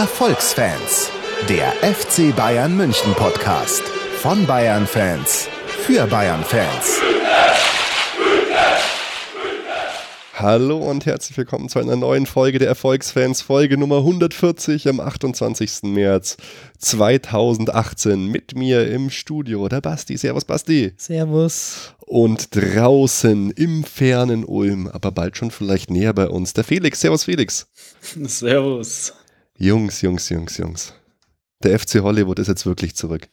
Erfolgsfans, der FC Bayern München Podcast von Bayern Fans für Bayern Fans. Hallo und herzlich willkommen zu einer neuen Folge der Erfolgsfans, Folge Nummer 140 am 28. März 2018. Mit mir im Studio der Basti. Servus Basti. Servus. Und draußen im fernen Ulm, aber bald schon vielleicht näher bei uns, der Felix. Servus Felix. Servus. Jungs, Jungs, Jungs, Jungs. Der FC Hollywood ist jetzt wirklich zurück.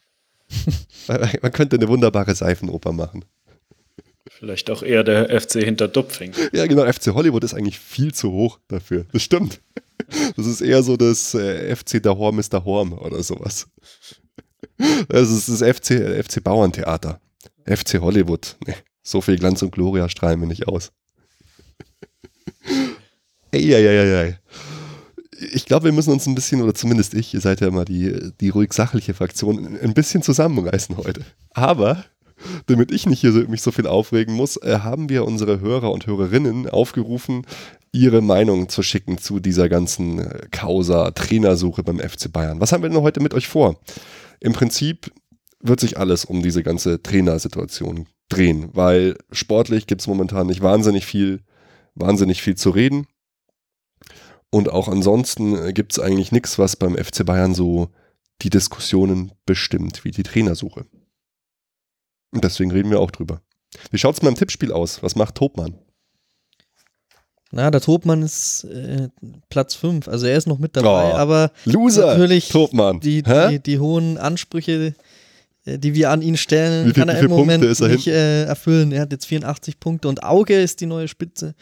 Man könnte eine wunderbare Seifenoper machen. Vielleicht auch eher der FC hinter Dupfing. Ja, genau. FC Hollywood ist eigentlich viel zu hoch dafür. Das stimmt. Das ist eher so das äh, FC der Horm ist der Horm oder sowas. Das ist das FC, FC Bauerntheater. FC Hollywood. Nee, so viel Glanz und Gloria strahlen wir nicht aus. Eieieiei. Ich glaube, wir müssen uns ein bisschen, oder zumindest ich, ihr seid ja immer die, die ruhig sachliche Fraktion, ein bisschen zusammenreißen heute. Aber damit ich nicht hier so, mich so viel aufregen muss, äh, haben wir unsere Hörer und Hörerinnen aufgerufen, ihre Meinung zu schicken zu dieser ganzen äh, Causa Trainersuche beim FC Bayern. Was haben wir denn heute mit euch vor? Im Prinzip wird sich alles um diese ganze Trainersituation drehen, weil sportlich gibt es momentan nicht wahnsinnig viel, wahnsinnig viel zu reden. Und auch ansonsten äh, gibt es eigentlich nichts, was beim FC Bayern so die Diskussionen bestimmt, wie die Trainersuche. Und deswegen reden wir auch drüber. Wie schaut es beim Tippspiel aus? Was macht Topmann? Na, der Topmann ist äh, Platz 5, also er ist noch mit dabei, Oh, aber Loser, natürlich Topmann. die, die, die hohen Ansprüche, äh, die wir an ihn stellen, Wie viel- kann er im Moment er nicht äh, erfüllen. Er hat jetzt 84 Punkte und Auge ist die neue Spitze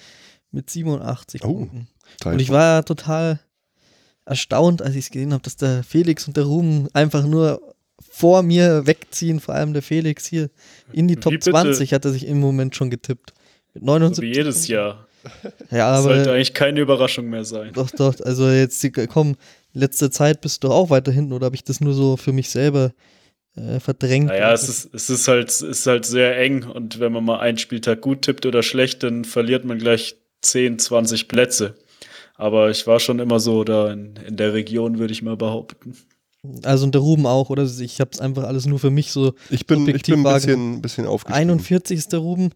mit 87 Oh, Punkten. Und ich war ja total erstaunt, als ich es gesehen habe, dass der Felix und der Ruben einfach nur vor mir wegziehen, vor allem der Felix hier in die Wie Top bitte? 20 hat er sich im Moment schon getippt. Mit So 79 wie jedes. Jahr. Ja, Das sollte aber eigentlich keine Überraschung mehr sein. doch, doch, also jetzt, komm, letzte Zeit bist du auch weiter hinten oder habe ich das nur so für mich selber äh, verdrängt? Naja, es ist, es ist halt, es ist halt sehr eng und wenn man mal einen Spieltag gut tippt oder schlecht, dann verliert man gleich 10, 20 Plätze. Aber ich war schon immer so da in, in der Region, würde ich mal behaupten. Also und der Ruben auch, oder? Ich habe es einfach alles nur für mich so. Ich bin, ich bin ein bisschen, bisschen aufgestiegen. 41 ist der Ruben,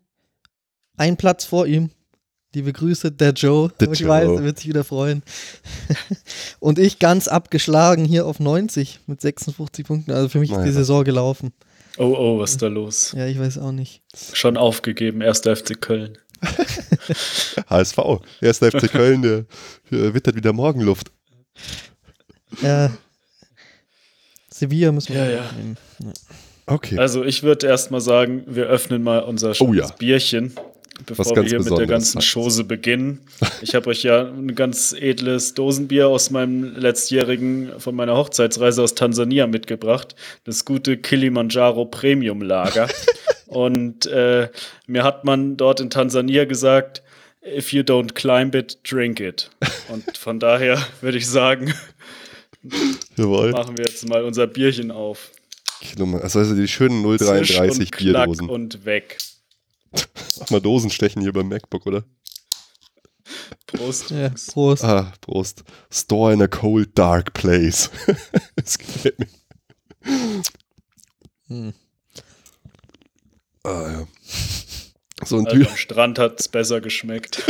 ein Platz vor ihm. Liebe Grüße, der Joe. Der ich Joe. weiß, er wird sich wieder freuen. und ich ganz abgeschlagen hier auf 90 mit 56 Punkten. Also für mich ist Naja. die Saison gelaufen. Oh, oh, was ist da los? Ja, ich weiß auch nicht. Schon aufgegeben, erster FC Köln. HSV. Erster FC Köln, der, der wittert wieder Morgenluft. Ja. Sevilla müssen wir Ja, ja. nehmen. Okay. Also ich würde erst mal sagen, wir öffnen mal unser Oh ja. schönes Bierchen, bevor wir hier mit der ganzen heißt. Chose beginnen. Ich habe euch ja ein ganz edles Dosenbier aus meinem letztjährigen, von meiner Hochzeitsreise aus Tansania mitgebracht. Das gute Kilimanjaro Premium Lager. Und äh, mir hat man dort in Tansania gesagt, if you don't climb it, drink it. Und von daher würde ich sagen, Jawohl. machen wir jetzt mal unser Bierchen auf. Kilometer. Also die schönen Zisch 0,33 und klack Bierdosen. und weg. Mach mal Dosen stechen hier beim MacBook, oder? Prost. Ja. Prost. Ah, Prost. Store in a cold, dark place. das gefällt mir. Hm. Ah, ja. So ein Also am Strand hat es besser geschmeckt.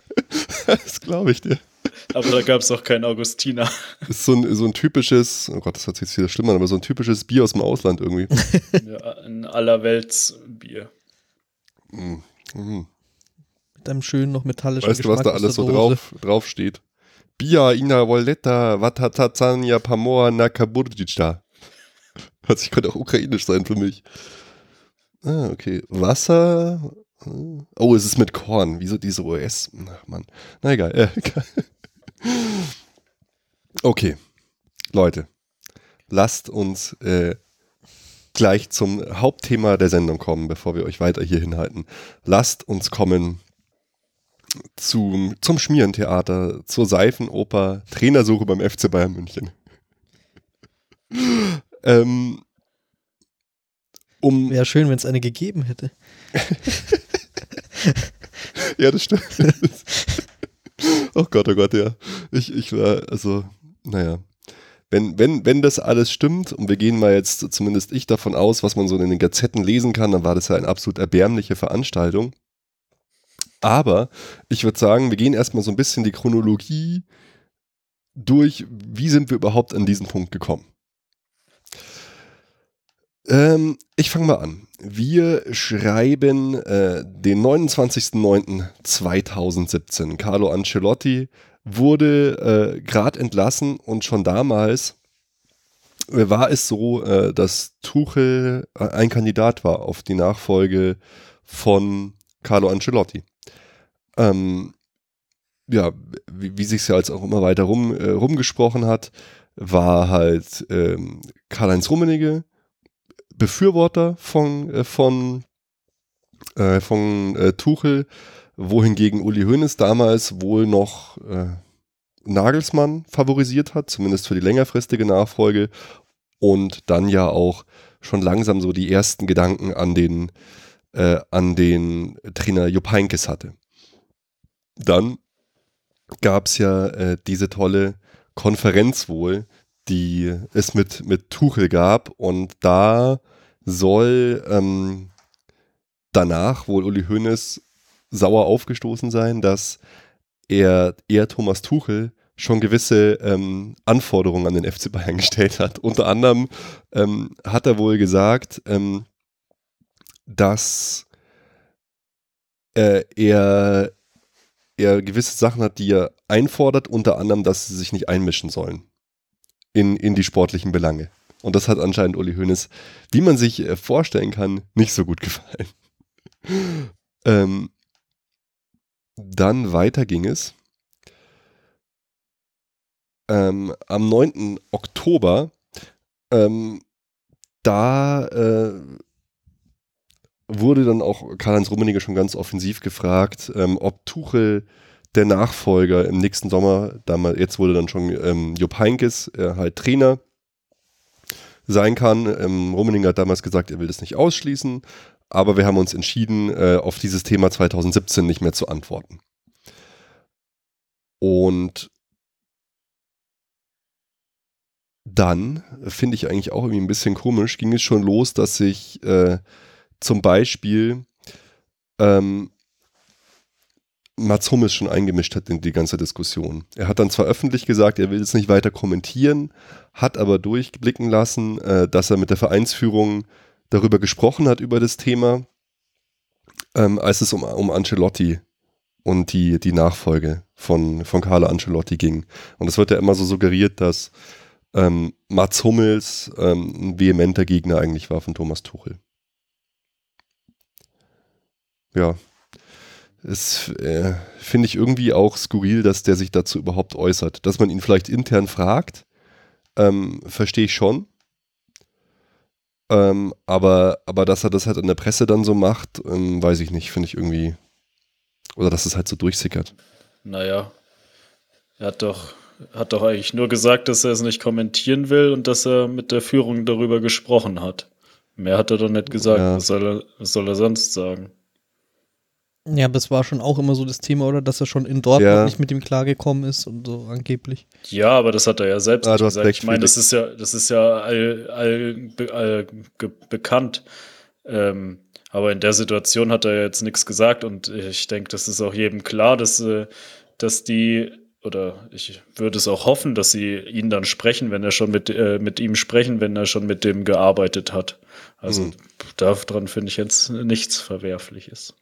das glaube ich dir. Aber da gab es auch kein Augustiner. Das ist so ein, so ein typisches, oh Gott, das hat sich jetzt wieder schlimm an, aber so ein typisches Bier aus dem Ausland irgendwie. Ja, ein Allerweltsbier. Mhm. Mhm. Mit einem schönen, noch metallischen Weißt du, was da Geschmack alles so drauf, drauf steht? Bia ina voleta vatatazania pamoa nakaburjica. Hört sich könnte auch ukrainisch sein für mich. Ah, okay. Wasser. Oh, es ist mit Korn. Wieso diese OS? Ach Mann. Na egal. Äh. Okay. Leute. Lasst uns äh, gleich zum Hauptthema der Sendung kommen, bevor wir euch weiter hier hinhalten. Lasst uns kommen zum, zum Schmierentheater, zur Seifenoper, Trainersuche beim FC Bayern München. ähm, um, Wäre schön, wenn es eine gegeben hätte. ja, das stimmt. oh Gott, oh Gott, ja. Ich, ich war, also, naja. wenn, wenn, wenn das alles stimmt, und wir gehen mal jetzt, zumindest ich davon aus, was man so in den Gazetten lesen kann, dann war das ja eine absolut erbärmliche Veranstaltung. Aber ich würde sagen, wir gehen erstmal so ein bisschen die Chronologie durch, wie sind wir überhaupt an diesen Punkt gekommen. Ähm, ich fange mal an. Wir schreiben äh, den 29.09.2017. Carlo Ancelotti wurde äh, gerade entlassen und schon damals äh, war es so, äh, dass Tuchel äh, ein Kandidat war auf die Nachfolge von Carlo Ancelotti. Ähm, ja, wie, wie sich ja jetzt auch immer weiter rum, äh, rumgesprochen hat, war halt ähm, Karl-Heinz Rummenigge Befürworter von, äh, von, äh, von äh, Tuchel, wohingegen Uli Hoeneß damals wohl noch äh, Nagelsmann favorisiert hat, zumindest für die längerfristige Nachfolge und dann ja auch schon langsam so die ersten Gedanken an den, äh, an den Trainer Jupp Heynckes hatte. Dann gab es ja äh, diese tolle Konferenz wohl, die es mit, mit Tuchel gab. Und da soll ähm, danach wohl Uli Hoeneß sauer aufgestoßen sein, dass er, er Thomas Tuchel schon gewisse ähm, Anforderungen an den FC Bayern gestellt hat. Unter anderem ähm, hat er wohl gesagt, ähm, dass äh, er, er gewisse Sachen hat, die er einfordert, unter anderem, dass sie sich nicht einmischen sollen in, in die sportlichen Belange. Und das hat anscheinend Uli Hoeneß, wie man sich äh, vorstellen kann, nicht so gut gefallen. ähm, dann weiter ging es. Ähm, am 9. Oktober, ähm, da äh, wurde dann auch Karl-Heinz Rummenigge schon ganz offensiv gefragt, ähm, ob Tuchel der Nachfolger im nächsten Sommer, damals, jetzt wurde dann schon ähm, Jupp Heinkes äh, halt Trainer sein kann. Ähm, Rummening hat damals gesagt, er will das nicht ausschließen, aber wir haben uns entschieden, äh, auf dieses Thema 2017 nicht mehr zu antworten. Und dann finde ich eigentlich auch irgendwie ein bisschen komisch, ging es schon los, dass sich äh, zum Beispiel ähm, Mats Hummels schon eingemischt hat in die ganze Diskussion. Er hat dann zwar öffentlich gesagt, er will es nicht weiter kommentieren, hat aber durchblicken lassen, äh, dass er mit der Vereinsführung darüber gesprochen hat, über das Thema, ähm, als es um, um Ancelotti und die, die Nachfolge von, von Carlo Ancelotti ging. Und es wird ja immer so suggeriert, dass ähm, Mats Hummels ähm, ein vehementer Gegner eigentlich war von Thomas Tuchel. Ja, es äh, finde ich irgendwie auch skurril, dass der sich dazu überhaupt äußert. Dass man ihn vielleicht intern fragt, ähm, verstehe ich schon. Ähm, aber, aber dass er das halt in der Presse dann so macht, ähm, weiß ich nicht, finde ich irgendwie. Oder dass es halt so durchsickert. Naja, er hat doch, hat doch eigentlich nur gesagt, dass er es nicht kommentieren will und dass er mit der Führung darüber gesprochen hat. Mehr hat er doch nicht gesagt. Ja. Was, soll er, was soll er sonst sagen? Ja, aber es war schon auch immer so das Thema, oder? Dass er schon in Dortmund ja. nicht mit ihm klargekommen ist und so angeblich. Ja, aber das hat er ja selbst ah, gesagt. Ich meine, das ist ja, das ist ja all, all, all bekannt. Ähm, aber in der Situation hat er jetzt nichts gesagt und ich denke, das ist auch jedem klar, dass, äh, dass die, oder ich würde es auch hoffen, dass sie ihn dann sprechen, wenn er schon mit, äh, mit ihm sprechen, wenn er schon mit dem gearbeitet hat. Also mhm. daran finde ich jetzt nichts Verwerfliches.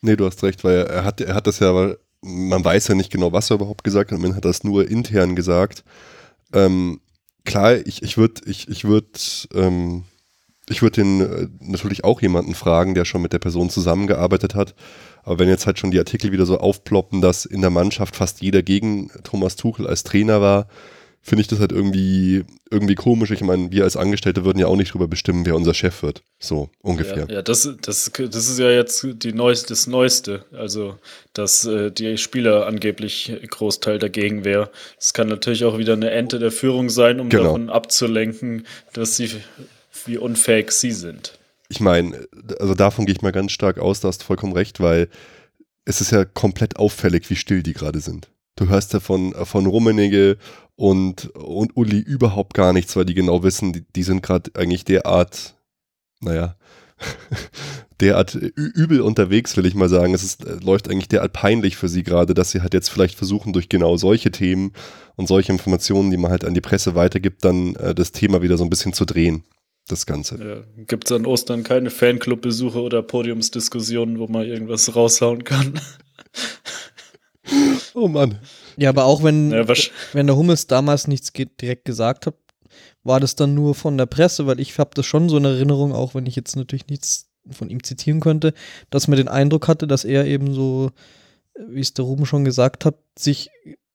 Nee, du hast recht, weil er hat, er hat das ja, weil man weiß ja nicht genau, was er überhaupt gesagt hat, man hat das nur intern gesagt. Ähm, klar, ich, ich würde, ich, ich würde, ähm, ich würde den äh, natürlich auch jemanden fragen, der schon mit der Person zusammengearbeitet hat. Aber wenn jetzt halt schon die Artikel wieder so aufploppen, dass in der Mannschaft fast jeder gegen Thomas Tuchel als Trainer war, finde ich das halt irgendwie, irgendwie komisch. Ich meine, wir als Angestellte würden ja auch nicht darüber bestimmen, wer unser Chef wird. So ungefähr. Ja, ja das, das, das ist ja jetzt die Neueste, das Neueste. Also, dass äh, die Spieler angeblich Großteil dagegen wäre. Das kann natürlich auch wieder eine Ente der Führung sein, um genau. davon abzulenken, dass sie, wie unfähig sie sind. Ich meine, also davon gehe ich mal ganz stark aus, da hast du vollkommen recht, weil es ist ja komplett auffällig, wie still die gerade sind. Du hörst ja von, von Rummenigge und, und Uli überhaupt gar nichts, weil die genau wissen, die, die sind gerade eigentlich derart, naja, derart übel unterwegs, will ich mal sagen. Es ist, äh, läuft eigentlich derart peinlich für sie gerade, dass sie halt jetzt vielleicht versuchen, durch genau solche Themen und solche Informationen, die man halt an die Presse weitergibt, dann äh, das Thema wieder so ein bisschen zu drehen. Das Ganze. Ja, Gibt es an Ostern keine Fanclub-Besuche oder Podiumsdiskussionen, wo man irgendwas raushauen kann? oh Mann. Ja, aber auch wenn, Ja, wenn der Hummels damals nichts ge direkt gesagt hat, war das dann nur von der Presse, weil ich habe das schon so in Erinnerung, auch wenn ich jetzt natürlich nichts von ihm zitieren könnte, dass man den Eindruck hatte, dass er eben so, wie es der Ruben schon gesagt hat, sich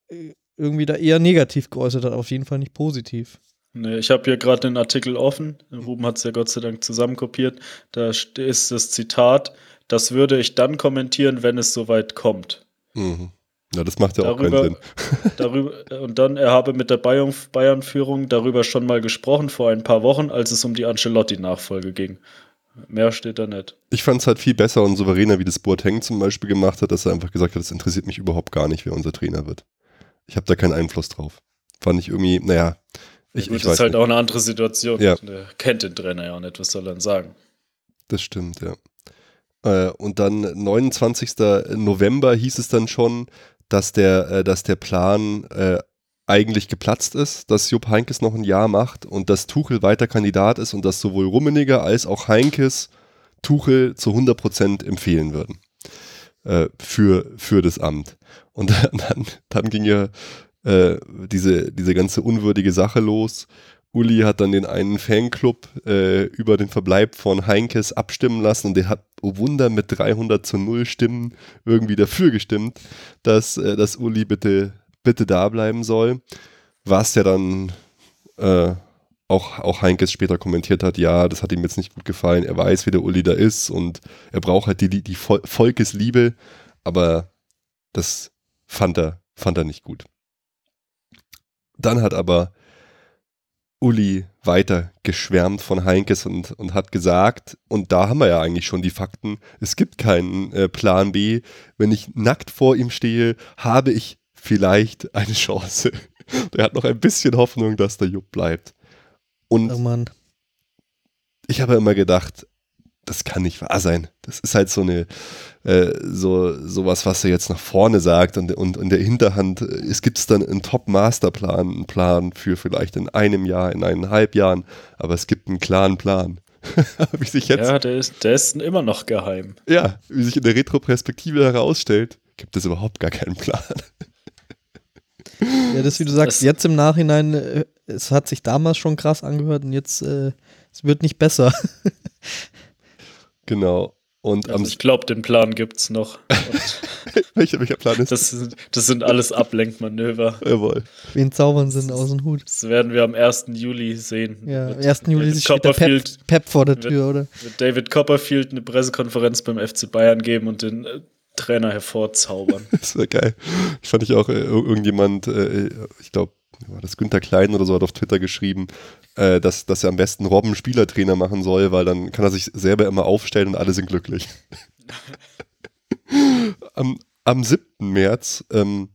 äh, irgendwie da eher negativ geäußert hat, auf jeden Fall nicht positiv. Nee, ich habe hier gerade den Artikel offen. Ruben hat es ja Gott sei Dank zusammenkopiert. Da ist das Zitat: Das würde ich dann kommentieren, wenn es soweit kommt. Mhm. Ja, das macht ja darüber, auch keinen Sinn. darüber, und dann, er habe mit der Bayern-Führung darüber schon mal gesprochen vor ein paar Wochen, als es um die Ancelotti-Nachfolge ging. Mehr steht da nicht. Ich fand es halt viel besser und souveräner, wie das Boateng zum Beispiel gemacht hat, dass er einfach gesagt hat, es interessiert mich überhaupt gar nicht, wer unser Trainer wird. Ich habe da keinen Einfluss drauf. Fand ich irgendwie, naja, ich, ja, ich das weiß ist halt nicht. auch eine andere Situation. Ja. Der kennt den Trainer ja auch nicht, was soll er denn sagen? Das stimmt, ja. Äh, und dann 29. November hieß es dann schon, dass der, äh, dass der Plan äh, eigentlich geplatzt ist, dass Jupp Heinkes noch ein Jahr macht und dass Tuchel weiter Kandidat ist und dass sowohl Rummeniger als auch Heinkes Tuchel zu 100% empfehlen würden äh, für, für das Amt. Und dann, dann ging ja äh, diese, diese ganze unwürdige Sache los. Uli hat dann den einen Fanclub äh, über den Verbleib von Heinkes abstimmen lassen und der hat, oh Wunder, mit 300 zu 0 Stimmen irgendwie dafür gestimmt, dass, äh, dass Uli bitte, bitte da bleiben soll. Was ja dann äh, auch, auch Heinkes später kommentiert hat, ja, das hat ihm jetzt nicht gut gefallen, er weiß, wie der Uli da ist und er braucht halt die, die, die Volkesliebe, aber das fand er, fand er nicht gut. Dann hat aber Uli weiter geschwärmt von Heinkes und, und hat gesagt, und da haben wir ja eigentlich schon die Fakten, es gibt keinen äh, Plan B. Wenn ich nackt vor ihm stehe, habe ich vielleicht eine Chance. Der hat noch ein bisschen Hoffnung, dass der Jupp bleibt. Und Oh Mann. ich habe immer gedacht, das kann nicht wahr sein. Das ist halt so eine, äh, so, sowas, was er jetzt nach vorne sagt und, und in der Hinterhand, äh, es gibt dann einen Top-Masterplan, einen Plan für vielleicht in einem Jahr, in eineinhalb Jahren, aber es gibt einen klaren Plan. wie sich jetzt, Ja, der ist, der ist immer noch geheim. ja, wie sich in der Retroperspektive herausstellt, gibt es überhaupt gar keinen Plan. Ja, das, wie du sagst, Das- jetzt im Nachhinein, äh, es hat sich damals schon krass angehört und jetzt, äh, es wird nicht besser. genau. Und Also ich glaube, den Plan gibt's noch. Und welcher, welcher Plan ist das, sind, das sind alles Ablenkmanöver. Jawohl. Wen zaubern sind aus dem Hut. Das werden wir am 1. Juli sehen. Ja, am Wird 1. Juli David steht der Pep, Copperfield, Pep vor der wird- Tür, oder? wird David Copperfield eine Pressekonferenz beim FC Bayern geben und den äh, Trainer hervorzaubern. Das wäre geil. Ich fand ich auch, äh, ir- irgendjemand, äh, ich glaube, war das Günther Klein oder so, hat auf Twitter geschrieben, äh, dass, dass er am besten Robben Spielertrainer machen soll, weil dann kann er sich selber immer aufstellen und alle sind glücklich. am, am 7. März ähm,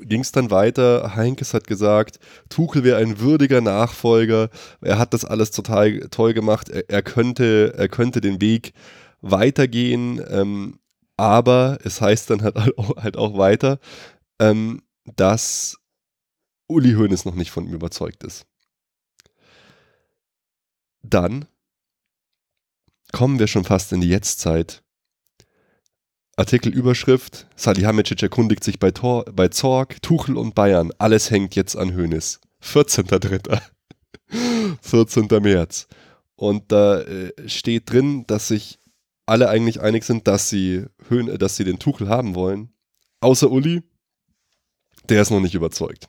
ging es dann weiter. Heinkes hat gesagt, Tuchel wäre ein würdiger Nachfolger. Er hat das alles total toll gemacht. Er, er, könnte, er könnte den Weg weitergehen. Ähm, aber es heißt dann halt auch, halt auch weiter, ähm, dass Uli Hoeneß noch nicht von ihm überzeugt ist. Dann kommen wir schon fast in die Jetztzeit. Artikelüberschrift: Salihamidzic erkundigt sich bei, Tor, bei Zorg, Tuchel und Bayern. Alles hängt jetzt an Hoeneß. 14.3. 14. März. Und da äh, steht drin, dass sich alle eigentlich einig sind, dass sie, Höhn, dass sie den Tuchel haben wollen. Außer Uli, der ist noch nicht überzeugt.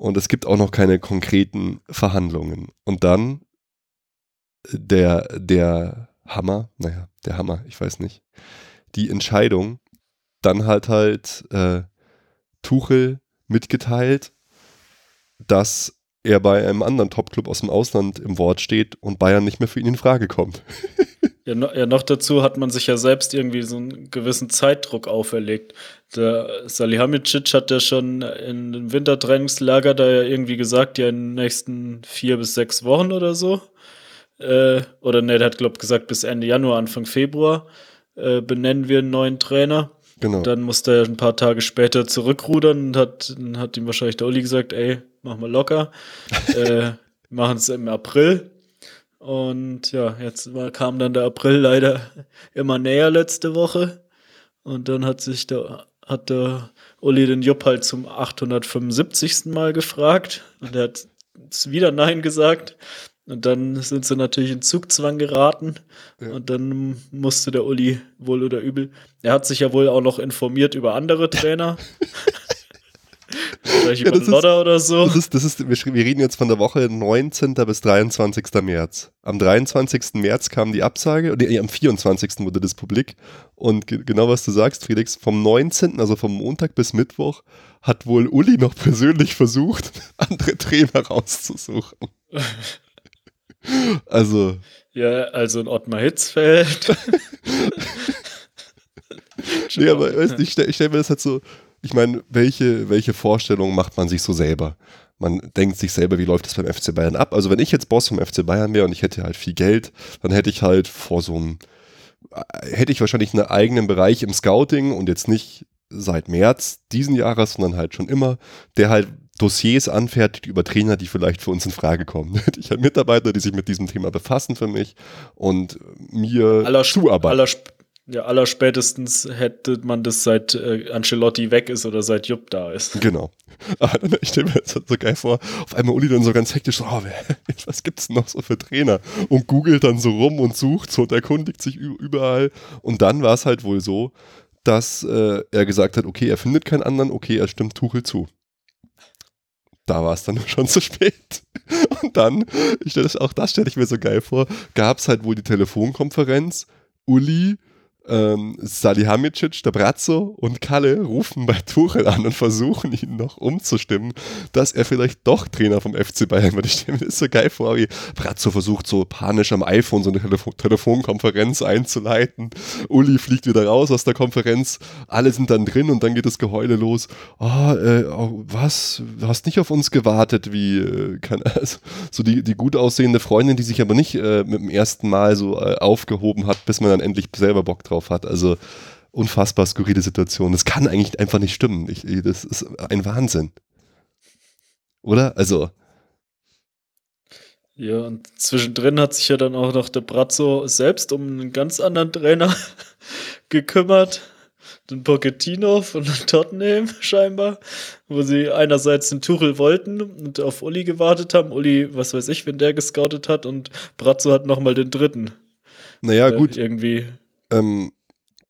Und es gibt auch noch keine konkreten Verhandlungen. Und dann der, der Hammer, naja, der Hammer, ich weiß nicht. Die Entscheidung, dann halt halt äh, Tuchel mitgeteilt, dass er bei einem anderen Topclub aus dem Ausland im Wort steht und Bayern nicht mehr für ihn in Frage kommt. Ja, no, ja, noch dazu hat man sich ja selbst irgendwie so einen gewissen Zeitdruck auferlegt. Der Salihamidzic hat ja schon in dem Wintertrainingslager da ja irgendwie gesagt, ja in den nächsten vier bis sechs Wochen oder so. Äh, oder ne, der hat, glaube ich, gesagt, bis Ende Januar, Anfang Februar äh, benennen wir einen neuen Trainer. Genau. Dann musste er ein paar Tage später zurückrudern und hat, hat ihm wahrscheinlich der Uli gesagt, ey, mach mal locker. äh, machen es im April. Und ja, jetzt war, kam dann der April leider immer näher letzte Woche. Und dann hat sich der, hat der Uli den Jupp halt zum 875. Mal gefragt. Und er hat wieder Nein gesagt. Und dann sind sie natürlich in Zugzwang geraten. Ja. Und dann musste der Uli wohl oder übel. Er hat sich ja wohl auch noch informiert über andere Trainer. Vielleicht Ja, über das ist- Lodder oder so. Das ist, das ist, wir, reden jetzt von der Woche 19. bis 23. März. Am 23. März kam die Absage, nee, am 24. wurde das publik. Und ge genau was du sagst, Felix, vom 19., also vom Montag bis Mittwoch, hat wohl Uli noch persönlich versucht, andere Trainer rauszusuchen. Also, Ja, also in Ottmar Hitzfeld. nee, aber weißt, ich stelle stell mir das halt so, ich meine, welche, welche Vorstellungen macht man sich so selber? Man denkt sich selber, wie läuft das beim FC Bayern ab? Also wenn ich jetzt Boss vom FC Bayern wäre und ich hätte halt viel Geld, dann hätte ich halt vor so einem, äh, hätte ich wahrscheinlich einen eigenen Bereich im Scouting und jetzt nicht seit März diesen Jahres, sondern halt schon immer, der halt Dossiers anfertigt über Trainer, die vielleicht für uns in Frage kommen. Ich halt Mitarbeiter, die sich mit diesem Thema befassen für mich und mir aller, zuarbeiten. aller, ja, allerspätestens hätte man das seit äh, Ancelotti weg ist oder seit Jupp da ist. Genau. Ich stelle mir das halt so geil vor, auf einmal Uli dann so ganz hektisch so, oh, was gibt's denn noch so für Trainer? Und googelt dann so rum und sucht so und erkundigt sich überall. Und dann war es halt wohl so, dass äh, er gesagt hat, okay, er findet keinen anderen, okay, er stimmt Tuchel zu. Da war es dann schon zu spät. Und dann, ich stell das, auch das stelle ich mir so geil vor, gab es halt wohl die Telefonkonferenz, Uli, ähm, Salihamidzic, der Brazzo und Kalle rufen bei Tuchel an und versuchen ihn noch umzustimmen, dass er vielleicht doch Trainer vom FC Bayern wird. Ich stelle mir das so geil vor, wie Brazzo versucht so panisch am iPhone so eine Telefo Telefonkonferenz einzuleiten. Uli fliegt wieder raus aus der Konferenz, alle sind dann drin und dann geht das Geheule los. Oh, äh, was? Du hast nicht auf uns gewartet, wie äh, kann, also, so die, die gut aussehende Freundin, die sich aber nicht äh, mit dem ersten Mal so äh, aufgehoben hat, bis man dann endlich selber Bock drauf hat. Also unfassbar skurrile Situation. Das kann eigentlich einfach nicht stimmen. Ich, ich- das ist ein Wahnsinn. Oder? Also, Ja, und zwischendrin hat sich ja dann auch noch der Brazzo selbst um einen ganz anderen Trainer gekümmert. Den Pochettino von Tottenham scheinbar, wo sie einerseits den Tuchel wollten und auf Uli gewartet haben. Uli, was weiß ich, wenn der gescoutet hat und Brazzo hat nochmal den dritten. naja, äh, gut. Irgendwie. Ähm,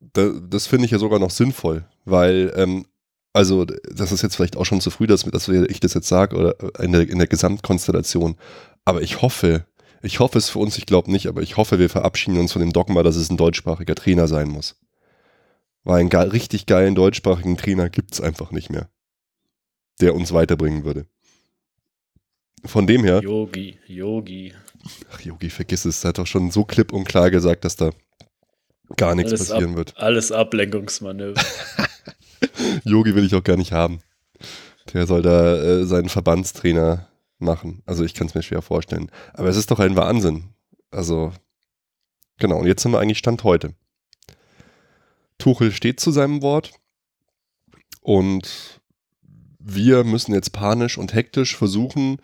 da, das finde ich ja sogar noch sinnvoll, weil, ähm, also, das ist jetzt vielleicht auch schon zu früh, dass, dass ich das jetzt sage, oder in der, in der Gesamtkonstellation. Aber ich hoffe, ich hoffe es für uns, ich glaube nicht, aber ich hoffe, wir verabschieden uns von dem Dogma, dass es ein deutschsprachiger Trainer sein muss. Weil einen ge richtig geilen deutschsprachigen Trainer gibt es einfach nicht mehr, der uns weiterbringen würde. Von dem her, Yogi, Yogi. ach Yogi, vergiss es, er hat doch schon so klipp und klar gesagt, dass da gar nichts Alles passieren wird. Alles Ablenkungsmanöver. Yogi will ich auch gar nicht haben. Der soll da äh, seinen Verbandstrainer machen. Also ich kann es mir schwer vorstellen. Aber es ist doch ein Wahnsinn. Also, genau. Und jetzt sind wir eigentlich Stand heute. Tuchel steht zu seinem Wort und wir müssen jetzt panisch und hektisch versuchen,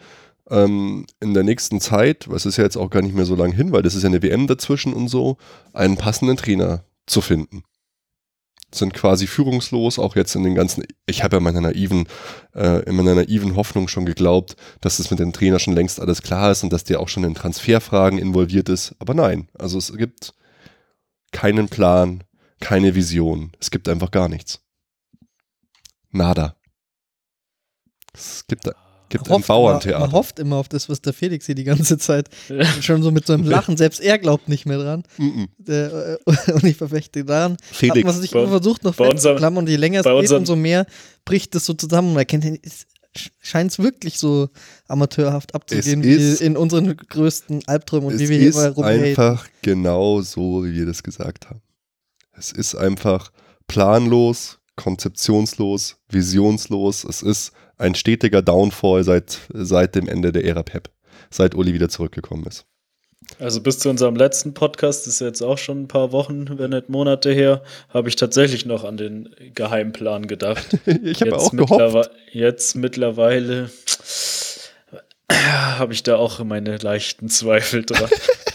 ähm, in der nächsten Zeit, was ist ja jetzt auch gar nicht mehr so lange hin, weil das ist ja eine WM dazwischen und so, einen passenden Trainer zu finden sind quasi führungslos, auch jetzt in den ganzen, ich habe ja meiner naiven, äh, in meiner naiven Hoffnung schon geglaubt, dass es mit dem Trainer schon längst alles klar ist und dass der auch schon in Transferfragen involviert ist. Aber nein, also es gibt keinen Plan, keine Vision. Es gibt einfach gar nichts. Nada. Es gibt, gibt ein Hofft immer- Man Bauerntheater. hofft immer auf das, was der Felix hier die ganze Zeit schon so mit so einem Lachen, selbst er glaubt nicht mehr dran. Der, äh, und ich verfechte daran. Felix, Hat man sich bei- immer versucht, noch unserem- festzuklammern und je länger es geht, umso mehr bricht es so zusammen. Man erkennt, es scheint es wirklich so amateurhaft abzugehen wie ist- in unseren größten Albträumen und es wie wir hier ist immer rumhaten. einfach genau so, wie wir das gesagt haben. Es ist einfach planlos, konzeptionslos, visionslos. Es ist ein stetiger Downfall seit, seit dem Ende der Ära Pep, seit Uli wieder zurückgekommen ist. Also bis zu unserem letzten Podcast, das ist jetzt auch schon ein paar Wochen, wenn nicht Monate her, habe ich tatsächlich noch an den Geheimplan gedacht. Ich habe auch gehofft. Jetzt mittlerweile habe ich da auch meine leichten Zweifel dran.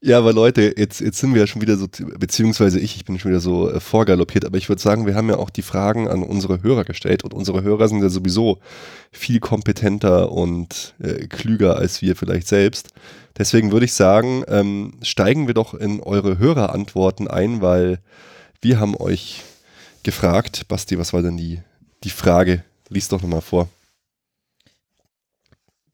Ja, aber Leute, jetzt, jetzt sind wir ja schon wieder so, beziehungsweise ich, ich bin schon wieder so äh, vorgaloppiert, aber ich würde sagen, wir haben ja auch die Fragen an unsere Hörer gestellt und unsere Hörer sind ja sowieso viel kompetenter und äh, klüger als wir vielleicht selbst. Deswegen würde ich sagen, ähm, steigen wir doch in eure Hörerantworten ein, weil wir haben euch gefragt, Basti, was war denn die, die Frage? Lies doch nochmal vor.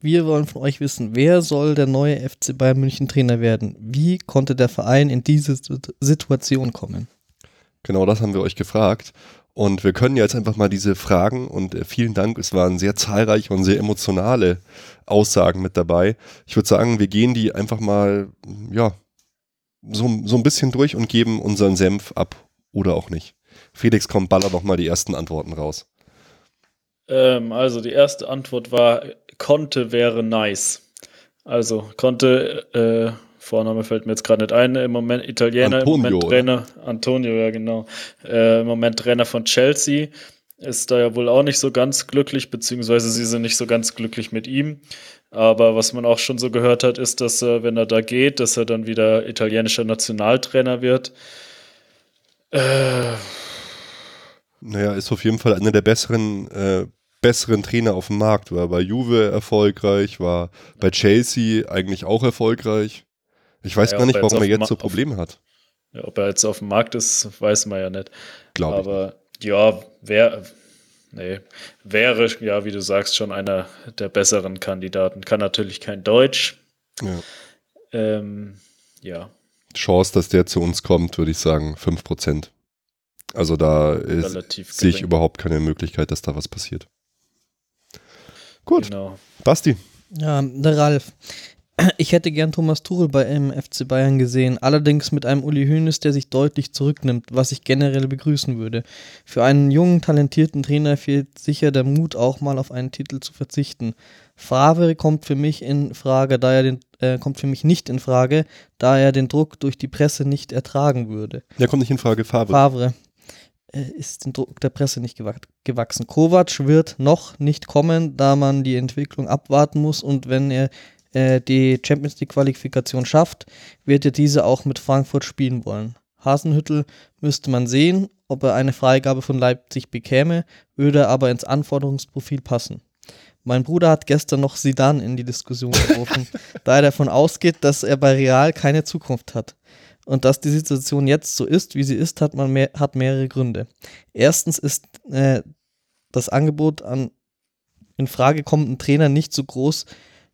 Wir wollen von euch wissen, wer soll der neue FC Bayern München Trainer werden? Wie konnte der Verein in diese Sit- Situation kommen? Genau das haben wir euch gefragt. Und wir können ja jetzt einfach mal diese Fragen und äh, vielen Dank, es waren sehr zahlreiche und sehr emotionale Aussagen mit dabei. Ich würde sagen, wir gehen die einfach mal, ja, so, so ein bisschen durch und geben unseren Senf ab oder auch nicht. Felix, komm, baller doch mal die ersten Antworten raus. ähm, also die erste Antwort war, Conte wäre nice. Also Conte, äh, Vorname fällt mir jetzt gerade nicht ein, im Moment Italiener, Antonio, im Moment oder? Trainer, Antonio, ja genau, äh, im Moment Trainer von Chelsea, ist da ja wohl auch nicht so ganz glücklich, beziehungsweise sie sind nicht so ganz glücklich mit ihm. Aber was man auch schon so gehört hat, ist, dass er, wenn er da geht, dass er dann wieder italienischer Nationaltrainer wird. Äh, Naja, ist auf jeden Fall einer der besseren, äh, besseren Trainer auf dem Markt. War bei Juve erfolgreich, war bei Chelsea eigentlich auch erfolgreich. Ich weiß Ja, gar nicht, warum er jetzt Ma- so auf- Probleme hat. ja, ob er jetzt auf dem Markt ist, weiß man ja nicht. Glaube ich. Aber ja, wer, nee, wäre, ja, wie du sagst, schon einer der besseren Kandidaten. Kann natürlich kein Deutsch. Ja. Ähm, ja, Chance, dass der zu uns kommt, würde ich sagen, 5%. Also da ist, sehe ich überhaupt keine Möglichkeit, dass da was passiert. Gut, Genau. Basti. Ja, der Ralf. Ich hätte gern Thomas Tuchel bei einem FC Bayern gesehen, allerdings mit einem Uli Hoeneß, der sich deutlich zurücknimmt, was ich generell begrüßen würde. Für einen jungen, talentierten Trainer fehlt sicher der Mut, auch mal auf einen Titel zu verzichten. Favre kommt für mich in Frage, da er den äh, kommt für mich nicht in Frage, da er den Druck durch die Presse nicht ertragen würde. Der kommt nicht in Frage, Favre. Favre ist dem Druck der Presse nicht gewach gewachsen. Kovac wird noch nicht kommen, da man die Entwicklung abwarten muss und wenn er äh, die Champions League Qualifikation schafft, wird er diese auch mit Frankfurt spielen wollen. Hasenhüttel müsste man sehen, ob er eine Freigabe von Leipzig bekäme, würde aber ins Anforderungsprofil passen. Mein Bruder hat gestern noch Sidan in die Diskussion gerufen, da er davon ausgeht, dass er bei Real keine Zukunft hat. Und dass die Situation jetzt so ist, wie sie ist, hat man mehr, hat mehrere Gründe. Erstens ist äh, das Angebot an in Frage kommenden Trainer nicht so groß,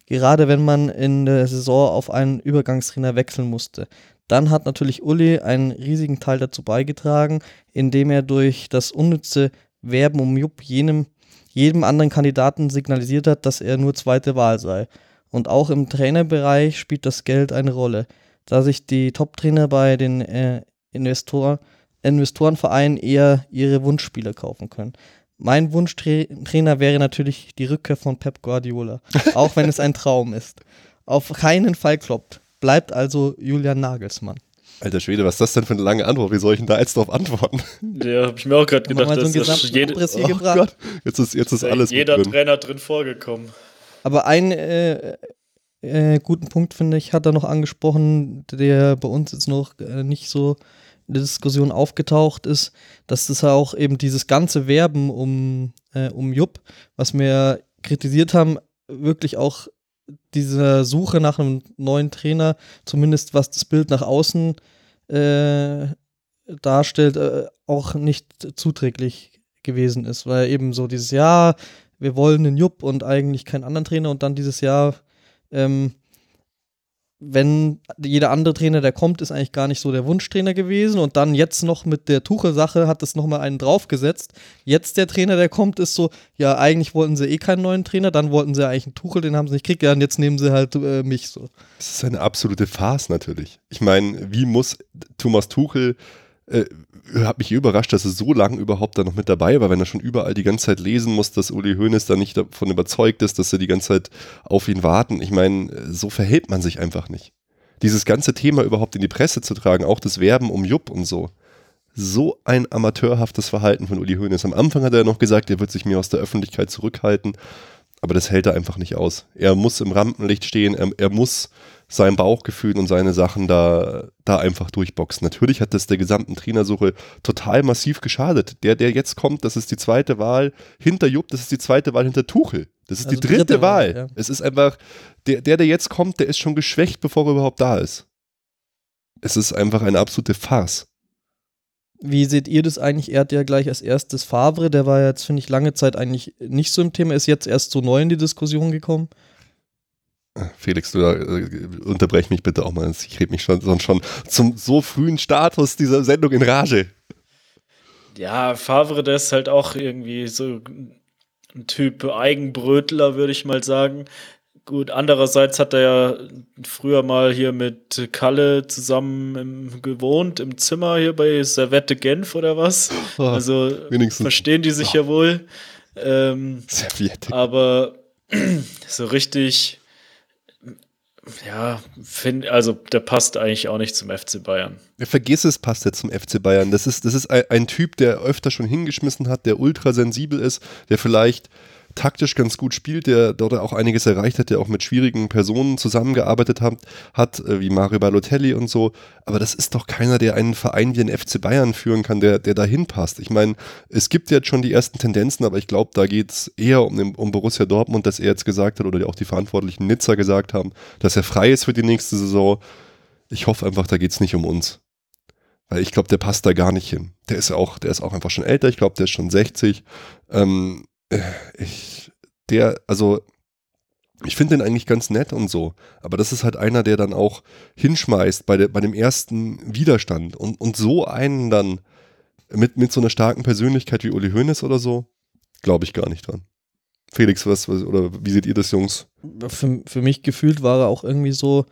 gerade wenn man in der Saison auf einen Übergangstrainer wechseln musste. Dann hat natürlich Uli einen riesigen Teil dazu beigetragen, indem er durch das unnütze Werben um Jupp jenem, jedem anderen Kandidaten signalisiert hat, dass er nur zweite Wahl sei. Und auch im Trainerbereich spielt das Geld eine Rolle, da sich die Top-Trainer bei den äh, Investor Investorenvereinen eher ihre Wunschspieler kaufen können. Mein Wunschtrainer wäre natürlich die Rückkehr von Pep Guardiola, auch wenn es ein Traum ist. Auf keinen Fall kloppt. Bleibt also Julian Nagelsmann. Alter Schwede, was ist das denn für eine lange Antwort? Wie soll ich denn da jetzt drauf antworten? Ja, habe ich mir auch gerade gedacht, mal so dass das gesamten jede, Abriss hier Oh gebracht. Gott, jetzt ist, jetzt ist da alles jeder drin. Trainer drin vorgekommen. Aber einen äh, äh, guten Punkt, finde ich, hat er noch angesprochen, der bei uns jetzt noch äh, nicht so in der Diskussion aufgetaucht ist, dass das auch eben dieses ganze Werben um, äh, um Jupp, was wir kritisiert haben, wirklich auch diese Suche nach einem neuen Trainer, zumindest was das Bild nach außen äh, darstellt, äh, auch nicht zuträglich gewesen ist, weil eben so dieses Jahr, wir wollen einen Jupp und eigentlich keinen anderen Trainer und dann dieses Jahr ähm, wenn jeder andere Trainer, der kommt, ist eigentlich gar nicht so der Wunschtrainer gewesen und dann jetzt noch mit der Tuchel-Sache hat es nochmal einen draufgesetzt. Jetzt der Trainer, der kommt, ist so, ja, eigentlich wollten sie eh keinen neuen Trainer, dann wollten sie eigentlich einen Tuchel, den haben sie nicht gekriegt, ja, und jetzt nehmen sie halt äh, mich so. Das ist eine absolute Farce natürlich. Ich meine, wie muss Thomas Tuchel äh, hat mich überrascht, dass er so lange überhaupt da noch mit dabei war, wenn er schon überall die ganze Zeit lesen muss, dass Uli Hoeneß da nicht davon überzeugt ist, dass er die ganze Zeit auf ihn warten. Ich meine, so verhält man sich einfach nicht. Dieses ganze Thema überhaupt in die Presse zu tragen, auch das Werben um Jupp und so. So ein amateurhaftes Verhalten von Uli Hoeneß. Am Anfang hat er noch gesagt, er wird sich mir aus der Öffentlichkeit zurückhalten, aber das hält er einfach nicht aus. Er muss im Rampenlicht stehen, er, er muss sein Bauchgefühl und seine Sachen da, da einfach durchboxen. Natürlich hat das der gesamten Trainersuche total massiv geschadet. Der, der jetzt kommt, das ist die zweite Wahl hinter Jupp, das ist die zweite Wahl hinter Tuchel. Das ist also die dritte, dritte Wahl. Wahl ja. Es ist einfach, der, der, der jetzt kommt, der ist schon geschwächt, bevor er überhaupt da ist. Es ist einfach eine absolute Farce. Wie seht ihr das eigentlich? Er hat ja gleich als erstes Favre, der war jetzt, finde ich, lange Zeit eigentlich nicht so im Thema, ist jetzt erst so neu in die Diskussion gekommen. Felix, du äh, unterbrech mich bitte auch mal. Ich rede mich schon, sonst schon zum so frühen Status dieser Sendung in Rage. Ja, Favre, der ist halt auch irgendwie so ein Typ Eigenbrötler, würde ich mal sagen. Gut, andererseits hat er ja früher mal hier mit Kalle zusammen im, gewohnt, im Zimmer hier bei Servette Genf oder was. Oh, also wenigstens. verstehen die sich oh. ja wohl. Ähm, Serviette. Aber so richtig ja, find, also der passt eigentlich auch nicht zum FC Bayern. Ja, vergiss es, passt er zum FC Bayern. Das ist, das ist ein, ein Typ, der öfter schon hingeschmissen hat, der ultra sensibel ist, der vielleicht taktisch ganz gut spielt, der dort auch einiges erreicht hat, der auch mit schwierigen Personen zusammengearbeitet hat, hat äh, wie Mario Balotelli und so. Aber das ist doch keiner, der einen Verein wie den FC Bayern führen kann, der, der dahin passt. Ich meine, es gibt jetzt schon die ersten Tendenzen, aber ich glaube, da geht es eher um, um Borussia Dortmund, dass er jetzt gesagt hat oder auch die Verantwortlichen Nizza gesagt haben, dass er frei ist für die nächste Saison. Ich hoffe einfach, da geht es nicht um uns. Weil ich glaube, der passt da gar nicht hin. Der ist auch, der ist auch einfach schon älter. Ich glaube, der ist schon 60. Ähm, ich, der, also, ich finde den eigentlich ganz nett und so. Aber das ist halt einer, der dann auch hinschmeißt bei, der, bei dem ersten Widerstand. Und, und so einen dann mit, mit so einer starken Persönlichkeit wie Uli Hoeneß oder so, glaube ich gar nicht dran. Felix, was, was, oder wie seht ihr das, Jungs? Für, für mich gefühlt war er auch irgendwie so,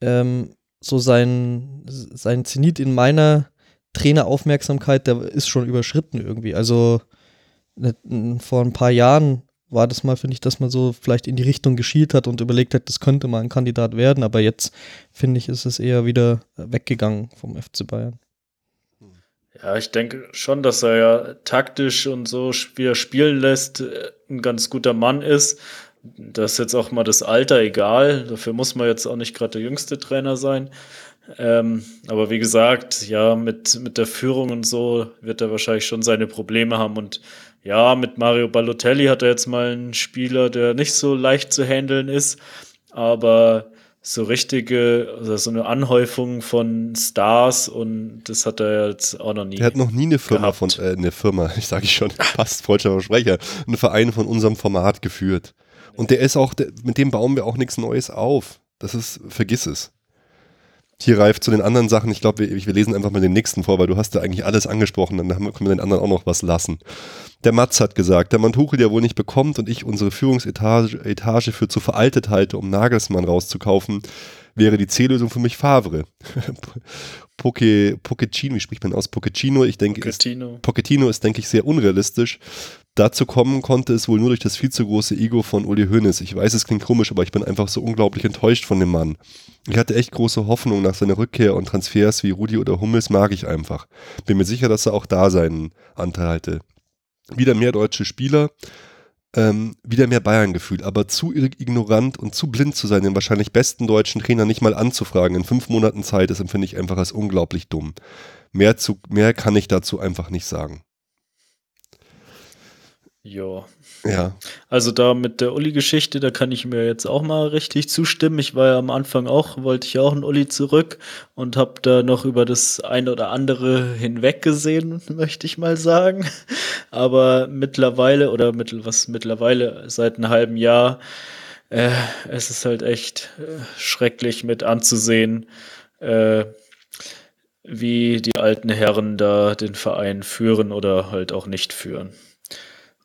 ähm, so sein, sein Zenit in meiner Traineraufmerksamkeit, der ist schon überschritten irgendwie. Also vor ein paar Jahren war das mal, finde ich, dass man so vielleicht in die Richtung geschielt hat und überlegt hat, das könnte mal ein Kandidat werden, aber jetzt finde ich, ist es eher wieder weggegangen vom FC Bayern. Ja, ich denke schon, dass er ja taktisch und so wieder spielen lässt, äh, ein ganz guter Mann ist. Das ist jetzt auch mal das Alter egal. Dafür muss man jetzt auch nicht gerade der jüngste Trainer sein. Ähm, aber wie gesagt, ja, mit, mit der Führung und so wird er wahrscheinlich schon seine Probleme haben. Und ja, mit Mario Balotelli hat er jetzt mal einen Spieler, der nicht so leicht zu handeln ist, aber so richtige, also so eine Anhäufung von Stars und das hat er jetzt auch noch nie. Er hat noch nie eine Firma gehabt. von, äh, eine Firma, ich sage ich schon, passt, falscher Versprecher, einen Verein von unserem Format geführt. Und der ist auch, der, mit dem bauen wir auch nichts Neues auf. Das ist, vergiss es. Hier reift zu den anderen Sachen. Ich glaube, wir, wir, lesen einfach mal den nächsten vor, weil du hast ja eigentlich alles angesprochen. Dann können wir den anderen auch noch was lassen. Der Matz hat gesagt, der Mantuchel ja wohl nicht bekommt und ich unsere Führungsetage Etage für zu veraltet halte, um Nagelsmann rauszukaufen, wäre die C-Lösung für mich Favre. Poke, Pochettino, wie spricht man aus? Pochettino, ich denke, Pochettino. Ist, Pochettino ist, denke ich, sehr unrealistisch. Dazu kommen konnte es wohl nur durch das viel zu große Ego von Uli Hoeneß. Ich weiß, es klingt komisch, aber ich bin einfach so unglaublich enttäuscht von dem Mann. Ich hatte echt große Hoffnung nach seiner Rückkehr und Transfers wie Rudi oder Hummels mag ich einfach. Bin mir sicher, dass er auch da seinen Anteil hatte. Wieder mehr deutsche Spieler, ähm, wieder mehr Bayern-Gefühl, aber zu ignorant und zu blind zu sein, den wahrscheinlich besten deutschen Trainer nicht mal anzufragen in fünf Monaten Zeit, das empfinde ich einfach als unglaublich dumm. Mehr, zu, mehr kann ich dazu einfach nicht sagen. Ja. Ja. Also da mit der Uli-Geschichte, da kann ich mir jetzt auch mal richtig zustimmen. Ich war ja am Anfang auch, wollte ich auch einen Uli zurück und habe da noch über das eine oder andere hinweggesehen, möchte ich mal sagen. Aber mittlerweile oder mit, was mittlerweile seit einem halben Jahr äh, es ist halt echt äh, schrecklich mit anzusehen, äh, wie die alten Herren da den Verein führen oder halt auch nicht führen.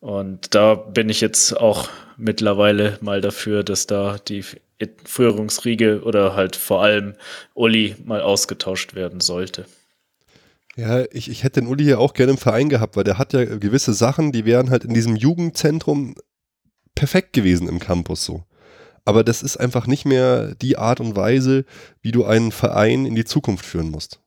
Und da bin ich jetzt auch mittlerweile mal dafür, dass da die Führungsriege oder halt vor allem Uli mal ausgetauscht werden sollte. Ja, ich, ich hätte den Uli ja auch gerne im Verein gehabt, weil der hat ja gewisse Sachen, die wären halt in diesem Jugendzentrum perfekt gewesen im Campus so. Aber das ist einfach nicht mehr die Art und Weise, wie du einen Verein in die Zukunft führen musst.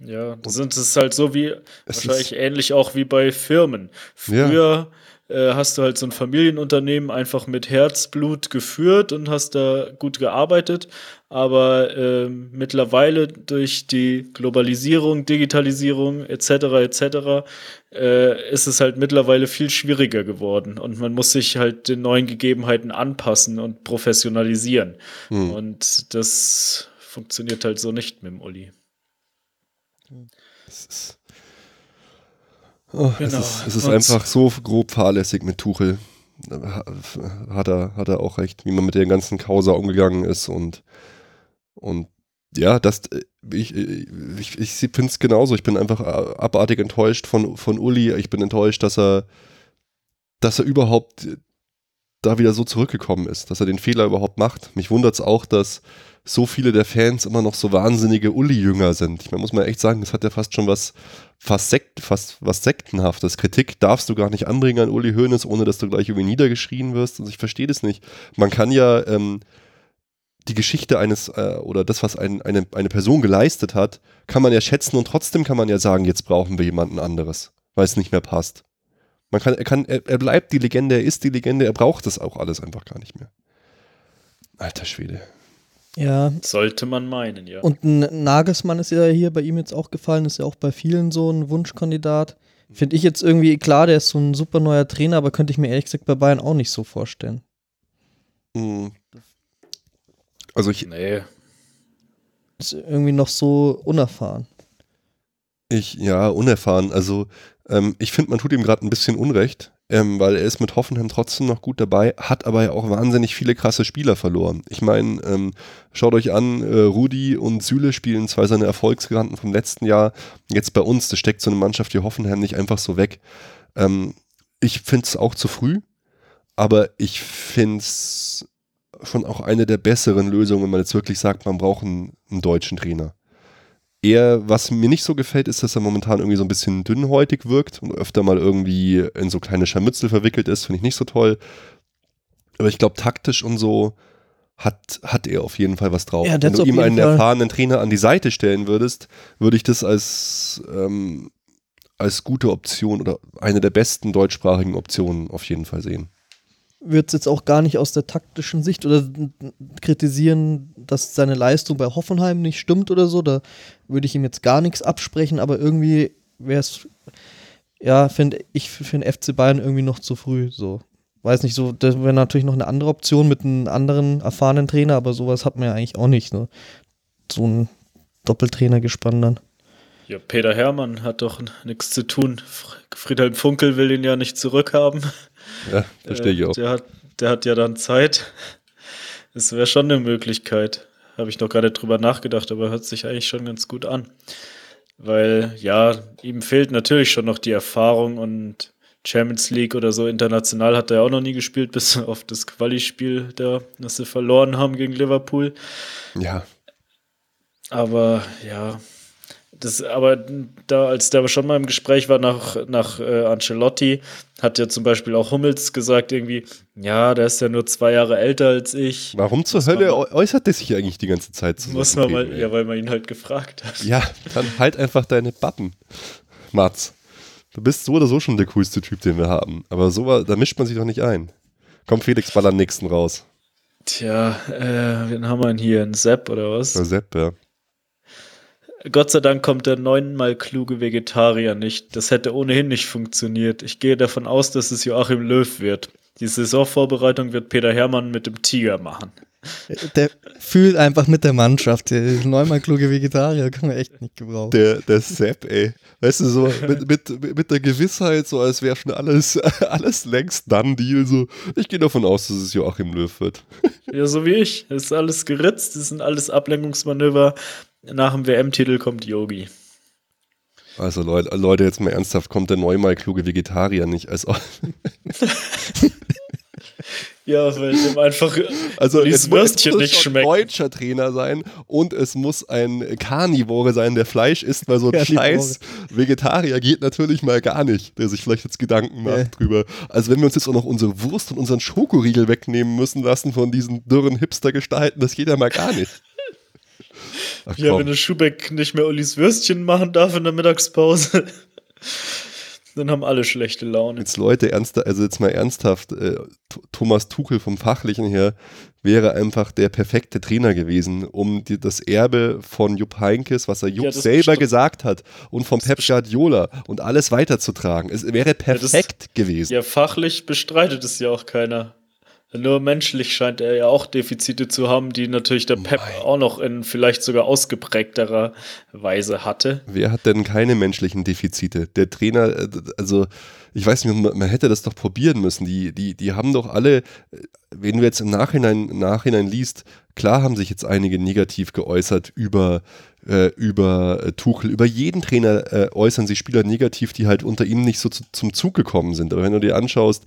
Ja, das ist halt so wie, wahrscheinlich ähnlich auch wie bei Firmen. Früher ja äh, hast du halt so ein Familienunternehmen einfach mit Herzblut geführt und hast da gut gearbeitet. Aber äh, mittlerweile durch die Globalisierung, Digitalisierung etc. etc. Äh, ist es halt mittlerweile viel schwieriger geworden und man muss sich halt den neuen Gegebenheiten anpassen und professionalisieren. Hm. Und das funktioniert halt so nicht mit dem Uli. Das ist Oh, genau. Es ist, es ist einfach so grob fahrlässig mit Tuchel. Hat er, hat er auch recht, wie man mit der ganzen Causa umgegangen ist und, und ja, das, ich, ich, ich finde es genauso. Ich bin einfach abartig enttäuscht von, von Uli. Ich bin enttäuscht, dass er, dass er überhaupt da wieder so zurückgekommen ist, dass er den Fehler überhaupt macht. Mich wundert es auch, dass so viele der Fans immer noch so wahnsinnige Uli-Jünger sind. Ich meine, muss man echt sagen, das hat ja fast schon was, fast, Sekt, fast was Sektenhaftes. Kritik darfst du gar nicht anbringen an Uli Hoeneß, ohne dass du gleich irgendwie niedergeschrien wirst. Also ich verstehe das nicht. Man kann ja ähm, die Geschichte eines äh, oder das, was ein, eine, eine Person geleistet hat, kann man ja schätzen und trotzdem kann man ja sagen, jetzt brauchen wir jemanden anderes, weil es nicht mehr passt. Man kann, er, kann, er, er bleibt die Legende, er ist die Legende, er braucht das auch alles einfach gar nicht mehr. Alter Schwede. Ja. Sollte man meinen, ja. Und ein Nagelsmann ist ja hier bei ihm jetzt auch gefallen, ist ja auch bei vielen so ein Wunschkandidat. Finde ich jetzt irgendwie, klar, der ist so ein super neuer Trainer, aber könnte ich mir ehrlich gesagt bei Bayern auch nicht so vorstellen. Mhm. Also ich. Nee. Ist irgendwie noch so unerfahren. Ich, ja, unerfahren. Also ähm, ich finde, man tut ihm gerade ein bisschen Unrecht ähm, weil er ist mit Hoffenheim trotzdem noch gut dabei, hat aber ja auch wahnsinnig viele krasse Spieler verloren. Ich meine, ähm, schaut euch an, äh, Rudi und Süle spielen zwei seine Erfolgsgaranten vom letzten Jahr. Jetzt bei uns, das steckt so eine Mannschaft wie Hoffenheim nicht einfach so weg. Ähm, ich finde es auch zu früh, aber ich finde es schon auch eine der besseren Lösungen, wenn man jetzt wirklich sagt, man braucht einen, einen deutschen Trainer. Eher, was mir nicht so gefällt, ist, dass er momentan irgendwie so ein bisschen dünnhäutig wirkt und öfter mal irgendwie in so kleine Scharmützel verwickelt ist. Finde ich nicht so toll. Aber ich glaube, taktisch und so hat, hat er auf jeden Fall was drauf. Ja, Wenn du ihm einen Fall. erfahrenen Trainer an die Seite stellen würdest, würde ich das als, ähm, als gute Option oder eine der besten deutschsprachigen Optionen auf jeden Fall sehen würde es jetzt auch gar nicht aus der taktischen Sicht oder kritisieren, dass seine Leistung bei Hoffenheim nicht stimmt oder so. Da würde ich ihm jetzt gar nichts absprechen, aber irgendwie wäre es, ja, finde ich für den FC Bayern irgendwie noch zu früh. So. Weiß nicht, so, das wäre natürlich noch eine andere Option mit einem anderen erfahrenen Trainer, aber sowas hat man ja eigentlich auch nicht. Ne? So ein Doppeltrainer gespannt dann. Ja, Peter Hermann hat doch nichts zu tun. Friedhelm Funkel will ihn ja nicht zurückhaben. Ja, verstehe ich äh, auch. Der hat, der hat ja dann Zeit. Das wäre schon eine Möglichkeit. Habe ich noch nicht drüber nachgedacht, aber hört sich eigentlich schon ganz gut an. Weil, ja, ihm fehlt natürlich schon noch die Erfahrung und Champions League oder so international hat er auch noch nie gespielt, bis auf das Quali-Spiel da, das sie verloren haben gegen Liverpool. Ja. Aber ja, das, aber da, als der schon mal im Gespräch war nach, nach äh, Ancelotti, hat ja zum Beispiel auch Hummels gesagt, irgendwie, ja, der ist ja nur zwei Jahre älter als ich. Warum zur Hölle man, äußert der sich eigentlich die ganze Zeit so? Muss man mal, ja, weil man ihn halt gefragt hat. Ja, dann halt einfach deine Bappen, Mats. Du bist so oder so schon der coolste Typ, den wir haben. Aber so, da mischt man sich doch nicht ein. Komm, Felix, ball am nächsten raus. Tja, äh, wen haben wir denn hier? Ein Sepp oder was? Ein Sepp, ja. Gott sei Dank kommt der neunmal kluge Vegetarier nicht. Das hätte ohnehin nicht funktioniert. Ich gehe davon aus, dass es Joachim Löw wird. Die Saisonvorbereitung wird Peter Hermann mit dem Tiger machen. Der fühlt einfach mit der Mannschaft. Der neunmal kluge Vegetarier kann man echt nicht gebrauchen. Der, der Sepp, ey. Weißt du, so mit, mit, mit der Gewissheit, so als wäre schon alles, alles längst done Deal. So. Ich gehe davon aus, dass es Joachim Löw wird. Ja, so wie ich. Es ist alles geritzt, es sind alles Ablenkungsmanöver. Nach dem WM-Titel kommt Yogi. Also Leute, Leute, jetzt mal ernsthaft, kommt der neunmal kluge Vegetarier nicht als Ja, weil dem einfach also dieses es muss, Würstchen es muss nicht schon schmeckt. deutscher Trainer sein und es muss ein Karnivore sein, der Fleisch isst, weil so ein Karnivore. scheiß Vegetarier geht natürlich mal gar nicht, der sich vielleicht jetzt Gedanken macht Nee. drüber. Also wenn wir uns jetzt auch noch unsere Wurst und unseren Schokoriegel wegnehmen müssen lassen von diesen dürren Hipster-Gestalten, das geht ja mal gar nicht. Ach, Ja, wenn der Schubeck nicht mehr Ulis Würstchen machen darf in der Mittagspause, dann haben alle schlechte Laune. Jetzt Leute, ernst, also jetzt mal ernsthaft, äh, Th- Thomas Tuchel vom Fachlichen her wäre einfach der perfekte Trainer gewesen, um die, das Erbe von Jupp Heynckes, was er Jupp Ja, das selber gesagt hat, und von Pep Guardiola und alles weiterzutragen. Es wäre das- perfekt gewesen. Ja, fachlich bestreitet es ja auch keiner. Nur menschlich scheint er ja auch Defizite zu haben, die natürlich der Pep Mei. auch noch in vielleicht sogar ausgeprägterer Weise hatte. Wer hat denn keine menschlichen Defizite? Der Trainer, äh, also ich weiß nicht, man hätte das doch probieren müssen. Die, die, die haben doch alle, äh, wenn du jetzt im Nachhinein, Nachhinein liest, klar haben sich jetzt einige negativ geäußert über, äh, über äh, Tuchel. Über jeden Trainer äh, äußern sich Spieler negativ, die halt unter ihm nicht so zu, zum Zug gekommen sind. Aber wenn du dir anschaust,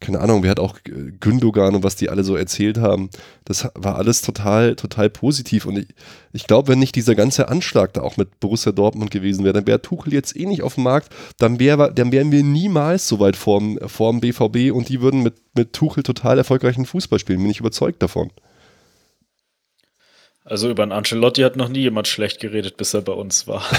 keine Ahnung, wer hat auch äh, Gündogan und was die alle so erzählt haben, das war alles total, total positiv. Und ich, ich glaube, wenn nicht dieser ganze Anschlag da auch mit Borussia Dortmund gewesen wäre, dann wäre Tuchel jetzt eh nicht auf dem Markt, dann, wär, dann wären wir niemals so weit vorm, vorm BVB und die würden mit, mit Tuchel total erfolgreichen Fußball spielen, bin ich überzeugt davon. Also über einen Ancelotti hat noch nie jemand schlecht geredet, bis er bei uns war.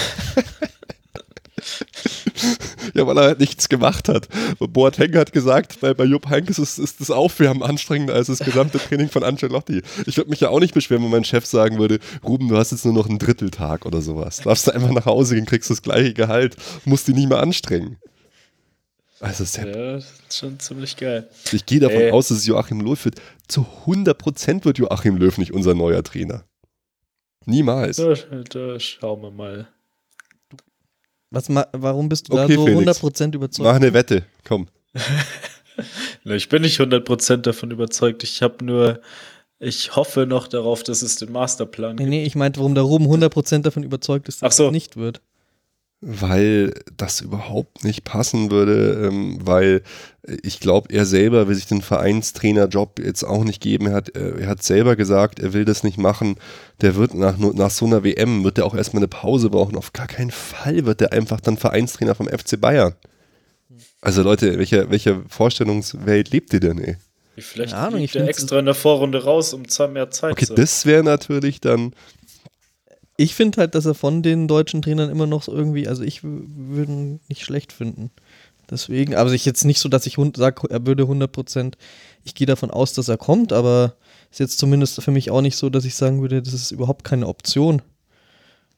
Ja, weil er halt nichts gemacht hat. Boateng hat gesagt, bei, bei Jupp Heynckes ist, ist das Aufwärmen anstrengender als das gesamte Training von Ancelotti. Ich würde mich ja auch nicht beschweren, wenn mein Chef sagen würde, Ruben, du hast jetzt nur noch einen Dritteltag oder sowas. Darfst du einfach nach Hause gehen, kriegst das gleiche Gehalt, musst dich nicht mehr anstrengen. Also Sepp, ja, das ist schon ziemlich geil. ich gehe davon Ey. aus, dass es Joachim Löw wird. Zu 100% wird Joachim Löw nicht unser neuer Trainer. Niemals. Da, da schauen wir mal. Was, warum bist du Okay, da so Felix. 100% überzeugt? Mach eine Wette, komm. Ich bin nicht 100% davon überzeugt. Ich habe nur, ich hoffe noch darauf, dass es den Masterplan Nee, gibt. nee, ich meinte, warum der Ruben 100% davon überzeugt ist, dass Ach so. es nicht wird. Weil das überhaupt nicht passen würde, ähm, weil ich glaube, er selber will sich den Vereinstrainerjob jetzt auch nicht geben. Er hat, äh, er hat selber gesagt, er will das nicht machen. Der wird nach, nach so einer WM, wird er auch erstmal eine Pause brauchen. Auf gar keinen Fall wird er einfach dann Vereinstrainer vom FC Bayern. Also Leute, welcher, welcher Vorstellungswelt lebt ihr denn, ey? Vielleicht Ahnung, fliegt ich er extra in der Vorrunde raus, um zwei mehr Zeit Okay, zu das wäre natürlich dann, Ich finde halt, dass er von den deutschen Trainern immer noch irgendwie, also ich würde ihn nicht schlecht finden. Deswegen, aber ich jetzt nicht so, dass ich sage, er würde 100%, ich gehe davon aus, dass er kommt, aber ist jetzt zumindest für mich auch nicht so, dass ich sagen würde, das ist überhaupt keine Option.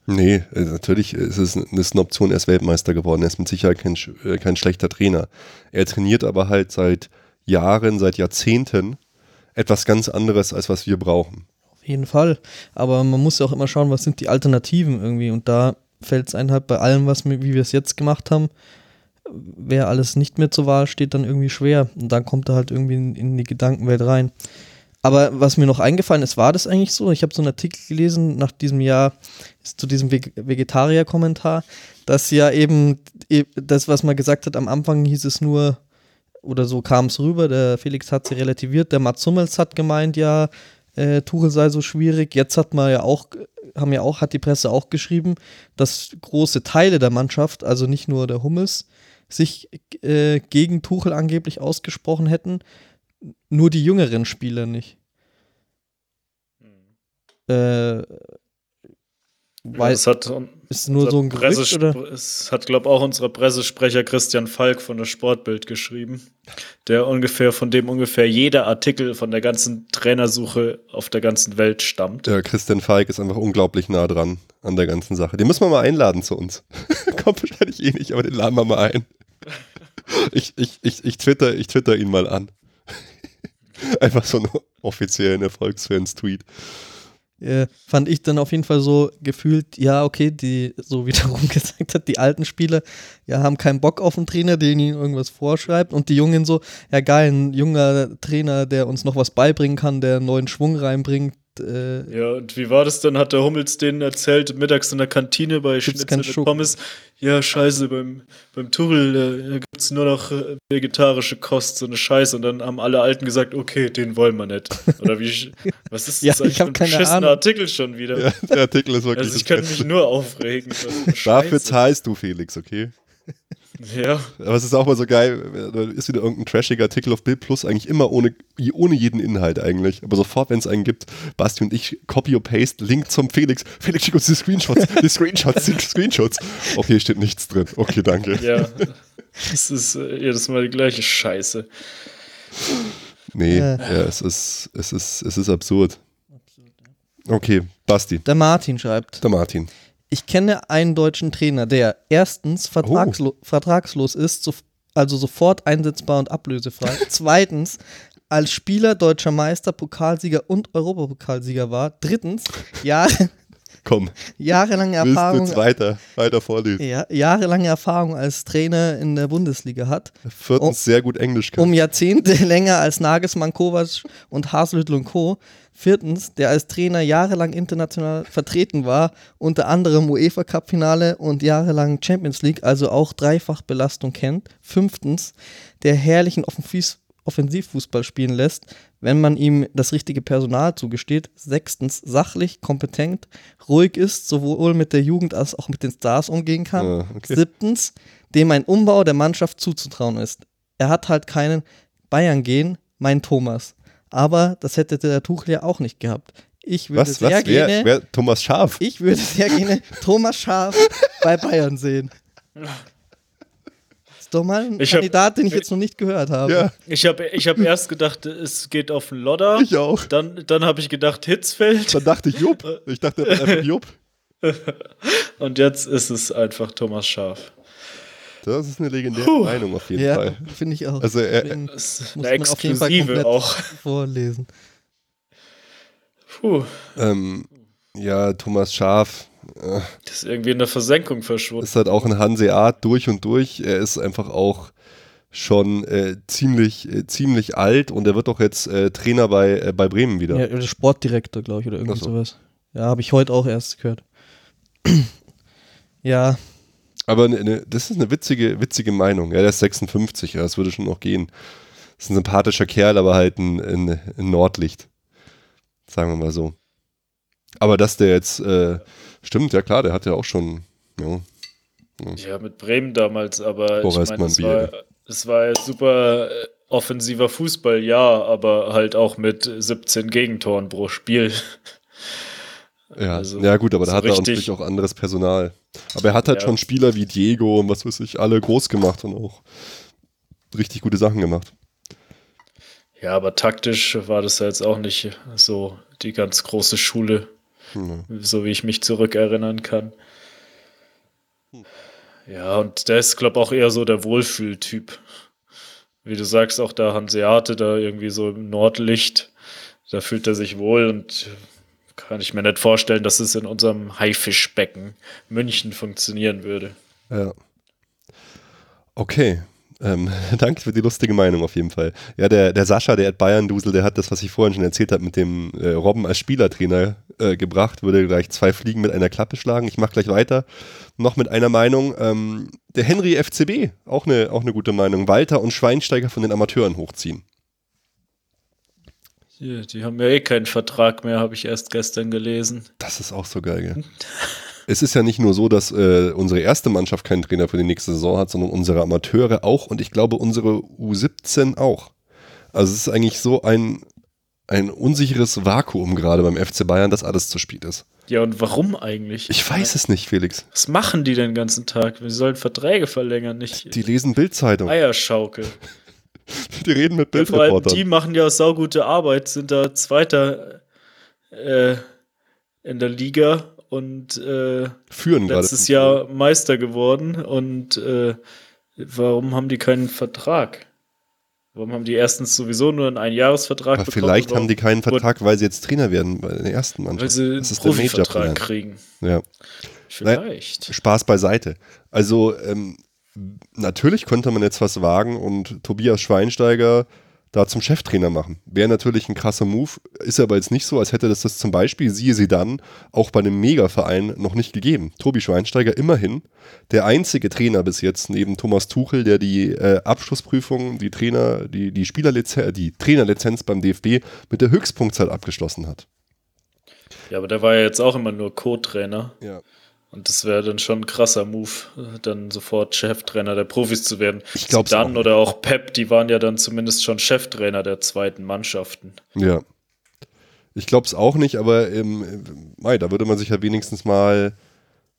Nee, äh, natürlich ist es ist eine Option, er ist Weltmeister geworden. Er ist mit Sicherheit kein, äh, kein schlechter Trainer. Er trainiert aber halt seit Jahren, seit Jahrzehnten etwas ganz anderes, als was wir brauchen. Jeden Fall. Aber man muss ja auch immer schauen, was sind die Alternativen irgendwie. Und da fällt es einem halt bei allem, was wir, wie wir es jetzt gemacht haben, wer alles nicht mehr zur Wahl steht, dann irgendwie schwer. Und dann kommt er halt irgendwie in, in die Gedankenwelt rein. Aber was mir noch eingefallen ist, war das eigentlich so? Ich habe so einen Artikel gelesen nach diesem Jahr zu diesem Veg Vegetarier-Kommentar, dass ja eben e- das, was man gesagt hat, am Anfang hieß es nur, oder so kam es rüber, der Felix hat sie relativiert, der Mats Hummels hat gemeint, ja, äh, Tuchel sei so schwierig. Jetzt hat man ja auch, haben ja auch, hat die Presse auch geschrieben, dass große Teile der Mannschaft, also nicht nur der Hummels, sich äh, gegen Tuchel angeblich ausgesprochen hätten. Nur die jüngeren Spieler nicht. Äh, weil es hat, ist nur unser so ein Gerücht oder? Es hat, glaube ich, auch unser Pressesprecher Christian Falk von der Sportbild geschrieben, der ungefähr, von dem ungefähr jeder Artikel von der ganzen Trainersuche auf der ganzen Welt stammt. Der Christian Falk ist einfach unglaublich nah dran an der ganzen Sache. Den müssen wir mal einladen zu uns. Kommt wahrscheinlich eh nicht, aber den laden wir mal ein. Ich, ich, ich, ich, twitter, ich twitter ihn mal an. Einfach so nur, offiziellen Erfolgsfans-Tweet. Äh, fand ich dann auf jeden Fall so gefühlt, ja, okay, die, so wie der Rum gesagt hat, die alten Spieler, ja, haben keinen Bock auf einen Trainer, der ihnen irgendwas vorschreibt. Und die Jungen so, ja geil, ein junger Trainer, der uns noch was beibringen kann, der neuen Schwung reinbringt, äh, ja, und wie war das dann? Hat der Hummels denen erzählt, mittags in der Kantine bei Schnitzel und Pommes? Ja, scheiße, beim, beim Tuchel äh, gibt es nur noch äh, vegetarische Kost, so eine Scheiße. Und dann haben alle Alten gesagt, okay, den wollen wir nicht. Oder wie, was ist das ja, eigentlich für ein beschissener Artikel schon wieder? Ja, der Artikel ist wirklich Also ich kann mich nur aufregen. Dafür zahlst du, Felix, okay? Ja. Aber es ist auch mal so geil, da ist wieder irgendein trashiger Artikel auf Bild Plus, eigentlich immer ohne, ohne jeden Inhalt eigentlich. Aber sofort, wenn es einen gibt, Basti und ich, Copy und Paste, Link zum Felix. Felix, schick uns die Screenshots, die Screenshots, die Screenshots. Okay, steht nichts drin. Okay, danke. Ja, es ist äh, jedes Mal die gleiche Scheiße. Nee, ja, ja es, ist, es, ist, es ist absurd. Okay, Basti. Der Martin schreibt. Der Martin. Ich kenne einen deutschen Trainer, der erstens vertragslo oh. vertragslos ist, so, also sofort einsetzbar und ablösefrei. Zweitens als Spieler deutscher Meister, Pokalsieger und Europapokalsieger war. Drittens Jahre, Komm. Jahrelange Erfahrung. Jetzt weiter, weiter vorlesen. Ja, jahrelange Erfahrung als Trainer in der Bundesliga hat. Viertens um, sehr gut Englisch kann. Um Jahrzehnte länger als Nagelsmann, Kovac und Haselhüttl und Co. Viertens, der als Trainer jahrelang international vertreten war, unter anderem UEFA Cup Finale und jahrelang Champions League, also auch Dreifachbelastung kennt. Fünftens, der herrlichen Offensiv Offensivfußball spielen lässt, wenn man ihm das richtige Personal zugesteht. Sechstens, sachlich, kompetent, ruhig ist, sowohl mit der Jugend als auch mit den Stars umgehen kann. Ah, okay. Siebtens, dem ein Umbau der Mannschaft zuzutrauen ist. Er hat halt keinen Bayern gehen, mein Thomas. Aber das hätte der Tuchel ja auch nicht gehabt. Ich würde was, sehr was, gerne. Wer, wer, Thomas Schaf? Ich würde sehr gerne Thomas Schaf bei Bayern sehen. Doch mal ein Ich Kandidat, hab- den ich jetzt noch nicht gehört habe. Ja, Ich habe ich hab erst gedacht, es geht auf den Lodder. ich auch. Dann, dann habe ich gedacht, Hitzfeld. Dann dachte ich Jupp. Ich dachte einfach Jupp. Und jetzt ist es einfach Thomas Schaf. Das ist eine legendäre Puh. Meinung auf jeden Ja, Fall. finde ich auch. Also er- Deswegen Das ist muss eine man auf jeden Fall komplett auch. vorlesen. Puh, Ähm, ja, Thomas Schaf äh, das ist irgendwie in der Versenkung verschwunden. ist halt auch ein Hanseat durch und durch. Er ist einfach auch schon äh, ziemlich, äh, ziemlich alt und er wird doch jetzt äh, Trainer bei, äh, bei Bremen wieder. Ja, der Sportdirektor, glaube ich, oder irgendwie so. sowas. Ja, habe ich heute auch erst gehört. ja, Aber ne, ne, das ist eine witzige, witzige Meinung. Ja, der ist 56, ja, das würde schon noch gehen. Ist ein sympathischer Kerl, aber halt ein, ein, ein Nordlicht. Sagen wir mal so. Aber dass der jetzt, äh, stimmt, ja klar, der hat ja auch schon, ja, Ja, mit Bremen damals, aber ich meine, es war, es war ja super äh, offensiver Fußball, ja, aber halt auch mit 17 Gegentoren pro Spiel. ja, Also, ja gut, aber da hat er natürlich auch anderes Personal. Aber er hat halt Ja. schon Spieler wie Diego und was weiß ich, alle groß gemacht und auch richtig gute Sachen gemacht. Ja, aber taktisch war das ja jetzt auch nicht so die ganz große Schule, Hm. so wie ich mich zurückerinnern kann. Ja, und der ist, glaube ich, auch eher so der Wohlfühltyp. Wie du sagst, auch der Hanseate da irgendwie so im Nordlicht, da fühlt er sich wohl und kann ich mir nicht vorstellen, dass es in unserem Haifischbecken München funktionieren würde. Ja. Okay. Ähm, danke für die lustige Meinung auf jeden Fall. Ja, der, der Sascha, der at Bayern-Dusel, der hat das, was ich vorhin schon erzählt habe, mit dem äh, Robben als Spielertrainer äh, gebracht, würde gleich zwei Fliegen mit einer Klappe schlagen. Ich mache gleich weiter. Noch mit einer Meinung. Ähm, der Henry FCB, auch eine, auch eine gute Meinung. Walter und Schweinsteiger von den Amateuren hochziehen. Die, die haben ja eh keinen Vertrag mehr, habe ich erst gestern gelesen. Das ist auch so geil, gell? Es ist ja nicht nur so, dass äh, unsere erste Mannschaft keinen Trainer für die nächste Saison hat, sondern unsere Amateure auch und ich glaube unsere U17 auch. Also es ist eigentlich so ein, ein unsicheres Vakuum gerade beim FC Bayern, dass alles zu spät ist. Ja, und warum eigentlich? Ich weiß es nicht, Felix. Was machen die den ganzen Tag? Wir sollen Verträge verlängern, nicht Die lesen Bildzeitung. Eierschaukel. Die reden mit Ja, vor allem die Bildreportern. machen ja saugute Arbeit, sind da Zweiter äh, in der Liga und äh, Führen letztes Jahr Meister geworden. Und äh, warum haben die keinen Vertrag? Warum haben die erstens sowieso nur einen Einjahresvertrag Aber bekommen? vielleicht haben die keinen Vertrag, weil sie jetzt Trainer werden bei der ersten Mannschaft. Weil sie das einen ist der Profivertrag kriegen. Ja. Vielleicht. Spaß beiseite. Also ähm, natürlich könnte man jetzt was wagen und Tobias Schweinsteiger da zum Cheftrainer machen. Wäre natürlich ein krasser Move, ist aber jetzt nicht so, als hätte das das zum Beispiel, siehe sie dann, auch bei einem Megaverein noch nicht gegeben. Tobi Schweinsteiger immerhin der einzige Trainer bis jetzt neben Thomas Tuchel, der die äh, Abschlussprüfung, die Trainer, die, die Spielerlizenz, die Trainerlizenz beim DFB mit der Höchstpunktzahl abgeschlossen hat. Ja, aber der war ja jetzt auch immer nur Co-Trainer. Ja. Und das wäre dann schon ein krasser Move, dann sofort Cheftrainer der Profis zu werden. Ich glaub's Dann oder auch Pep, die waren ja dann zumindest schon Cheftrainer der zweiten Mannschaften. Ja. Ich glaube es auch nicht, aber ähm, äh, mei, da würde man sich ja wenigstens mal,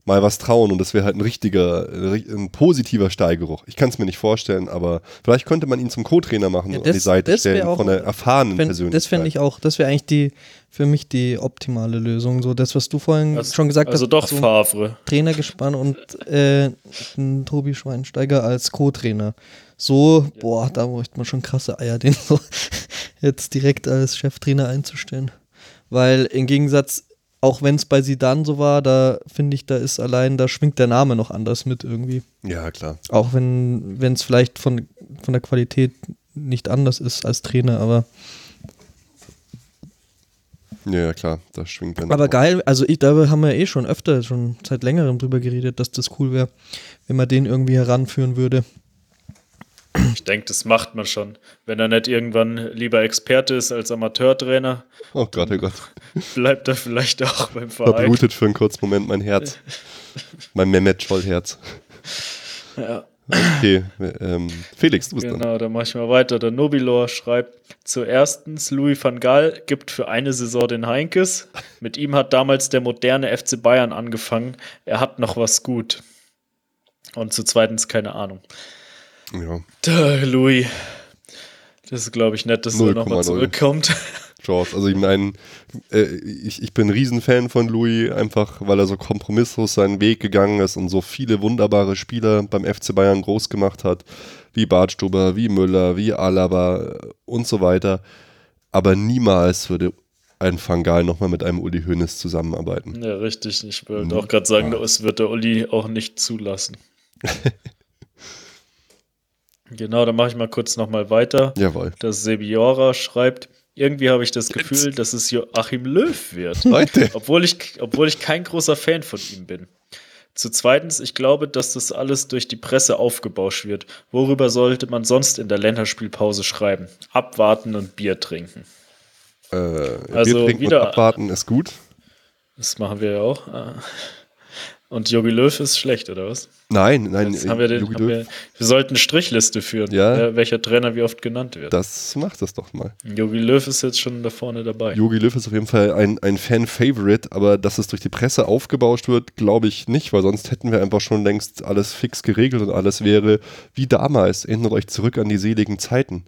mal was trauen und das wäre halt ein richtiger, ein positiver Steigeruch. Ich kann es mir nicht vorstellen, aber vielleicht könnte man ihn zum Co-Trainer machen Ja, und an die das- Seite das stellen auch- von der erfahrenen Fänd, Persönlichkeit. das fände ich auch, das wäre eigentlich die, für mich die optimale Lösung. So das, was du vorhin Also, schon gesagt also hast. doch so ein Favre. Trainergespann und äh, ein Tobi Schweinsteiger als Co-Trainer. So, boah, da bräuchte man schon krasse Eier, den so jetzt direkt als Cheftrainer einzustellen. Weil im Gegensatz, auch wenn es bei Sidan so war, da finde ich, da ist allein, da schwingt der Name noch anders mit irgendwie. Ja, klar. Auch wenn es vielleicht von, von der Qualität nicht anders ist als Trainer, aber Ja, ja, klar, das schwingt dann. Aber auch. geil, also ich, da haben wir eh schon öfter, schon seit längerem drüber geredet, dass das cool wäre, wenn man den irgendwie heranführen würde. Ich denke, das macht man schon. Wenn er nicht irgendwann lieber Experte ist als Amateurtrainer, Oh Gott, oh Gott. bleibt er vielleicht auch beim Verein. Verblutet für einen kurzen Moment mein Herz. mein Mehmet Scholl-Herz. Ja. Okay, ähm, Felix, du bist dran. Genau, dann mache ich mal weiter. Der Nobilor schreibt: Zuerstens, Louis van Gaal gibt für eine Saison den Heinkes. Mit ihm hat damals der moderne FC Bayern angefangen. Er hat noch was gut. Und zu zweitens, keine Ahnung. Ja, Der Louis. Das ist, glaube ich, nett, dass er 0,0. nochmal zurückkommt. Chance. Also ich meine, äh, ich, ich bin ein Riesenfan von Louis, einfach weil er so kompromisslos seinen Weg gegangen ist und so viele wunderbare Spieler beim FC Bayern groß gemacht hat, wie Bartstuber, wie Müller, wie Alaba äh, und so weiter. Aber niemals würde ein Fangal nochmal mit einem Uli Hoeneß zusammenarbeiten. Ja, richtig. Ich wollte Mhm. auch gerade sagen, das wird der Uli auch nicht zulassen. genau, dann mache ich mal kurz nochmal weiter. Jawohl. dass Sebiora schreibt, irgendwie habe ich das Gefühl, dass es Joachim Löw wird. Leute. obwohl, ich, obwohl ich kein großer Fan von ihm bin. Zu zweitens, ich glaube, dass das alles durch die Presse aufgebauscht wird. Worüber sollte man sonst in der Länderspielpause schreiben? Abwarten und Bier trinken. Äh, Also Bier trinken wieder- abwarten ist gut. Das machen wir ja auch. Und Jogi Löw ist schlecht, oder was? Nein, nein. Jetzt haben wir, den, Jogi haben wir, wir sollten eine Strichliste führen, Ja. welcher Trainer wie oft genannt wird. das macht das doch mal. Jogi Löw ist jetzt schon da vorne dabei. Jogi Löw ist auf jeden Fall ein, ein Fan-Favorite, aber dass es durch die Presse aufgebauscht wird, glaube ich nicht, weil sonst hätten wir einfach schon längst alles fix geregelt und alles wäre wie damals. Erinnert euch zurück an die seligen Zeiten.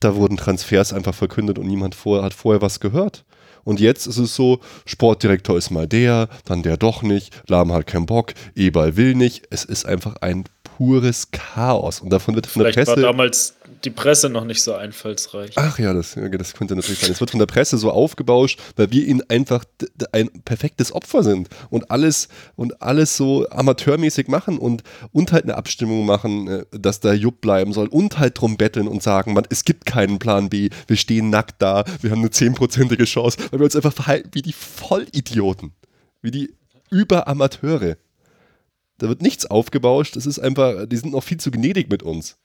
Da wurden Transfers einfach verkündet und niemand vor, hat vorher was gehört. Und jetzt ist es so, Sportdirektor ist mal der, dann der doch nicht, Lahm hat keinen Bock, Eberl will nicht. Es ist einfach ein pures Chaos. Und davon wird von der Vielleicht war Presse... damals die Presse noch nicht so einfallsreich. Ach ja, das, das könnte natürlich sein. Es wird von der Presse so aufgebauscht, weil wir ihnen einfach ein perfektes Opfer sind und alles und alles so amateurmäßig machen und, und halt eine Abstimmung machen, äh, dass da Jupp bleiben soll und halt drum betteln und sagen, man, es gibt keinen Plan B, wir stehen nackt da, wir haben eine zehnprozentige Chance, weil wir uns einfach verhalten wie die Vollidioten, wie die Überamateure. Da wird nichts aufgebauscht, es ist einfach, die sind noch viel zu gnädig mit uns.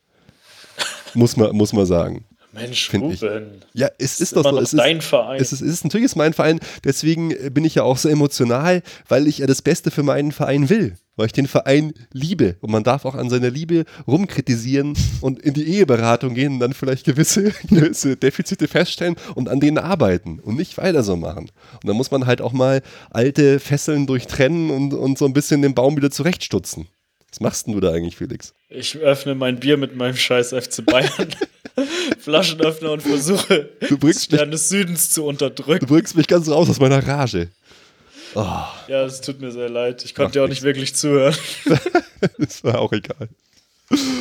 Muss man, muss man sagen. Mensch. Ruben. Ja, es ist, ist doch so. Es ist, dein Verein. Es ist, es ist natürlich ist mein Verein, deswegen äh, bin ich ja auch so emotional, weil ich ja das Beste für meinen Verein will, weil ich den Verein liebe. Und man darf auch an seiner Liebe rumkritisieren und in die Eheberatung gehen und dann vielleicht gewisse, gewisse Defizite feststellen und an denen arbeiten und nicht weiter so machen. Und dann muss man halt auch mal alte Fesseln durchtrennen und, und so ein bisschen den Baum wieder zurechtstutzen. Was machst denn du da eigentlich, Felix? Ich öffne mein Bier mit meinem scheiß FC Bayern. Flaschenöffner und versuche, Du bringst mich- Stern des Südens zu Du unterdrücken. bringst mich ganz raus aus meiner Rage. Ja, es tut mir sehr leid. Ich konnte ja auch nicht wirklich zuhören. Das war auch egal.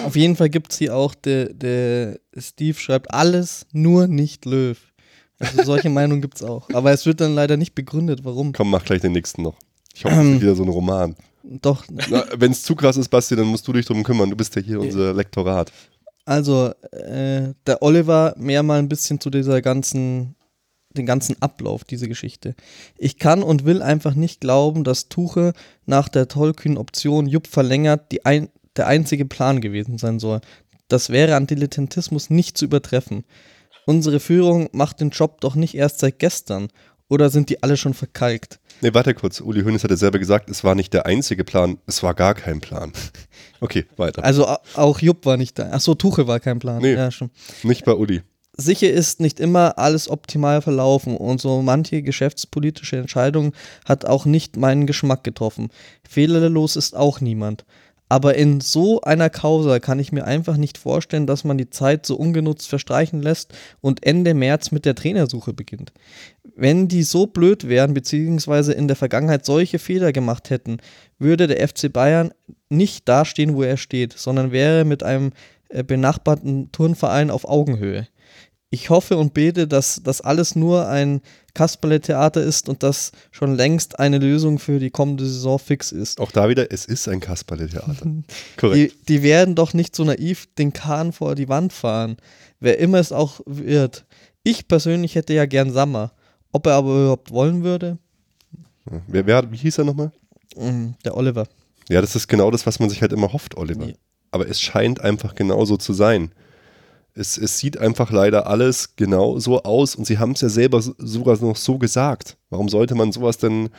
Auf jeden Fall gibt es hier auch, der, der Steve schreibt alles, nur nicht Löw. Also solche Meinungen gibt es auch. Aber es wird dann leider nicht begründet, warum. Komm, mach gleich den nächsten noch. Ich hoffe, es ist wieder so ein Roman. Doch, Wenn es zu krass ist, Basti, dann musst du dich drum kümmern. Du bist ja hier unser Lektorat. Also, äh, der Oliver mehr mal ein bisschen zu dieser ganzen, den ganzen Ablauf, diese Geschichte. Ich kann und will einfach nicht glauben, dass Tuche nach der tollkühnen Option Jupp verlängert die ein, der einzige Plan gewesen sein soll. Das wäre an Dilettantismus nicht zu übertreffen. Unsere Führung macht den Job doch nicht erst seit gestern. Oder sind die alle schon verkalkt? Nee, warte kurz. Uli Hoeneß hat ja selber gesagt, es war nicht der einzige Plan, es war gar kein Plan. Okay, weiter. Also auch Jupp war nicht da. Achso, Tuchel war kein Plan. Nee. Ja, schon. Nicht bei Uli. Sicher ist nicht immer alles optimal verlaufen und so manche geschäftspolitische Entscheidung hat auch nicht meinen Geschmack getroffen. Fehlerlos ist auch niemand. Aber in so einer Causa kann ich mir einfach nicht vorstellen, dass man die Zeit so ungenutzt verstreichen lässt und Ende März mit der Trainersuche beginnt. Wenn die so blöd wären, beziehungsweise in der Vergangenheit solche Fehler gemacht hätten, würde der FC Bayern nicht dastehen, wo er steht, sondern wäre mit einem äh, benachbarten Turnverein auf Augenhöhe. Ich hoffe und bete, dass das alles nur ein Kasperle-Theater ist und dass schon längst eine Lösung für die kommende Saison fix ist. Auch da wieder, es ist ein Kasperle-Theater. Korrekt. Die, die werden doch nicht so naiv den Kahn vor die Wand fahren. Wer immer es auch wird. Ich persönlich hätte ja gern Sammer. Ob er aber überhaupt wollen würde? Wer, wer, wie hieß er nochmal? Mm, Der Oliver. Ja, das ist genau das, was man sich halt immer hofft, Oliver. Ja. Aber es scheint einfach genauso zu sein. Es, es sieht einfach leider alles genau so aus und sie haben es ja selber sogar noch so gesagt. Warum sollte man sowas denn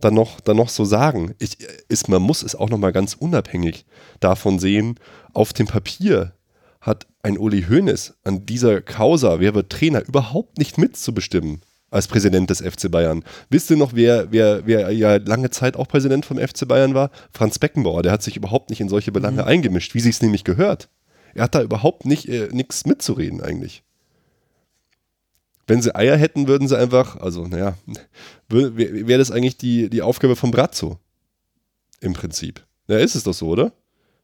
dann noch, dann noch so sagen? Ich, ist, man muss es auch nochmal ganz unabhängig davon sehen. Auf dem Papier hat ein Uli Hoeneß an dieser Causa, wer wird Trainer, überhaupt nicht mitzubestimmen als Präsident des FC Bayern. Wisst ihr noch, wer, wer, wer ja lange Zeit auch Präsident vom FC Bayern war? Franz Beckenbauer. Der hat sich überhaupt nicht in solche Belange eingemischt, wie sich es nämlich gehört. Er hat da überhaupt nicht äh, nichts mitzureden eigentlich. Wenn sie Eier hätten, würden sie einfach, also naja, wäre wär das eigentlich die, die Aufgabe von Brazzo. Im Prinzip. Ja, ist es doch so, oder?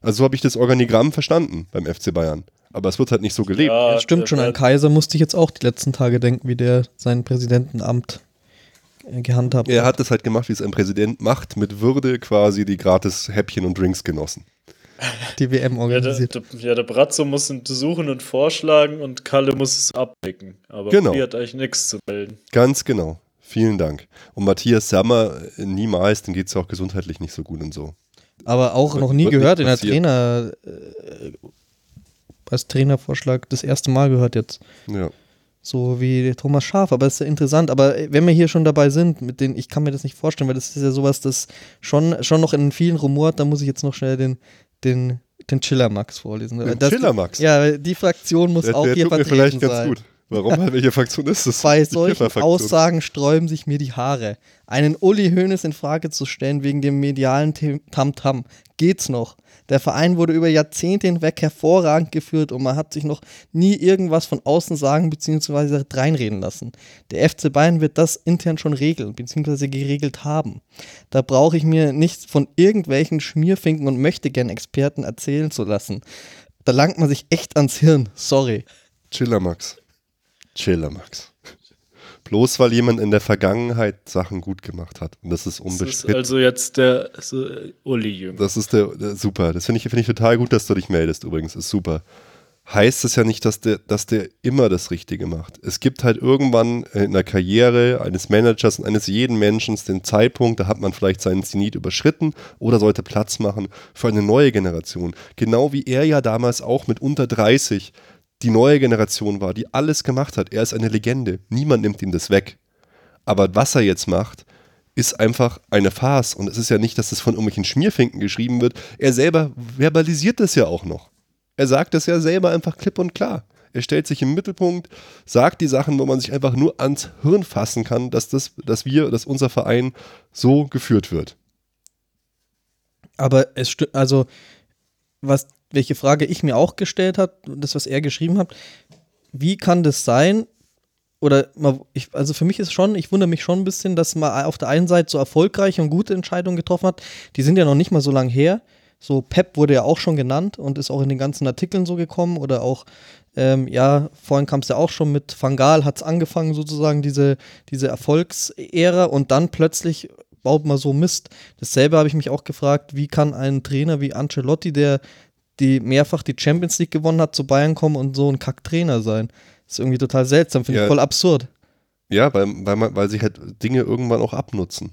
Also so habe ich das Organigramm verstanden beim FC Bayern. Aber es wird halt nicht so gelebt. Ja, Ja, stimmt schon, an Kaiser musste ich jetzt auch die letzten Tage denken, wie der sein Präsidentenamt äh, gehandhabt Er hat. hat das halt gemacht, wie es ein Präsident macht, mit Würde quasi die gratis Häppchen und Drinks genossen. Die WM Ja der, organisiert. der, ja, der Brazzo muss untersuchen und vorschlagen und Kalle muss es abnicken. Aber Genau. Uli hat eigentlich nichts zu melden. Ganz genau. Vielen Dank. Und Matthias Sammer äh, niemals, dem geht es ja auch gesundheitlich nicht so gut und so. Aber auch Wird- noch nie gehört in der. Trainer, äh, als Trainervorschlag das erste Mal gehört jetzt. Ja. So wie Thomas Schaf, aber es ist ja interessant. Aber äh, wenn wir hier schon dabei sind, mit denen, ich kann mir das nicht vorstellen, weil das ist ja sowas, das schon, schon noch in vielen rumort, da muss ich jetzt noch schnell den, den, den Chiller Max vorlesen. Den Das- Chiller Max? Ja, die Fraktion muss Der, auch der hier tut mir vertreten vielleicht ganz sein. gut. Warum? Welche Fraktion ist das? Bei solchen. Aussagen sträuben sich mir die Haare. Einen Uli Hoeneß in Frage zu stellen wegen dem medialen Tamtam. Geht's noch? Der Verein wurde über Jahrzehnte hinweg hervorragend geführt und man hat sich noch nie irgendwas von außen sagen bzw. reinreden lassen. Der FC Bayern wird das intern schon regeln bzw. geregelt haben. Da brauche ich mir nicht von irgendwelchen Schmierfinken und möchtegern Experten erzählen zu lassen. Da langt man sich echt ans Hirn. Sorry. Chiller Max. Chiller Max. Bloß weil jemand in der Vergangenheit Sachen gut gemacht hat. Und das ist Das ist unbestritten. also jetzt der so, äh, Uli-Jünger. Das ist der, der super. Das finde ich, find ich total gut, dass du dich meldest übrigens. Ist super. Heißt es ja nicht, dass der, dass der immer das Richtige macht. Es gibt halt irgendwann in der Karriere eines Managers und eines jeden Menschen den Zeitpunkt, da hat man vielleicht seinen Zenit überschritten oder sollte Platz machen für eine neue Generation. Genau wie er ja damals auch mit unter 30 die neue Generation war, die alles gemacht hat. Er ist eine Legende. Niemand nimmt ihm das weg. Aber was er jetzt macht, ist einfach eine Farce. Und es ist ja nicht, dass es von irgendwelchen Schmierfinken geschrieben wird. Er selber verbalisiert das ja auch noch. Er sagt das ja selber einfach klipp und klar. Er stellt sich im Mittelpunkt, sagt die Sachen, wo man sich einfach nur ans Hirn fassen kann, dass, das, dass wir, dass unser Verein so geführt wird. Aber es stimmt, also, was, welche Frage ich mir auch gestellt habe, das, was er geschrieben hat, wie kann das sein? Oder mal, ich, also für mich ist schon, ich wundere mich schon ein bisschen, dass man auf der einen Seite so erfolgreiche und gute Entscheidungen getroffen hat. Die sind ja noch nicht mal so lange her. so Pep wurde ja auch schon genannt und ist auch in den ganzen Artikeln so gekommen oder auch, ähm, ja, vorhin kam es ja auch schon mit Fangal, hat es angefangen sozusagen, diese, diese Erfolgsära und dann plötzlich baut man so Mist. Dasselbe habe ich mich auch gefragt, wie kann ein Trainer wie Ancelotti, der die mehrfach die Champions League gewonnen hat, zu Bayern kommen und so ein Kacktrainer sein? Das ist irgendwie total seltsam, finde Ja. ich voll absurd. Ja, weil, weil, man, weil sich halt Dinge irgendwann auch abnutzen.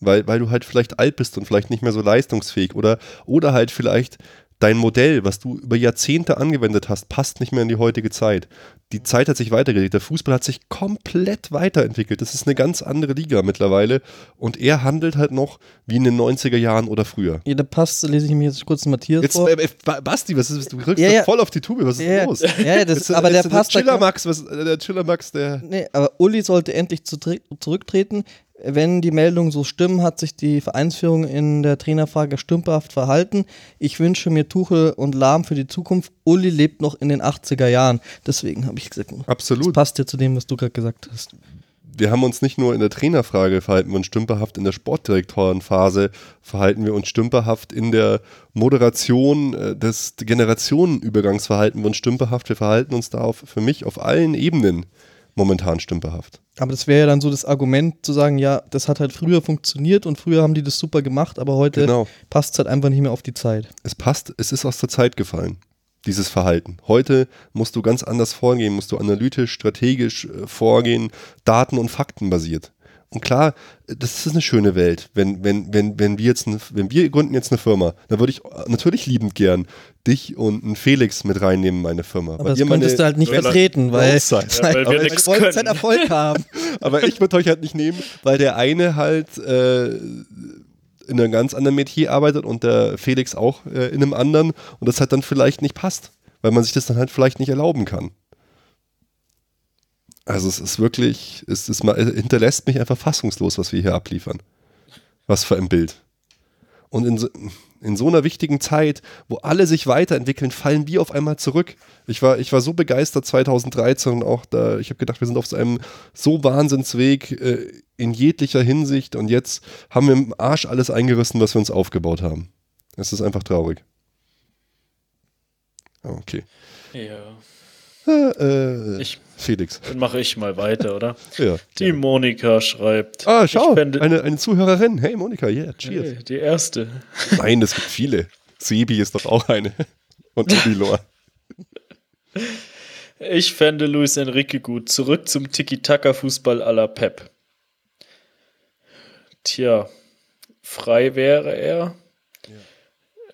Weil, weil du halt vielleicht alt bist und vielleicht nicht mehr so leistungsfähig oder, oder halt vielleicht dein Modell, was du über Jahrzehnte angewendet hast, passt nicht mehr in die heutige Zeit. Die Zeit hat sich weitergedreht. Der Fußball hat sich komplett weiterentwickelt. Das ist eine ganz andere Liga mittlerweile. Und er handelt halt noch wie in den 90er Jahren oder früher. Ja, da passt, lese ich mir jetzt kurz Matthias Jetzt, vor. äh, äh, Ba- Basti, was ist, du rückst Ja, ja. voll auf die Tube, was ist Ja, los? ja, das- Jetzt, aber der jetzt passt da Chiller Max, was, äh, der Chiller Max, der. Nee, aber Uli sollte endlich zu, zurücktreten. Wenn die Meldungen so stimmen, hat sich die Vereinsführung in der Trainerfrage stümperhaft verhalten. Ich wünsche mir Tuchel und Lahm für die Zukunft. Uli lebt noch in den 80er Jahren. Deswegen habe ich gesagt, das Absolut. passt ja zu dem, was du gerade gesagt hast. wir haben uns nicht nur in der Trainerfrage verhalten wir uns stümperhaft, in der Sportdirektorenphase verhalten wir uns stümperhaft, in der Moderation äh, des Generationenübergangs verhalten wir uns stümperhaft. Wir verhalten uns da auf, für mich auf allen Ebenen momentan stümperhaft. Aber das wäre ja dann so das Argument zu sagen, ja, das hat halt früher funktioniert und früher haben die das super gemacht, aber heute Genau. passt es halt einfach nicht mehr auf die Zeit. Es passt, es ist aus der Zeit gefallen, dieses Verhalten. Heute musst du ganz anders vorgehen, musst du analytisch, strategisch äh, vorgehen, Daten- und Fakten basiert. Und klar, das ist eine schöne Welt. Wenn, wenn, wenn, wenn wir jetzt, eine, wenn wir gründen jetzt eine Firma, dann würde ich natürlich liebend gern dich und einen Felix mit reinnehmen in meine Firma. Aber Weil das ihr könntest du halt nicht vertreten, weil. Ja, weil wir wolltest können. halt Erfolg haben. Aber ich würde euch halt nicht nehmen, weil der eine halt äh, in einem ganz anderen Metier arbeitet und der Felix auch äh, in einem anderen und das halt dann vielleicht nicht passt, weil man sich das dann halt vielleicht nicht erlauben kann. Also es ist wirklich, es ist mal, es hinterlässt mich einfach fassungslos, was wir hier abliefern. Was für ein Bild. Und in so, in so einer wichtigen Zeit, wo alle sich weiterentwickeln, fallen wir auf einmal zurück. Ich war, ich war so begeistert 2013 und auch da, ich habe gedacht, wir sind auf so einem so Wahnsinnsweg äh, in jeglicher Hinsicht und jetzt haben wir im Arsch alles eingerissen, was wir uns aufgebaut haben. Es ist einfach traurig. Okay. Ja. Äh, äh, Ich, Felix. dann mache ich mal weiter, oder? Ja. Die Monika schreibt. Ah, schau, eine, eine Zuhörerin. Hey Monika, yeah, cheers. Hey, die erste. Nein, es gibt viele. Sebi ist doch auch eine. Und Ubilor. Ich fände Luis Enrique gut. Zurück zum Tiki-Taka-Fußball à la Pep. Tja, frei wäre er.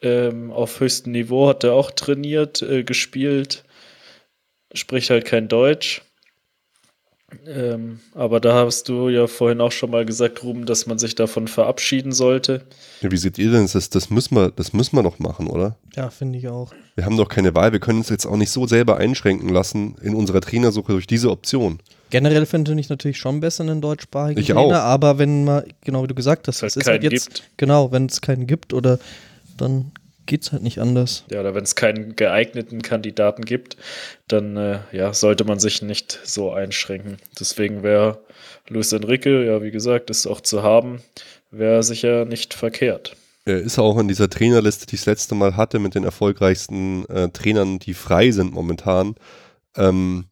Ähm, auf höchstem Niveau hat er auch trainiert, äh, gespielt. Spricht halt kein Deutsch. Ähm, aber da hast du ja vorhin auch schon mal gesagt, Ruben, dass man sich davon verabschieden sollte. Ja, wie seht ihr denn das? Das müssen wir, das müssen wir doch machen, oder? Ja, finde ich auch. Wir haben doch keine Wahl. Wir können uns jetzt auch nicht so selber einschränken lassen in unserer Trainersuche durch diese Option. Generell finde ich natürlich schon besser einen deutschsprachigen Ich Trainer, auch. aber wenn man, genau wie du gesagt hast, es es ist halt jetzt, gibt. genau, wenn es keinen gibt oder dann geht es halt nicht anders. Ja, oder wenn es keinen geeigneten Kandidaten gibt, dann äh, ja, sollte man sich nicht so einschränken. Deswegen wäre Luis Enrique, ja, wie gesagt, ist auch zu haben, wäre sicher nicht verkehrt. Er ist auch in dieser Trainerliste, die ich das letzte Mal hatte, mit den erfolgreichsten äh, Trainern, die frei sind momentan. Ähm,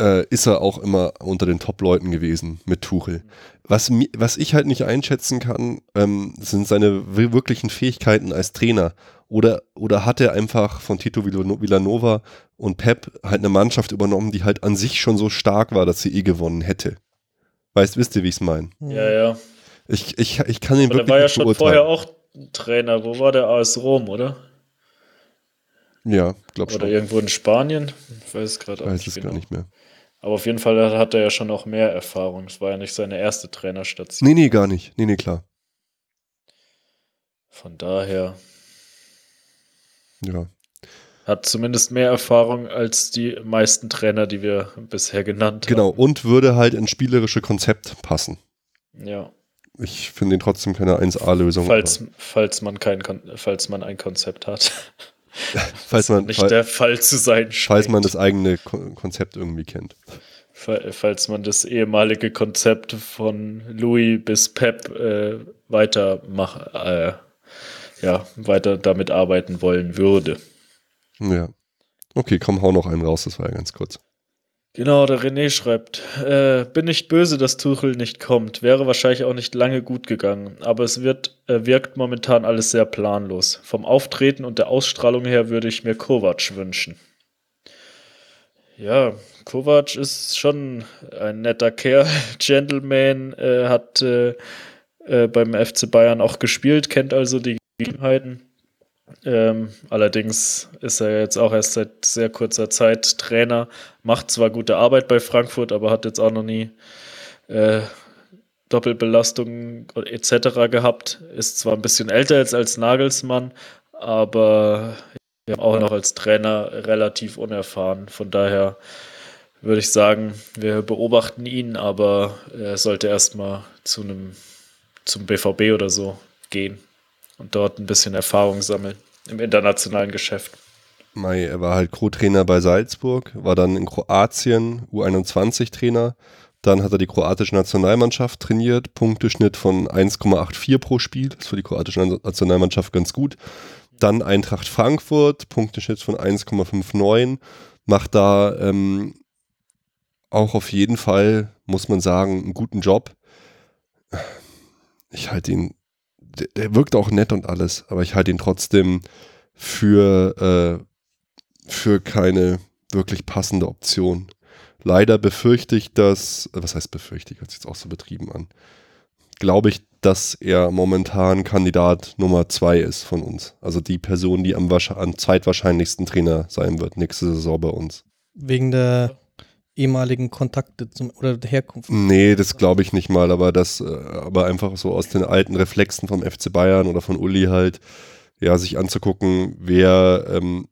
äh, ist er auch immer unter den Top-Leuten gewesen mit Tuchel. Was, was ich halt nicht einschätzen kann, ähm, sind seine wi- wirklichen Fähigkeiten als Trainer. Oder, oder hat er einfach von Tito Villano- Villanova und Pep halt eine Mannschaft übernommen, die halt an sich schon so stark war, dass sie eh gewonnen hätte. Weißt, wisst ihr, wie ich es meine? Ja, ja. Ich, ich, ich kann ihn Aber der wirklich war ja schon beurteilen. vorher auch Trainer. Wo war der AS Rom, oder? Ja, glaub schon. Oder irgendwo in Spanien? Ich weiß es gerade Ich auch weiß nicht es genau. gar nicht mehr. Aber auf jeden Fall hat er ja schon auch mehr Erfahrung. Es war ja nicht seine erste Trainerstation. Nee, nee, gar nicht. Nee, nee, klar. Von daher Ja. hat zumindest mehr Erfahrung als die meisten Trainer, die wir bisher genannt Genau. haben. Und würde halt ins spielerische Konzept passen. Ja. Ich finde ihn trotzdem keine 1A-Lösung. Falls, falls, man kein falls man ein Konzept hat. falls man, nicht fall, der Fall zu sein falls man scheint. das eigene Ko Konzept irgendwie kennt. falls man das ehemalige Konzept von Louis bis Pep äh, weiter mach, äh, ja, weiter damit arbeiten wollen würde. Ja. Okay, komm, hau noch einen raus, das war ja ganz kurz. Genau, der René schreibt, äh, bin nicht böse, dass Tuchel nicht kommt. Wäre wahrscheinlich auch nicht lange gut gegangen. Aber es wird, äh, wirkt momentan alles sehr planlos. Vom Auftreten und der Ausstrahlung her würde ich mir Kovac wünschen. Ja, Kovac ist schon ein netter Kerl, Gentleman, äh, hat äh, äh, beim FC Bayern auch gespielt, kennt also die Gegebenheiten. Ähm, allerdings ist er jetzt auch erst seit sehr kurzer Zeit Trainer, macht zwar gute Arbeit bei Frankfurt, aber hat jetzt auch noch nie äh, Doppelbelastungen etc. gehabt. Ist zwar ein bisschen älter jetzt als Nagelsmann, aber auch noch als Trainer relativ unerfahren. Von daher würde ich sagen, wir beobachten ihn, aber er sollte erstmal zu einem zum BVB oder so gehen und dort ein bisschen Erfahrung sammeln im internationalen Geschäft. Mai, er war halt Co-Trainer bei Salzburg, war dann in Kroatien U21-Trainer. Dann hat er die kroatische Nationalmannschaft trainiert, Punkteschnitt von 1,84 pro Spiel, das ist für die kroatische Nationalmannschaft ganz gut. Dann Eintracht Frankfurt, Punkteschnitt von 1,59, macht da ähm, auch auf jeden Fall, muss man sagen, einen guten Job. Ich halte ihn der, der wirkt auch nett und alles, aber ich halte ihn trotzdem für, äh, für keine wirklich passende Option. Leider befürchte ich, dass, was heißt befürchte ich, hört sich jetzt auch so betrieben an, glaube ich, dass er momentan Kandidat Nummer zwei ist von uns. Also die Person, die am, am zweitwahrscheinlichsten Trainer sein wird nächste Saison bei uns. Wegen der ehemaligen Kontakte zum, oder der Herkunft? Nee, das glaube ich nicht mal, aber das, äh, aber einfach so aus den alten Reflexen vom FC Bayern oder von Uli halt, ja, sich anzugucken, wer, ähm,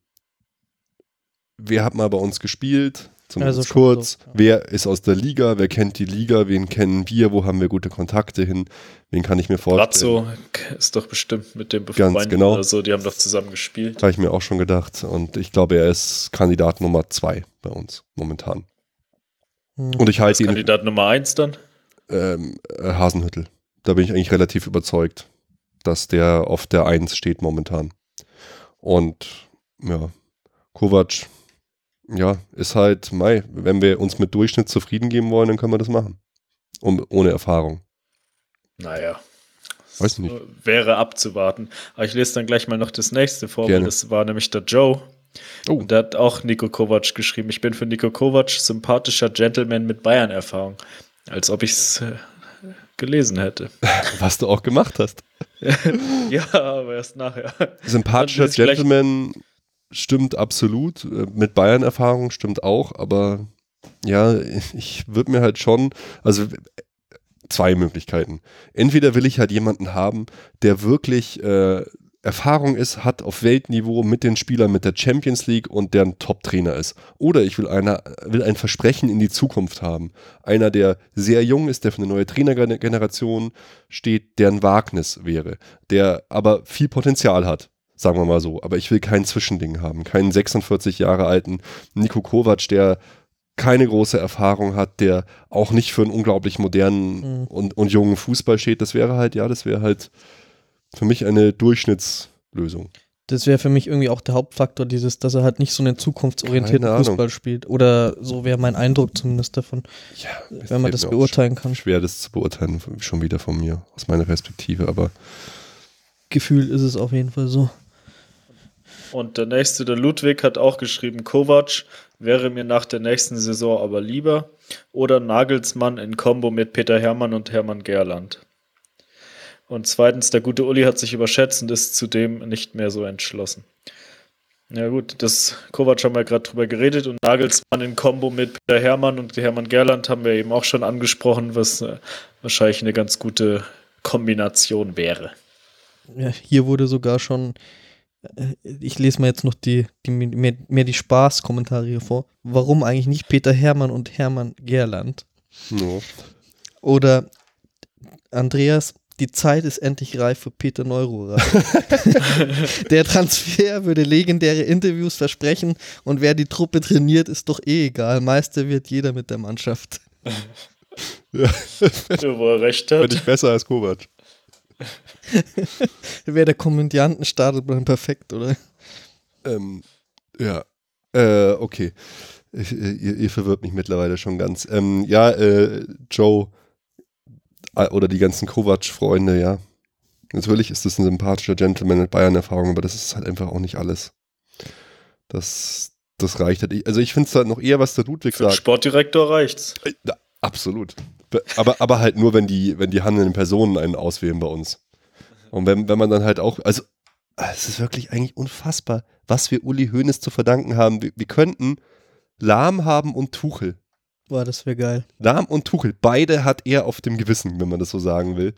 wer hat mal bei uns gespielt, zumindest also kurz, so, ja. wer ist aus der Liga, wer kennt die Liga, wen kennen wir, wo haben wir gute Kontakte hin, wen kann ich mir vorstellen. Brazzo ist doch bestimmt mit dem Befreundet genau. oder so, die haben doch zusammen gespielt. Habe ich mir auch schon gedacht und ich glaube, er ist Kandidat Nummer zwei bei uns momentan. Hm. Und ich halte ihn. Kandidat Nummer eins dann? Ähm, äh, Hasenhüttel. Da bin ich eigentlich relativ überzeugt, dass der auf der Eins steht momentan. Und ja, Kovac, ja, ist halt, Mai, wenn wir uns mit Durchschnitt zufrieden geben wollen, dann können wir das machen. Um, ohne Erfahrung. Naja. Weiß nicht. Wäre abzuwarten. Aber ich lese dann gleich mal noch das nächste vor, Gerne. das war nämlich der Joe. Oh. Und der hat auch Nico Kovac geschrieben. Ich bin für Nico Kovac sympathischer Gentleman mit Bayern-Erfahrung. Als ob ich es äh, gelesen hätte. Was du auch gemacht hast. ja, aber erst nachher. Sympathischer Gentleman stimmt absolut. Äh, mit Bayern-Erfahrung stimmt auch, aber ja, ich würde mir halt schon, also zwei Möglichkeiten. Entweder will ich halt jemanden haben, der wirklich äh, Erfahrung ist, hat auf Weltniveau mit den Spielern mit der Champions League und der ein Top-Trainer ist. Oder ich will, einer, will ein Versprechen in die Zukunft haben. Einer, der sehr jung ist, der für eine neue Trainergeneration steht, der ein Wagnis wäre, der aber viel Potenzial hat. Sagen wir mal so. Aber ich will kein Zwischending haben. Keinen 46 Jahre alten Nico Kovac, der keine große Erfahrung hat, der auch nicht für einen unglaublich modernen mhm. und, und jungen Fußball steht. Das wäre halt, ja, das wäre halt für mich eine Durchschnittslösung. Das wäre für mich irgendwie auch der Hauptfaktor, dieses, dass er halt nicht so einen zukunftsorientierten Fußball spielt. Oder so wäre mein Eindruck zumindest davon, ja, wenn man das beurteilen kann. Schwer, das zu beurteilen, schon wieder von mir, aus meiner Perspektive, aber. Gefühl ist es auf jeden Fall so. Und der nächste, der Ludwig, hat auch geschrieben: Kovac wäre mir nach der nächsten Saison aber lieber. Oder Nagelsmann in Kombo mit Peter Hermann und Hermann Gerland. Und zweitens, der gute Uli hat sich überschätzt und ist zudem nicht mehr so entschlossen. Ja gut, das Kovac haben wir gerade drüber geredet und Nagelsmann in Kombo mit Peter Hermann und Hermann Gerland haben wir eben auch schon angesprochen, was äh, wahrscheinlich eine ganz gute Kombination wäre. Ja, hier wurde sogar schon, äh, ich lese mal jetzt noch die, die mehr, mehr die Spaßkommentare hier vor. Warum eigentlich nicht Peter Hermann und Hermann Gerland? No. Oder Andreas, die Zeit ist endlich reif für Peter Neururer. Der Transfer würde legendäre Interviews versprechen und wer die Truppe trainiert, ist doch eh egal. Meister wird jeder mit der Mannschaft. Ja. Wo er recht hat. Finde ich besser als Kovac. Wäre der Kommandiantenstapelplan perfekt, oder? Ähm, ja. Äh, okay. Ich, ihr, ihr verwirrt mich mittlerweile schon ganz. Ähm, ja, äh, Joe äh, oder die ganzen Kovac-Freunde, ja. Natürlich ist das ein sympathischer Gentleman mit Bayern-Erfahrung, aber das ist halt einfach auch nicht alles. Das, das reicht halt. Also ich finde es halt noch eher, was der Ludwig Für sagt. Sportdirektor reicht's. Äh, ja, Absolut. Be- Aber, aber halt nur, wenn die, wenn die handelnden Personen einen auswählen bei uns. Und wenn, wenn man dann halt auch, also es ist wirklich eigentlich unfassbar, was wir Uli Hoeneß zu verdanken haben. Wir, wir könnten Lahm haben und Tuchel. Boah, das wäre geil. Lahm und Tuchel, beide hat er auf dem Gewissen, wenn man das so sagen will.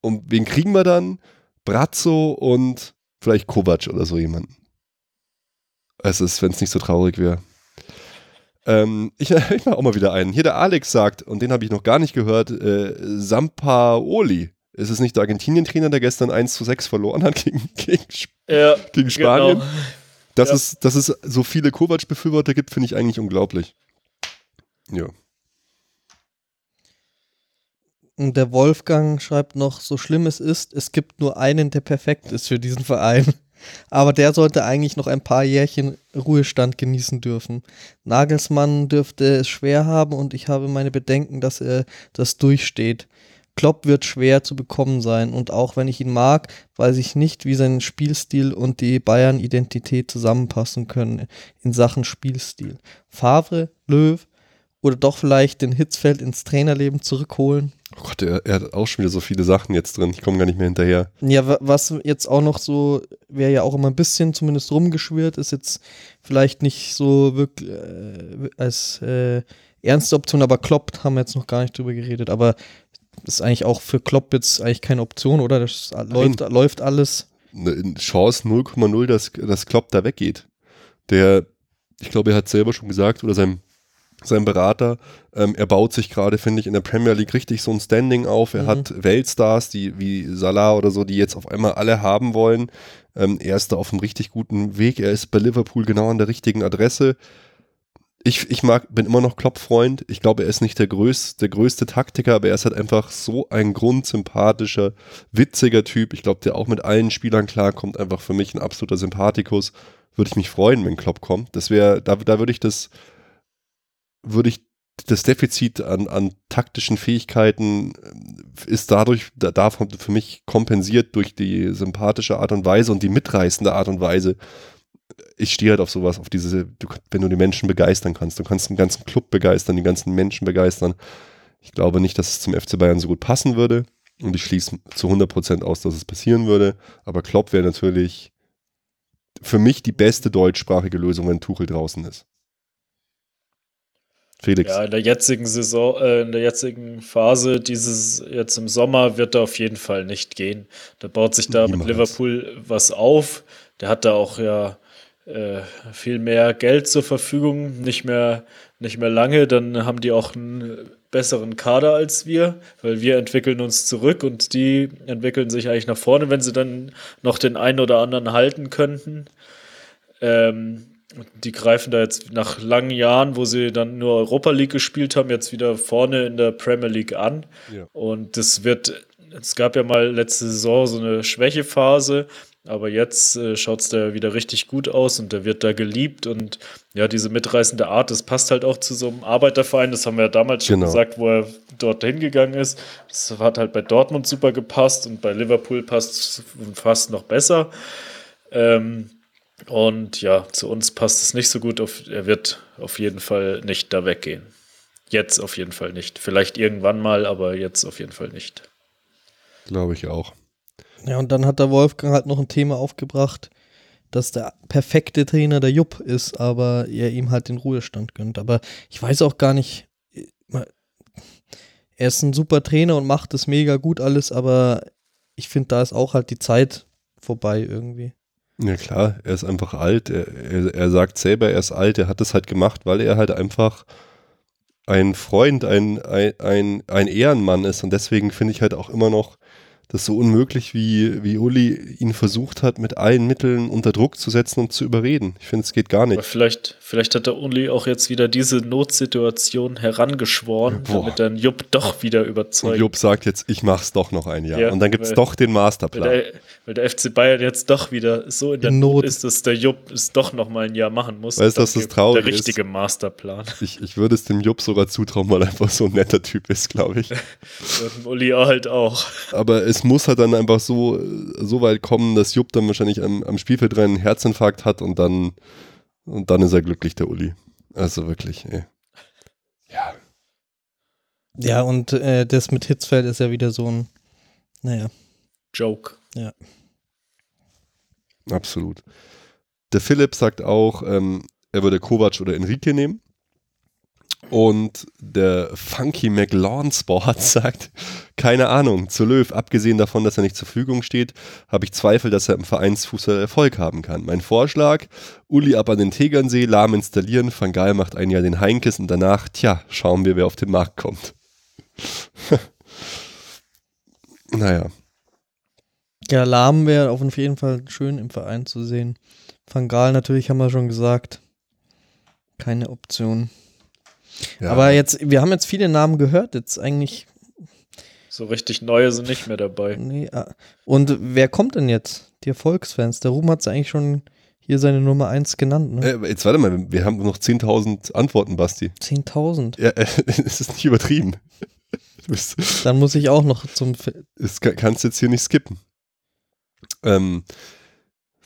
Und wen kriegen wir dann? Brazzo und vielleicht Kovac oder so jemanden. Es ist, wenn es nicht so traurig wäre. Ähm, ich ich mache auch mal wieder einen. Hier der Alex sagt, und den habe ich noch gar nicht gehört, äh, Sampaoli. Ist es nicht der Argentinien-Trainer, der gestern 1 zu 6 verloren hat gegen, gegen, Ja, gegen Spanien? genau. Dass, Ja. es, dass es so viele Kovac-Befürworter gibt, finde ich eigentlich unglaublich. Ja. Und der Wolfgang schreibt noch, so schlimm es ist, es gibt nur einen, der perfekt ist für diesen Verein. Aber der sollte eigentlich noch ein paar Jährchen Ruhestand genießen dürfen. Nagelsmann dürfte es schwer haben und ich habe meine Bedenken, dass er das durchsteht. Klopp wird schwer zu bekommen sein und auch wenn ich ihn mag, weiß ich nicht, wie sein Spielstil und die Bayern-Identität zusammenpassen können in Sachen Spielstil. Favre, Löw oder doch vielleicht den Hitzfeld ins Trainerleben zurückholen. Oh Gott, er, er hat auch schon wieder so viele Sachen jetzt drin. Ich komme gar nicht mehr hinterher. Ja, wa- was jetzt auch noch so, wäre ja auch immer ein bisschen zumindest rumgeschwirrt, ist jetzt vielleicht nicht so wirklich äh, als äh, ernste Option, aber Klopp haben wir jetzt noch gar nicht drüber geredet, aber ist eigentlich auch für Klopp jetzt eigentlich keine Option, oder? Das läuft, läuft alles. Eine Chance 0,0, dass, dass Klopp da weggeht. Der, ich glaube, er hat selber schon gesagt, oder sein, sein Berater, ähm, er baut sich gerade, finde ich, in der Premier League richtig so ein Standing auf. Er Mhm. hat Weltstars, die wie Salah oder so, die jetzt auf einmal alle haben wollen. Ähm, er ist da auf einem richtig guten Weg. Er ist bei Liverpool genau an der richtigen Adresse. Ich, ich mag, bin immer noch Klopp-Freund. Ich glaube, er ist nicht der, größ, der größte Taktiker, aber er ist halt einfach so ein grundsympathischer, witziger Typ. Ich glaube, der auch mit allen Spielern klarkommt. Einfach für mich ein absoluter Sympathikus. Würde ich mich freuen, wenn Klopp kommt. Das wäre, da, da würde ich das, würde ich das Defizit an, an taktischen Fähigkeiten ähm, ist dadurch, da, davon für mich kompensiert durch die sympathische Art und Weise und die mitreißende Art und Weise. Ich stehe halt auf sowas, auf diese, du, wenn du die Menschen begeistern kannst. Du kannst den ganzen Club begeistern, die ganzen Menschen begeistern. Ich glaube nicht, dass es zum FC Bayern so gut passen würde. Und ich schließe zu 100% aus, dass es passieren würde. Aber Klopp wäre natürlich für mich die beste deutschsprachige Lösung, wenn Tuchel draußen ist. Felix. Ja, in der jetzigen Saison, äh, in der jetzigen Phase, dieses jetzt im Sommer, wird er auf jeden Fall nicht gehen. Da baut sich da mit Niemals. Liverpool was auf. Der hat da auch ja äh, viel mehr Geld zur Verfügung, nicht mehr, nicht mehr lange. Dann haben die auch einen besseren Kader als wir, weil wir entwickeln uns zurück und die entwickeln sich eigentlich nach vorne, wenn sie dann noch den einen oder anderen halten könnten. Ähm, die greifen da jetzt nach langen Jahren, wo sie dann nur Europa League gespielt haben, jetzt wieder vorne in der Premier League an. Ja. Und das wird, es gab ja mal letzte Saison so eine Schwächephase, aber jetzt äh, schaut es da wieder richtig gut aus und der wird da geliebt und ja, diese mitreißende Art, das passt halt auch zu so einem Arbeiterverein, das haben wir ja damals schon Genau. gesagt, wo er dort hingegangen ist. Das hat halt bei Dortmund super gepasst und bei Liverpool passt es fast noch besser. Ähm, und ja, zu uns passt es nicht so gut. Auf, er wird auf jeden Fall nicht da weggehen. Jetzt auf jeden Fall nicht. Vielleicht irgendwann mal, aber jetzt auf jeden Fall nicht. Glaube ich auch. Ja, und dann hat der Wolfgang halt noch ein Thema aufgebracht, dass der perfekte Trainer der Jupp ist, aber er ihm halt den Ruhestand gönnt. Aber ich weiß auch gar nicht, er ist ein super Trainer und macht es mega gut alles, aber ich finde, da ist auch halt die Zeit vorbei irgendwie. Ja klar, er ist einfach alt. Er, er, er sagt selber, er ist alt. Er hat das halt gemacht, weil er halt einfach ein Freund, ein, ein, ein, ein Ehrenmann ist. Und deswegen finde ich halt auch immer noch das so unmöglich, wie, wie Uli ihn versucht hat, mit allen Mitteln unter Druck zu setzen und zu überreden. Ich finde, es geht gar nicht. Aber vielleicht, vielleicht hat der Uli auch jetzt wieder diese Notsituation herangeschworen, Boah. damit dann Jupp doch wieder Und überzeugt. Jupp sagt jetzt, ich mach's doch noch ein Jahr. Ja, und dann gibt es weil- doch den Weil Masterplan. der, weil der FC Bayern jetzt doch wieder so in der In Not. Not. ist, dass der Jupp es doch noch mal ein Jahr machen muss. Weißt du, Und was dann das gibt Traurige Der ist? richtige Masterplan. Ich, ich würde es dem Jupp sogar zutrauen, weil er einfach so ein netter Typ ist, glaube ich. Und Uli halt auch. Aber es muss halt dann einfach so, so weit kommen, dass Jupp dann wahrscheinlich am, am Spielfeld rein einen Herzinfarkt hat und dann, und dann ist er glücklich, der Uli. Also wirklich, ey. Ja. Ja, und äh, das mit Hitzfeld ist ja wieder so ein, naja. Joke. Absolut. Der Philipp sagt auch, ähm, er würde Kovac oder Enrique nehmen. Und der Funky McLawn Sport sagt, keine Ahnung, zu Löw, abgesehen davon, dass er nicht zur Verfügung steht, habe ich Zweifel, dass er im Vereinsfußball Erfolg haben kann. Mein Vorschlag, Uli ab an den Tegernsee, lahm installieren, Van Gaal macht ein Jahr den Heinkes und danach, tja, schauen wir, wer auf den Markt kommt. naja, Ja, Lahm wäre auf jeden Fall schön im Verein zu sehen. Van Gaal natürlich haben wir schon gesagt. Keine Option. Ja. Aber jetzt, wir haben jetzt viele Namen gehört, jetzt eigentlich. So richtig neue sind nicht mehr dabei. Nee, ah. und wer kommt denn jetzt? Die Erfolgsfans. Der Ruhm hat eigentlich schon hier seine Nummer 1 genannt, ne? Äh, jetzt warte mal, wir haben noch 10.000 Antworten, Basti. 10.000. Ja, äh, es ist nicht übertrieben. Dann muss ich auch noch zum. Das kann- kannst du jetzt hier nicht skippen. Ähm,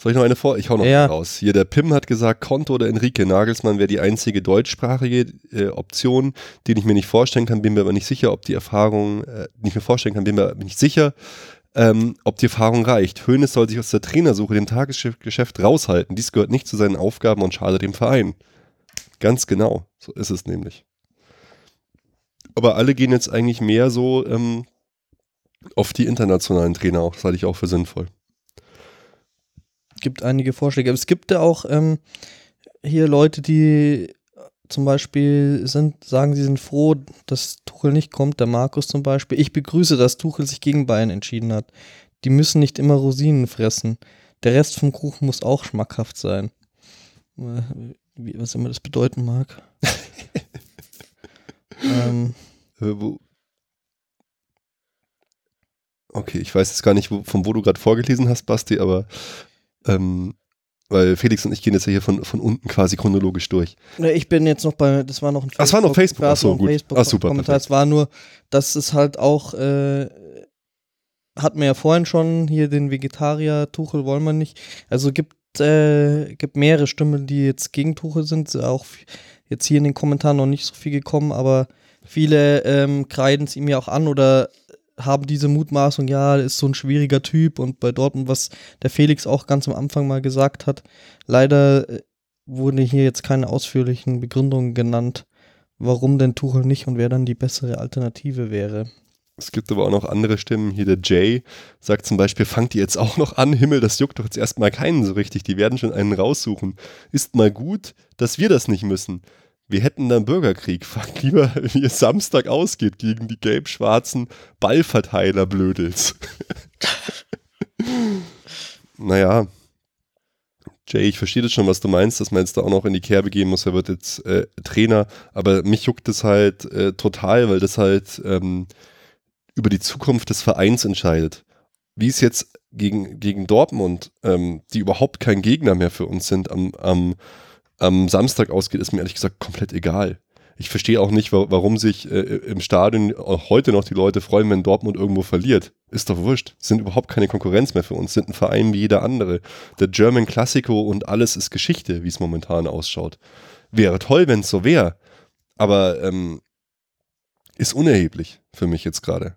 soll ich noch eine vor? Ich hau noch Ja. eine raus. Hier, der Pim hat gesagt, Konto oder Enrique Nagelsmann wäre die einzige deutschsprachige äh, Option, die ich mir nicht vorstellen kann, bin mir aber nicht sicher, ob die Erfahrung, äh, nicht mir vorstellen kann, bin mir nicht sicher, ähm, ob die Erfahrung reicht. Hoeneß soll sich aus der Trainersuche dem Tagesgeschäft raushalten. Dies gehört nicht zu seinen Aufgaben und schadet dem Verein. Ganz genau, so ist es nämlich. Aber alle gehen jetzt eigentlich mehr so ähm, auf die internationalen Trainer auch, das halte ich auch für sinnvoll. Gibt einige Vorschläge. Es gibt ja auch ähm, hier Leute, die zum Beispiel sind, sagen, sie sind froh, dass Tuchel nicht kommt. Der Markus zum Beispiel. Ich begrüße, dass Tuchel sich gegen Bayern entschieden hat. Die müssen nicht immer Rosinen fressen. Der Rest vom Kuchen muss auch schmackhaft sein. Äh, Wie, was immer das bedeuten mag. ähm, Äh, okay, ich weiß jetzt gar nicht, wo, von wo du gerade vorgelesen hast, Basti, aber ähm, weil Felix und ich gehen jetzt ja hier von, von unten quasi chronologisch durch. Ne, Ich bin jetzt noch bei, das war noch ein Ach, es war noch Facebook. Ach so, gut. Facebook Ach, super, Kommentar. perfekt. Es war nur, dass es halt auch, äh, hatten wir ja vorhin schon, hier den Vegetarier, Tuchel wollen wir nicht. Also gibt, äh, gibt mehrere Stimmen, die jetzt gegen Tuchel sind. Auch jetzt hier in den Kommentaren noch nicht so viel gekommen, aber viele ähm, kreiden es ihm ja auch an oder haben diese Mutmaßung, ja, ist so ein schwieriger Typ und bei Dortmund, was der Felix auch ganz am Anfang mal gesagt hat, leider äh, wurden hier jetzt keine ausführlichen Begründungen genannt, warum denn Tuchel nicht und wer dann die bessere Alternative wäre. Es gibt aber auch noch andere Stimmen. Hier der Jay sagt zum Beispiel, fangt ihr jetzt auch noch an? Himmel, das juckt doch jetzt erstmal keinen so richtig. Die werden schon einen raussuchen. Ist mal gut, dass wir das nicht müssen. Wir hätten dann Bürgerkrieg. Fragt lieber, wie es Samstag ausgeht gegen die gelb-schwarzen Ballverteiler-Blödels. naja. Jay, ich verstehe das schon, was du meinst, dass man jetzt da auch noch in die Kerbe gehen muss. Er wird jetzt äh, Trainer, aber mich juckt das halt äh, total, weil das halt ähm, über die Zukunft des Vereins entscheidet. Wie es jetzt gegen, gegen Dortmund, ähm, die überhaupt kein Gegner mehr für uns sind, am, am, am Samstag ausgeht, ist mir ehrlich gesagt komplett egal. Ich verstehe auch nicht, wa warum sich äh, im Stadion auch heute noch die Leute freuen, wenn Dortmund irgendwo verliert. Ist doch wurscht. Sind überhaupt keine Konkurrenz mehr für uns. Sind ein Verein wie jeder andere. Der German Classico und alles ist Geschichte, wie es momentan ausschaut. Wäre toll, wenn es so wäre. Aber ähm, ist unerheblich für mich jetzt gerade.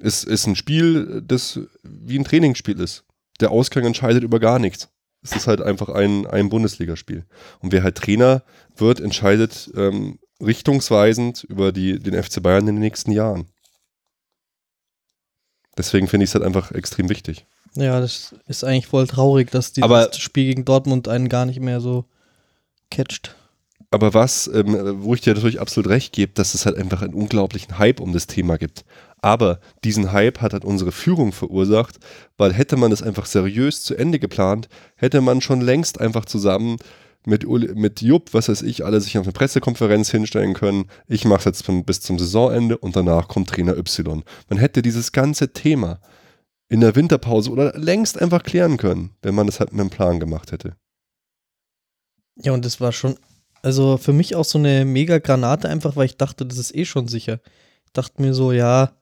Es ist ein Spiel, das wie ein Trainingsspiel ist. Der Ausgang entscheidet über gar nichts. Es ist halt einfach ein, ein Bundesligaspiel. Und wer halt Trainer wird, entscheidet ähm, richtungsweisend über die, den FC Bayern in den nächsten Jahren. Deswegen finde ich es halt einfach extrem wichtig. Ja, das ist eigentlich voll traurig, dass dieses Aber- Spiel gegen Dortmund einen gar nicht mehr so catcht. Aber was, ähm, wo ich dir natürlich absolut recht gebe, dass es halt einfach einen unglaublichen Hype um das Thema gibt. Aber diesen Hype hat halt unsere Führung verursacht, weil hätte man das einfach seriös zu Ende geplant, hätte man schon längst einfach zusammen mit, Uli, mit Jupp, was weiß ich, alle sich auf eine Pressekonferenz hinstellen können. Ich mache es jetzt zum, bis zum Saisonende und danach kommt Trainer Y. Man hätte dieses ganze Thema in der Winterpause oder längst einfach klären können, wenn man das halt mit einem Plan gemacht hätte. Ja, und das war schon, also für mich auch so eine mega Granate, einfach weil ich dachte, das ist eh schon sicher. Ich dachte mir so, ja,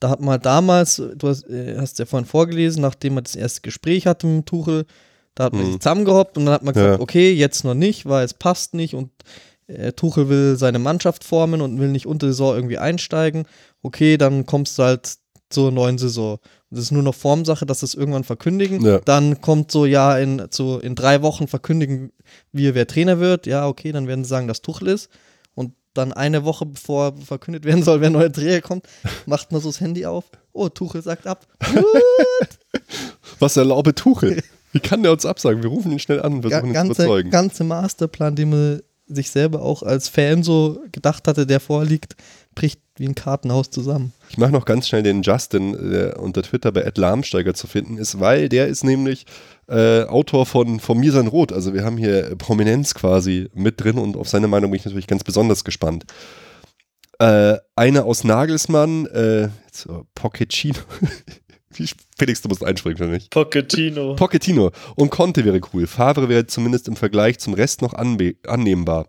da hat man damals, du hast, äh, hast ja vorhin vorgelesen, nachdem man das erste Gespräch hatte mit Tuchel, da hat man Mhm. sich zusammengehoppt und dann hat man gesagt, Ja. okay, jetzt noch nicht, weil es passt nicht und äh, Tuchel will seine Mannschaft formen und will nicht unter Saison irgendwie einsteigen. Okay, dann kommst du halt zur neuen Saison. Das ist nur noch Formsache, dass es irgendwann verkündigen. Ja. Dann kommt so, ja, in, so in drei Wochen verkündigen wir, wer Trainer wird. Ja, okay, dann werden sie sagen, dass Tuchel ist. Dann eine Woche bevor verkündet werden soll, wer neuer Trainer kommt, macht man so das Handy auf. Oh, Tuchel sagt ab. Was erlaube Tuchel? Wie kann der uns absagen? Wir rufen ihn schnell an und versuchen ihn zu ganze, überzeugen. ganze Masterplan, den man sich selber auch als Fan so gedacht hatte, der vorliegt, bricht wie ein Kartenhaus zusammen. Ich mache noch ganz schnell den Justin, der unter Twitter bei Ed Lahmsteiger zu finden ist, weil der ist nämlich äh, Autor von, von Mir sein Rot. Also wir haben hier Prominenz quasi mit drin und auf seine Meinung bin ich natürlich ganz besonders gespannt. Äh, einer aus Nagelsmann, äh, jetzt, äh, Pochettino. Wie- Felix, du musst einspringen für mich. Pochettino. Pochettino und Conte wäre cool. Favre wäre zumindest im Vergleich zum Rest noch annehmbar.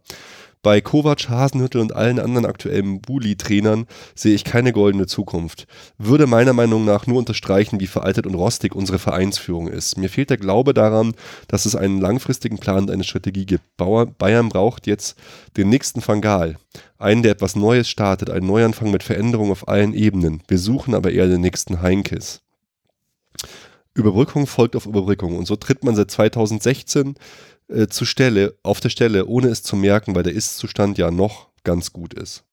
Bei Kovac, Hasenhüttel und allen anderen aktuellen Bully-Trainern sehe ich keine goldene Zukunft. Würde meiner Meinung nach nur unterstreichen, wie veraltet und rostig unsere Vereinsführung ist. Mir fehlt der Glaube daran, dass es einen langfristigen Plan und eine Strategie gibt. Bayern braucht jetzt den nächsten Fangal. Einen, der etwas Neues startet, einen Neuanfang mit Veränderung auf allen Ebenen. Wir suchen aber eher den nächsten Heinkes. Überbrückung folgt auf Überbrückung und so tritt man seit 2016 äh, zur Stelle, auf der Stelle, ohne es zu merken, weil der Ist-Zustand ja noch ganz gut ist.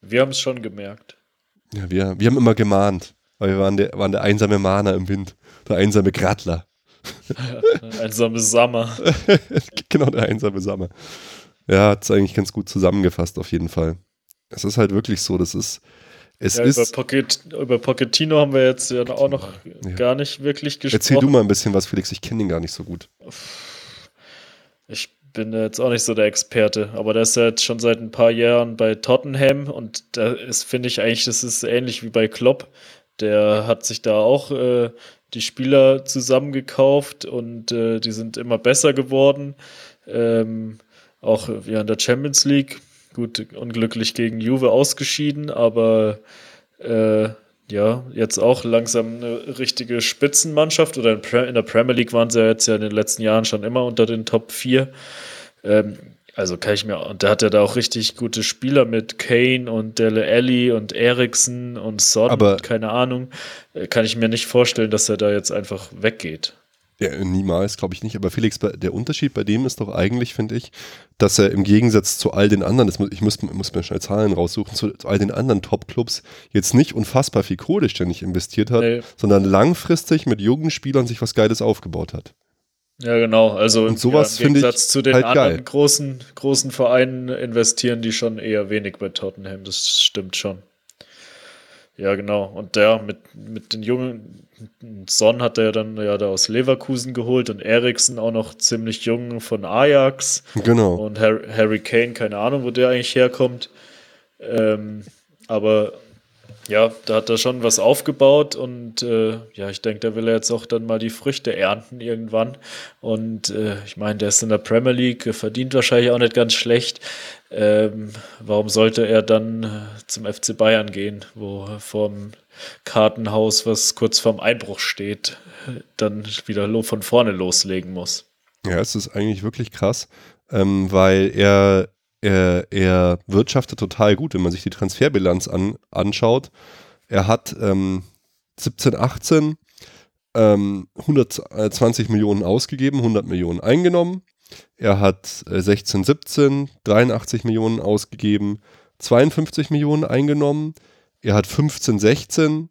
Wir haben es schon gemerkt. Ja, wir, wir haben immer gemahnt, weil wir waren der, waren der einsame Mahner im Wind, der einsame Grattler. Einsame Sommer. genau, der einsame Sammer. Ja, hat es eigentlich ganz gut zusammengefasst, auf jeden Fall. Es ist halt wirklich so, das ist, es Ja, über, ist, Pocket, über Pochettino haben wir jetzt ja auch noch Ja. gar nicht wirklich gesprochen. erzähl du mal ein bisschen was, Felix, ich kenne ihn gar nicht so gut. Bin jetzt auch nicht so der Experte, aber der ist ja jetzt schon seit ein paar Jahren bei Tottenham und da ist, finde ich eigentlich, das ist ähnlich wie bei Klopp. Der hat sich da auch äh, die Spieler zusammengekauft und äh, die sind immer besser geworden. Ähm, auch ja, in der Champions League. Gut, unglücklich gegen Juve ausgeschieden, aber äh, ja, jetzt auch langsam eine richtige Spitzenmannschaft oder in, der Premier League waren sie ja jetzt ja in den letzten Jahren schon immer unter den Top 4. Ähm, also kann ich mir, und der hat ja da auch richtig gute Spieler mit Kane und Dele Alli und Eriksen und Son, Aber- keine Ahnung. Äh, Kann ich mir nicht vorstellen, dass er da jetzt einfach weggeht. Ja, niemals, glaube ich nicht. Aber Felix, der Unterschied bei dem ist doch eigentlich, finde ich, dass er im Gegensatz zu all den anderen, das muss, ich muss, muss mir schnell Zahlen raussuchen, zu, zu all den anderen Top-Clubs jetzt nicht unfassbar viel Kohle ständig investiert hat, Nee. sondern langfristig mit jungen Spielern sich was Geiles aufgebaut hat. Ja, genau. Also Und sowas ja, im Gegensatz zu den halt anderen geil. großen, großen Vereinen investieren die schon eher wenig bei Tottenham. Das stimmt schon. Ja, genau. Und der mit, mit den jungen Son hat er dann ja da aus Leverkusen geholt und Eriksen auch noch ziemlich jung von Ajax. Genau. Und Harry, Harry Kane, keine Ahnung, wo der eigentlich herkommt. Ähm, aber ja, da hat er schon was aufgebaut und äh, ja, ich denke, da will er jetzt auch dann mal die Früchte ernten irgendwann. Und äh, ich meine, der ist in der Premier League, verdient wahrscheinlich auch nicht ganz schlecht. Ähm, warum sollte er dann äh, zum FC Bayern gehen, wo vorm Kartenhaus, was kurz vorm Einbruch steht, dann wieder von vorne loslegen muss? Ja, es ist eigentlich wirklich krass, ähm, weil er, er, er wirtschaftet total gut, wenn man sich die Transferbilanz an, anschaut. Er hat ähm, 17, 18 ähm, 120 Millionen ausgegeben, 100 Millionen eingenommen. Er hat äh, 16, 17 83 Millionen ausgegeben, 52 Millionen eingenommen. Er hat 15, 16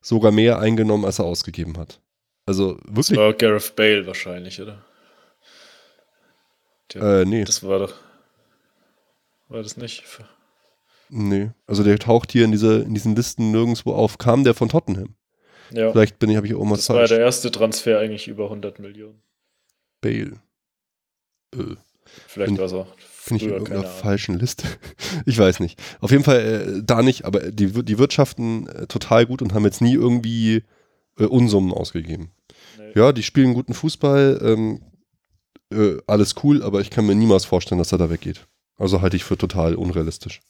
sogar mehr eingenommen, als er ausgegeben hat. Also Das wirklich war Gareth Bale wahrscheinlich, oder? Der, Äh, nee. Das war doch. War das nicht? Nee. Also der taucht hier in, diese, in diesen Listen nirgendwo auf. Kam der von Tottenham? Ja. Vielleicht bin ich, habe ich irgendwas Das war ja falsch. der erste Transfer eigentlich über 100 Millionen. Bale. Äh, Vielleicht Bin- war es auch Finde ich in irgendeiner falschen Liste. Ich weiß nicht. Auf jeden Fall äh, da nicht, aber die, die wirtschaften äh, total gut und haben jetzt nie irgendwie äh, Unsummen ausgegeben. Nee. Ja, die spielen guten Fußball, ähm, äh, alles cool, aber ich kann mir niemals vorstellen, dass er da weggeht. Also halte ich für total unrealistisch.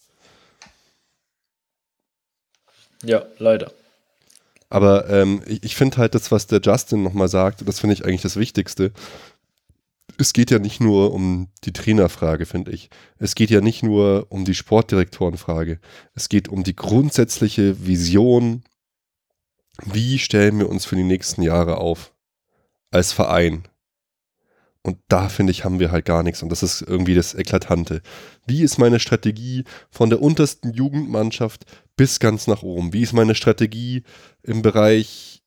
Ja, leider. Aber ähm, ich, ich finde halt das, was der Justin nochmal sagt, das finde ich eigentlich das Wichtigste. Es geht ja nicht nur um die Trainerfrage, finde ich. Es geht ja nicht nur um die Sportdirektorenfrage. Es geht um die grundsätzliche Vision, wie stellen wir uns für die nächsten Jahre auf als Verein. Und da finde ich, haben wir halt gar nichts. Und das ist irgendwie das Eklatante. Wie ist meine Strategie von der untersten Jugendmannschaft bis ganz nach oben? Wie ist meine Strategie im Bereich,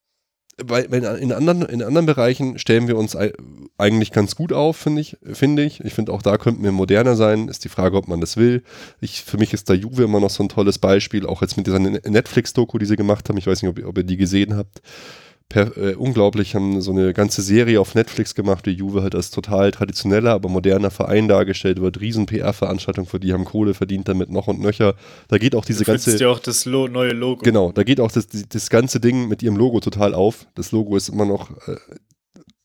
weil weil in anderen, in anderen Bereichen stellen wir uns ei- eigentlich ganz gut auf, finde ich. Finde ich. Ich finde auch da könnten wir moderner sein. Ist die Frage, ob man das will. Ich, für mich ist da Juve immer noch so ein tolles Beispiel, auch jetzt mit dieser Ne- Netflix-Doku, die sie gemacht haben. Ich weiß nicht, ob, ob ihr die gesehen habt. Per, äh, unglaublich, haben so eine ganze Serie auf Netflix gemacht, wie Juve halt als total traditioneller, aber moderner Verein dargestellt wird. Riesen PR-Veranstaltung, für die haben Kohle verdient damit noch und nöcher. Da geht auch diese du ganze. ja auch das Lo neue Logo. Genau, da geht auch das, das ganze Ding mit ihrem Logo total auf. Das Logo ist immer noch äh,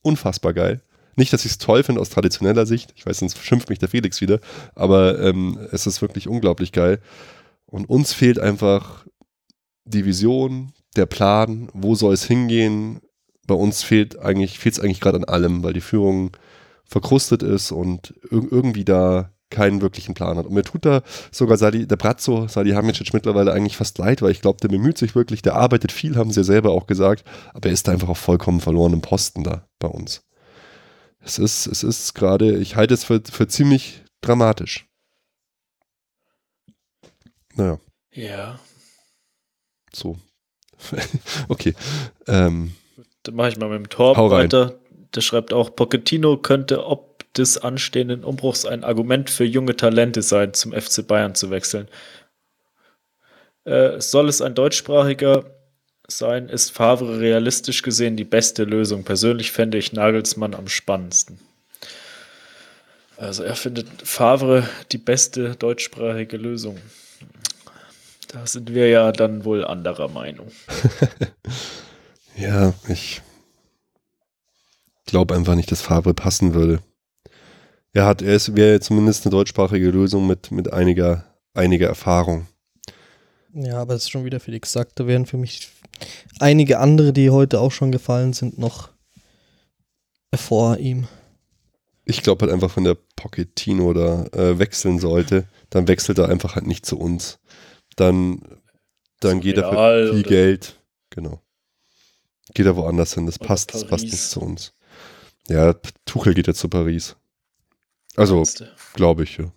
unfassbar geil. Nicht, dass ich es toll finde aus traditioneller Sicht. Ich weiß, sonst schimpft mich der Felix wieder. Aber ähm, es ist wirklich unglaublich geil. Und uns fehlt einfach die Vision, der Plan, wo soll es hingehen. Bei uns fehlt eigentlich, fehlt es eigentlich gerade an allem, weil die Führung verkrustet ist und ir irgendwie da keinen wirklichen Plan hat. Und mir tut da sogar Sadi, der Brazzo, Salihamidzic mittlerweile eigentlich fast leid, weil ich glaube, der bemüht sich wirklich, der arbeitet viel, haben sie ja selber auch gesagt, aber er ist da einfach auf vollkommen verlorenem Posten da bei uns. Es ist, es ist gerade, ich halte es für, für ziemlich dramatisch. Naja, Ja. so. okay. Ähm, Dann mache ich mal mit dem Torben weiter. Der schreibt auch, Pochettino könnte ob des anstehenden Umbruchs ein Argument für junge Talente sein, zum FC Bayern zu wechseln. Äh, soll es ein deutschsprachiger sein, ist Favre realistisch gesehen die beste Lösung. Persönlich fände ich Nagelsmann am spannendsten. Also er findet Favre die beste deutschsprachige Lösung. Da sind wir ja dann wohl anderer Meinung. ja, ich glaube einfach nicht, dass Favre passen würde. Er hat, er ist, wäre zumindest eine deutschsprachige Lösung mit, mit einiger, einiger Erfahrung. Ja, aber es ist schon wieder Felix sagt, da wären für mich einige andere, die heute auch schon gefallen sind, noch vor ihm. Ich glaube halt einfach, wenn der Pochettino da äh, wechseln sollte, dann wechselt er einfach halt nicht zu uns. Dann, dann geht er für viel Geld. Genau. Geht er woanders hin. Das passt, das passt nicht zu uns. Ja, Tuchel geht ja zu Paris. Also, glaube ich, ja.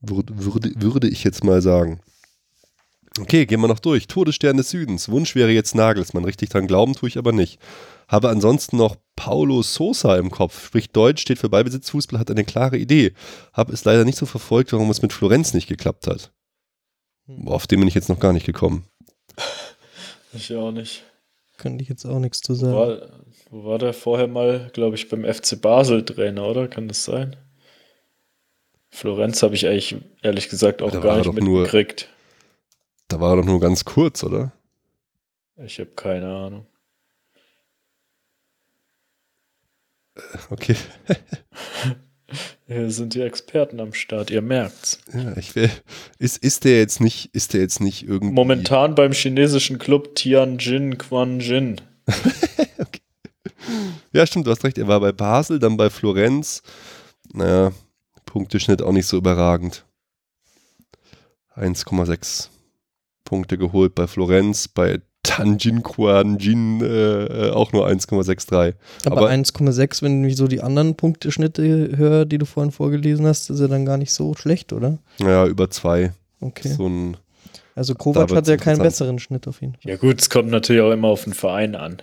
Würde, würde, würde ich jetzt mal sagen. Okay, gehen wir noch durch. Todesstern des Südens. Wunsch wäre jetzt Nagelsmann. Richtig dran glauben tue ich aber nicht. Habe ansonsten noch Paulo Sosa im Kopf. Spricht Deutsch, steht für Ballbesitzfußball, hat eine klare Idee. Habe es leider nicht so verfolgt, warum es mit Florenz nicht geklappt hat. Boah, Auf den bin ich jetzt noch gar nicht gekommen. Ich auch nicht. Könnte ich jetzt auch nichts zu sagen. War, wo war der vorher mal, glaube ich, beim FC Basel Trainer, oder? Kann das sein? Florenz habe ich eigentlich ehrlich gesagt auch Da gar nicht nur- mitgekriegt. Da war er doch nur ganz kurz, oder? Ich habe keine Ahnung. Okay. Hier sind die Experten am Start, ihr merkt's. Ja, ich will. Ist, ist der jetzt nicht, ist der jetzt nicht irgendwie. Momentan beim chinesischen Club Tianjin Quanjin. Ja, stimmt, du hast recht. Er war bei Basel, dann bei Florenz. Naja, Punkteschnitt auch nicht so überragend. 1,6 Punkte geholt bei Florenz, bei Tanjin Quanjin äh, äh, auch nur 1,63. aber aber- 1,6, wenn ich so die anderen Punkteschnitte höre, die du vorhin vorgelesen hast, ist er dann gar nicht so schlecht, oder? Naja, über zwei. Okay. So ein, Also Kovac hat ja keinen besseren Schnitt auf jeden Fall. Ja gut, es kommt natürlich auch immer auf den Verein an.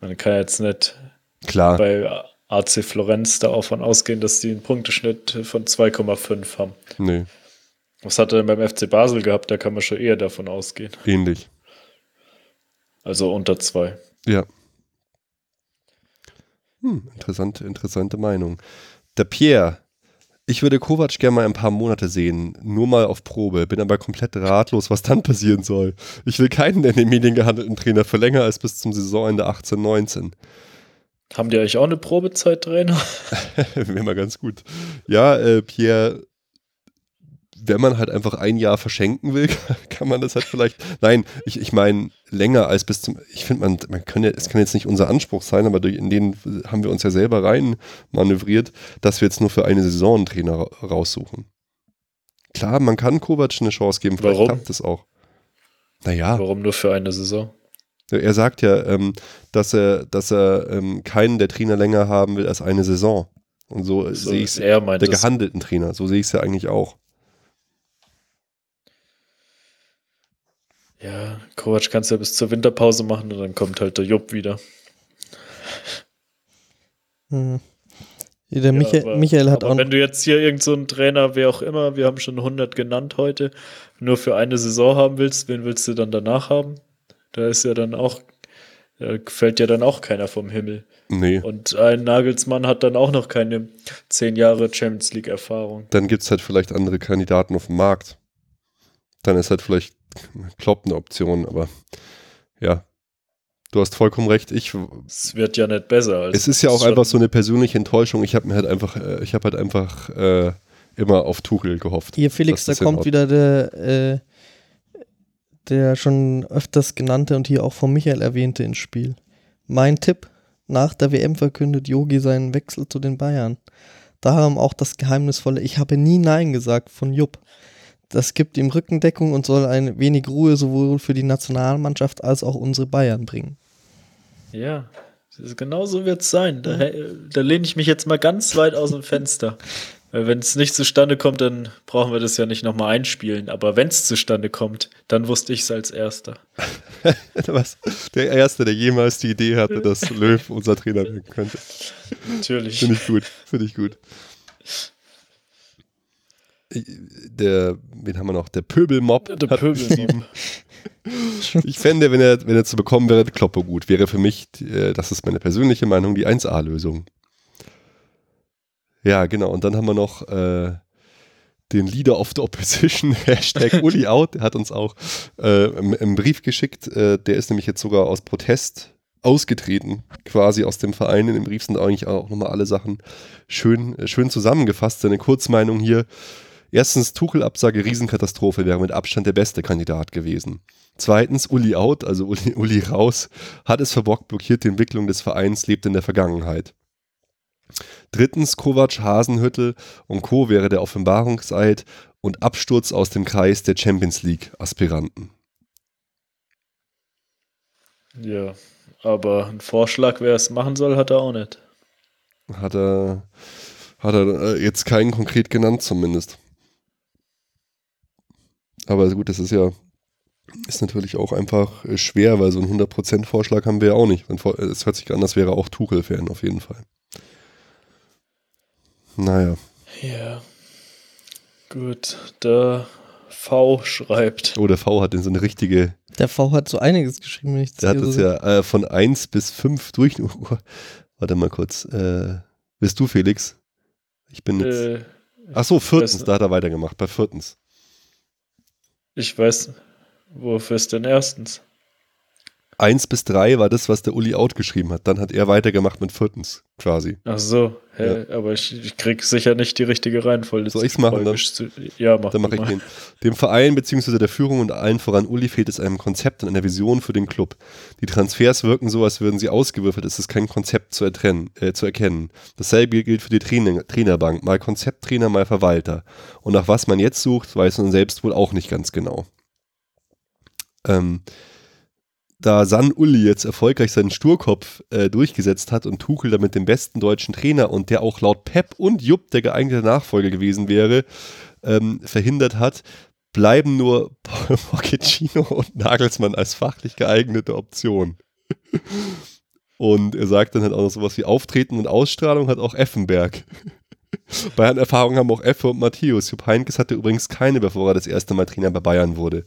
Man kann jetzt nicht klar. bei AC Florenz da auch von ausgehen, dass die einen Punkteschnitt von 2,5 haben. Nee, Was hat er denn beim FC Basel gehabt? Da kann man schon eher davon ausgehen. ähnlich. Also unter zwei. Ja. Hm, interessante, interessante Meinung. Der Pierre. Ich würde Kovac gerne mal ein paar Monate sehen, nur mal auf Probe, bin aber komplett ratlos, was dann passieren soll. Ich will keinen in den Medien gehandelten Trainer für länger als bis zum Saisonende 18, 19. Haben die eigentlich auch eine Probezeit-Trainer? Wäre mal ganz gut. Ja, äh, Pierre, wenn man halt einfach ein Jahr verschenken will, kann man das halt vielleicht. Nein, ich, ich meine länger als bis zum. Ich finde, man, man kann ja, es kann jetzt nicht unser Anspruch sein, aber durch, in den haben wir uns ja selber rein manövriert, dass wir jetzt nur für eine Saison einen Trainer ra- raussuchen. Klar, man kann Kovac eine Chance geben, vielleicht Warum? klappt das auch. Naja, Warum nur für eine Saison? er sagt ja, ähm, dass er, dass er ähm, keinen der Trainer länger haben will als eine Saison. Und so, So, sehe ich es er der gehandelten Trainer. So sehe ich es ja eigentlich auch. Ja, Kovac kannst du ja bis zur Winterpause machen und dann kommt halt der Jupp wieder. Hm. Der Ja, Michael, aber- Michael hat aber auch. wenn du jetzt hier irgend so einen Trainer, wer auch immer, wir haben schon 100 genannt heute, nur für eine Saison haben willst, wen willst du dann danach haben? Da ist ja dann auch, da fällt ja dann auch keiner vom Himmel. Nee. Und ein Nagelsmann hat dann auch noch keine 10 Jahre Champions League Erfahrung. Dann gibt es halt vielleicht andere Kandidaten auf dem Markt. Dann ist halt vielleicht Klopp eine Option, aber ja. Du hast vollkommen recht. Ich, Es wird ja nicht besser. Also es ist ja auch einfach so eine persönliche Enttäuschung. Ich habe mir halt einfach, äh, ich habe halt einfach äh, immer auf Tuchel gehofft. Hier, Felix, da kommt wieder der, äh, der schon öfters genannte und hier auch von Michael erwähnte ins Spiel. Mein Tipp: Nach der WM verkündet Yogi seinen Wechsel zu den Bayern. Darum auch das geheimnisvolle Ich habe nie Nein gesagt von Jupp. Das gibt ihm Rückendeckung und soll ein wenig Ruhe sowohl für die Nationalmannschaft als auch unsere Bayern bringen. Ja, genau so wird es sein. Da, da lehne ich mich jetzt mal ganz weit aus dem Fenster. Weil wenn es nicht zustande kommt, dann brauchen wir das ja nicht nochmal einspielen. Aber wenn es zustande kommt, dann wusste ich es als erster. Was? Der Erste, der jemals die Idee hatte, dass Löw unser Trainer werden könnte. Natürlich. Finde ich gut. Finde ich gut. Der, wen haben wir noch? Der Pöbelmob. Der Pöbelmob. Ich fände, wenn er, wenn er zu bekommen wäre, Kloppe gut. Wäre für mich, äh, das ist meine persönliche Meinung, die 1A-Lösung. Ja, genau. Und dann haben wir noch äh, den Leader of the Opposition, Hashtag Uli out, der hat uns auch äh, im Brief geschickt. Äh, der ist nämlich jetzt sogar aus Protest ausgetreten, quasi aus dem Verein. In dem Brief sind eigentlich auch nochmal alle Sachen schön, äh, schön zusammengefasst. Seine Kurzmeinung hier. Erstens, Tuchel-Absage, Riesenkatastrophe, wäre mit Abstand der beste Kandidat gewesen. Zweitens, Uli out, also Uli, Uli raus, hat es verbockt, blockiert die Entwicklung des Vereins, lebt in der Vergangenheit. Drittens, Kovac, Hasenhüttel und Co. wäre der Offenbarungseid und Absturz aus dem Kreis der Champions League-Aspiranten. Ja, aber ein Vorschlag, wer es machen soll, hat er auch nicht. Hat er, hat er äh, jetzt keinen konkret genannt, zumindest. Aber gut, das ist ja ist natürlich auch einfach äh, schwer, weil so einen 100% Vorschlag haben wir ja auch nicht. Es hört sich an, als wäre auch Tuchel-Fan auf jeden Fall. Naja, Ja. Gut, der V schreibt. oh, der V hat in so eine richtige, Der V hat so einiges geschrieben, wenn ich das der hat das so ja äh, von 1 bis 5 durch. Oh, warte mal kurz. Äh, bist du Felix? Ich bin jetzt. Äh, Ach so, viertens, da hat er weitergemacht, bei viertens. Ich weiß, wofür ist denn erstens? 1 bis 3 war das, was der Uli Out geschrieben hat. Dann hat er weitergemacht mit viertens, quasi. Ach so, hä, aber ich, ich krieg sicher nicht die richtige Reihenfolge. Soll ich's machen, dann? Zu- Ja, mach Dann mache ich mal. den. Dem Verein bzw. der Führung und allen voran Uli fehlt es einem Konzept und einer Vision für den Club. Die Transfers wirken so, als würden sie ausgewürfelt. Es ist kein Konzept zu, ertrennen, äh, zu erkennen. Dasselbe gilt für die Trainer, Trainerbank. Mal Konzepttrainer, mal Verwalter. Und nach was man jetzt sucht, weiß man selbst wohl auch nicht ganz genau. Ähm, da San Uli jetzt erfolgreich seinen Sturkopf äh, durchgesetzt hat und Tuchel damit den besten deutschen Trainer und der auch laut Pep und Jupp der geeignete Nachfolger gewesen wäre, ähm, verhindert hat, bleiben nur Pochettino und Nagelsmann als fachlich geeignete Option. Und er sagt dann halt auch noch sowas wie Auftreten und Ausstrahlung hat auch Effenberg. Bayern Erfahrung haben auch Effe und Matthäus. Jupp Heynckes hatte übrigens keine, bevor er das erste Mal Trainer bei Bayern wurde.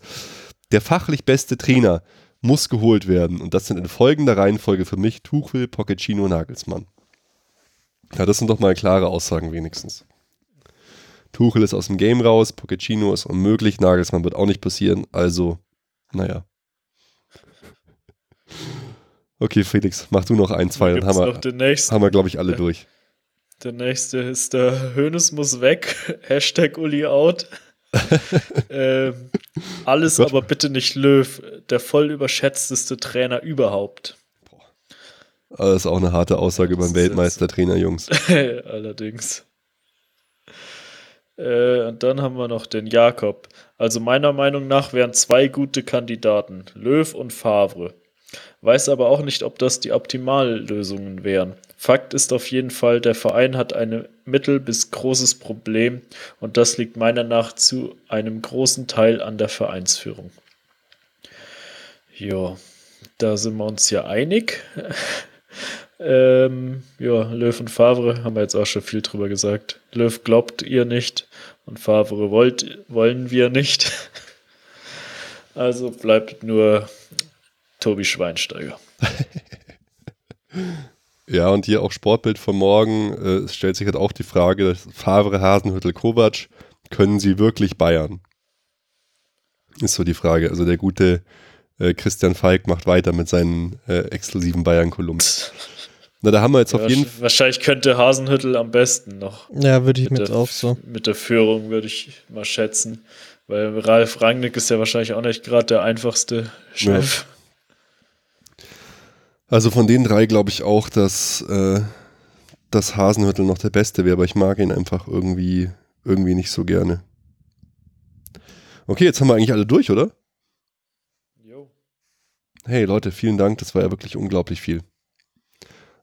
Der fachlich beste Trainer muss geholt werden. Und das sind in folgender Reihenfolge für mich Tuchel, Pochettino, Nagelsmann. Ja, das sind doch mal klare Aussagen wenigstens. Tuchel ist aus dem Game raus, Pochettino ist unmöglich, Nagelsmann wird auch nicht passieren, also, naja. Okay, Felix, mach du noch ein, zwei, dann haben wir, haben wir glaube ich, alle durch. Der nächste ist der Hönes muss weg, Hashtag Uli out. ähm, alles aber bitte nicht Löw, der voll überschätzteste Trainer überhaupt. Das ist auch eine harte Aussage über den Weltmeistertrainer, Jungs. Allerdings. Äh, und dann haben wir noch den Jakob. Also meiner Meinung nach wären zwei gute Kandidaten, Löw und Favre. Weiß aber auch nicht, ob das die Optimallösungen wären. Fakt ist auf jeden Fall, der Verein hat ein mittel bis großes Problem und das liegt meiner nach zu einem großen Teil an der Vereinsführung. Ja, da sind wir uns ja einig. ähm, ja, Löw und Favre haben wir jetzt auch schon viel drüber gesagt. Löw glaubt ihr nicht und Favre wollt, wollen wir nicht. also bleibt nur Tobi Schweinsteiger. Ja, und hier auch Sportbild von morgen. Äh, es stellt sich halt auch die Frage, Favre, Hasenhüttel, Kovac, können sie wirklich Bayern? Ist so die Frage. Also der gute äh, Christian Falk macht weiter mit seinen äh, exklusiven Bayern-Kolumnen. Na, da haben wir jetzt ja, auf jeden Fall. Wahrscheinlich könnte Hasenhüttel am besten noch. Ja, würde ich mit, auch so. Mit der Führung würde ich mal schätzen. Weil Ralf Rangnick ist ja wahrscheinlich auch nicht gerade der einfachste Chef. Also von den drei glaube ich auch, dass, äh, dass Hasenhüttel noch der Beste wäre, aber ich mag ihn einfach irgendwie, irgendwie nicht so gerne. Okay, jetzt haben wir eigentlich alle durch, oder? Jo. Hey Leute, vielen Dank, das war ja wirklich unglaublich viel.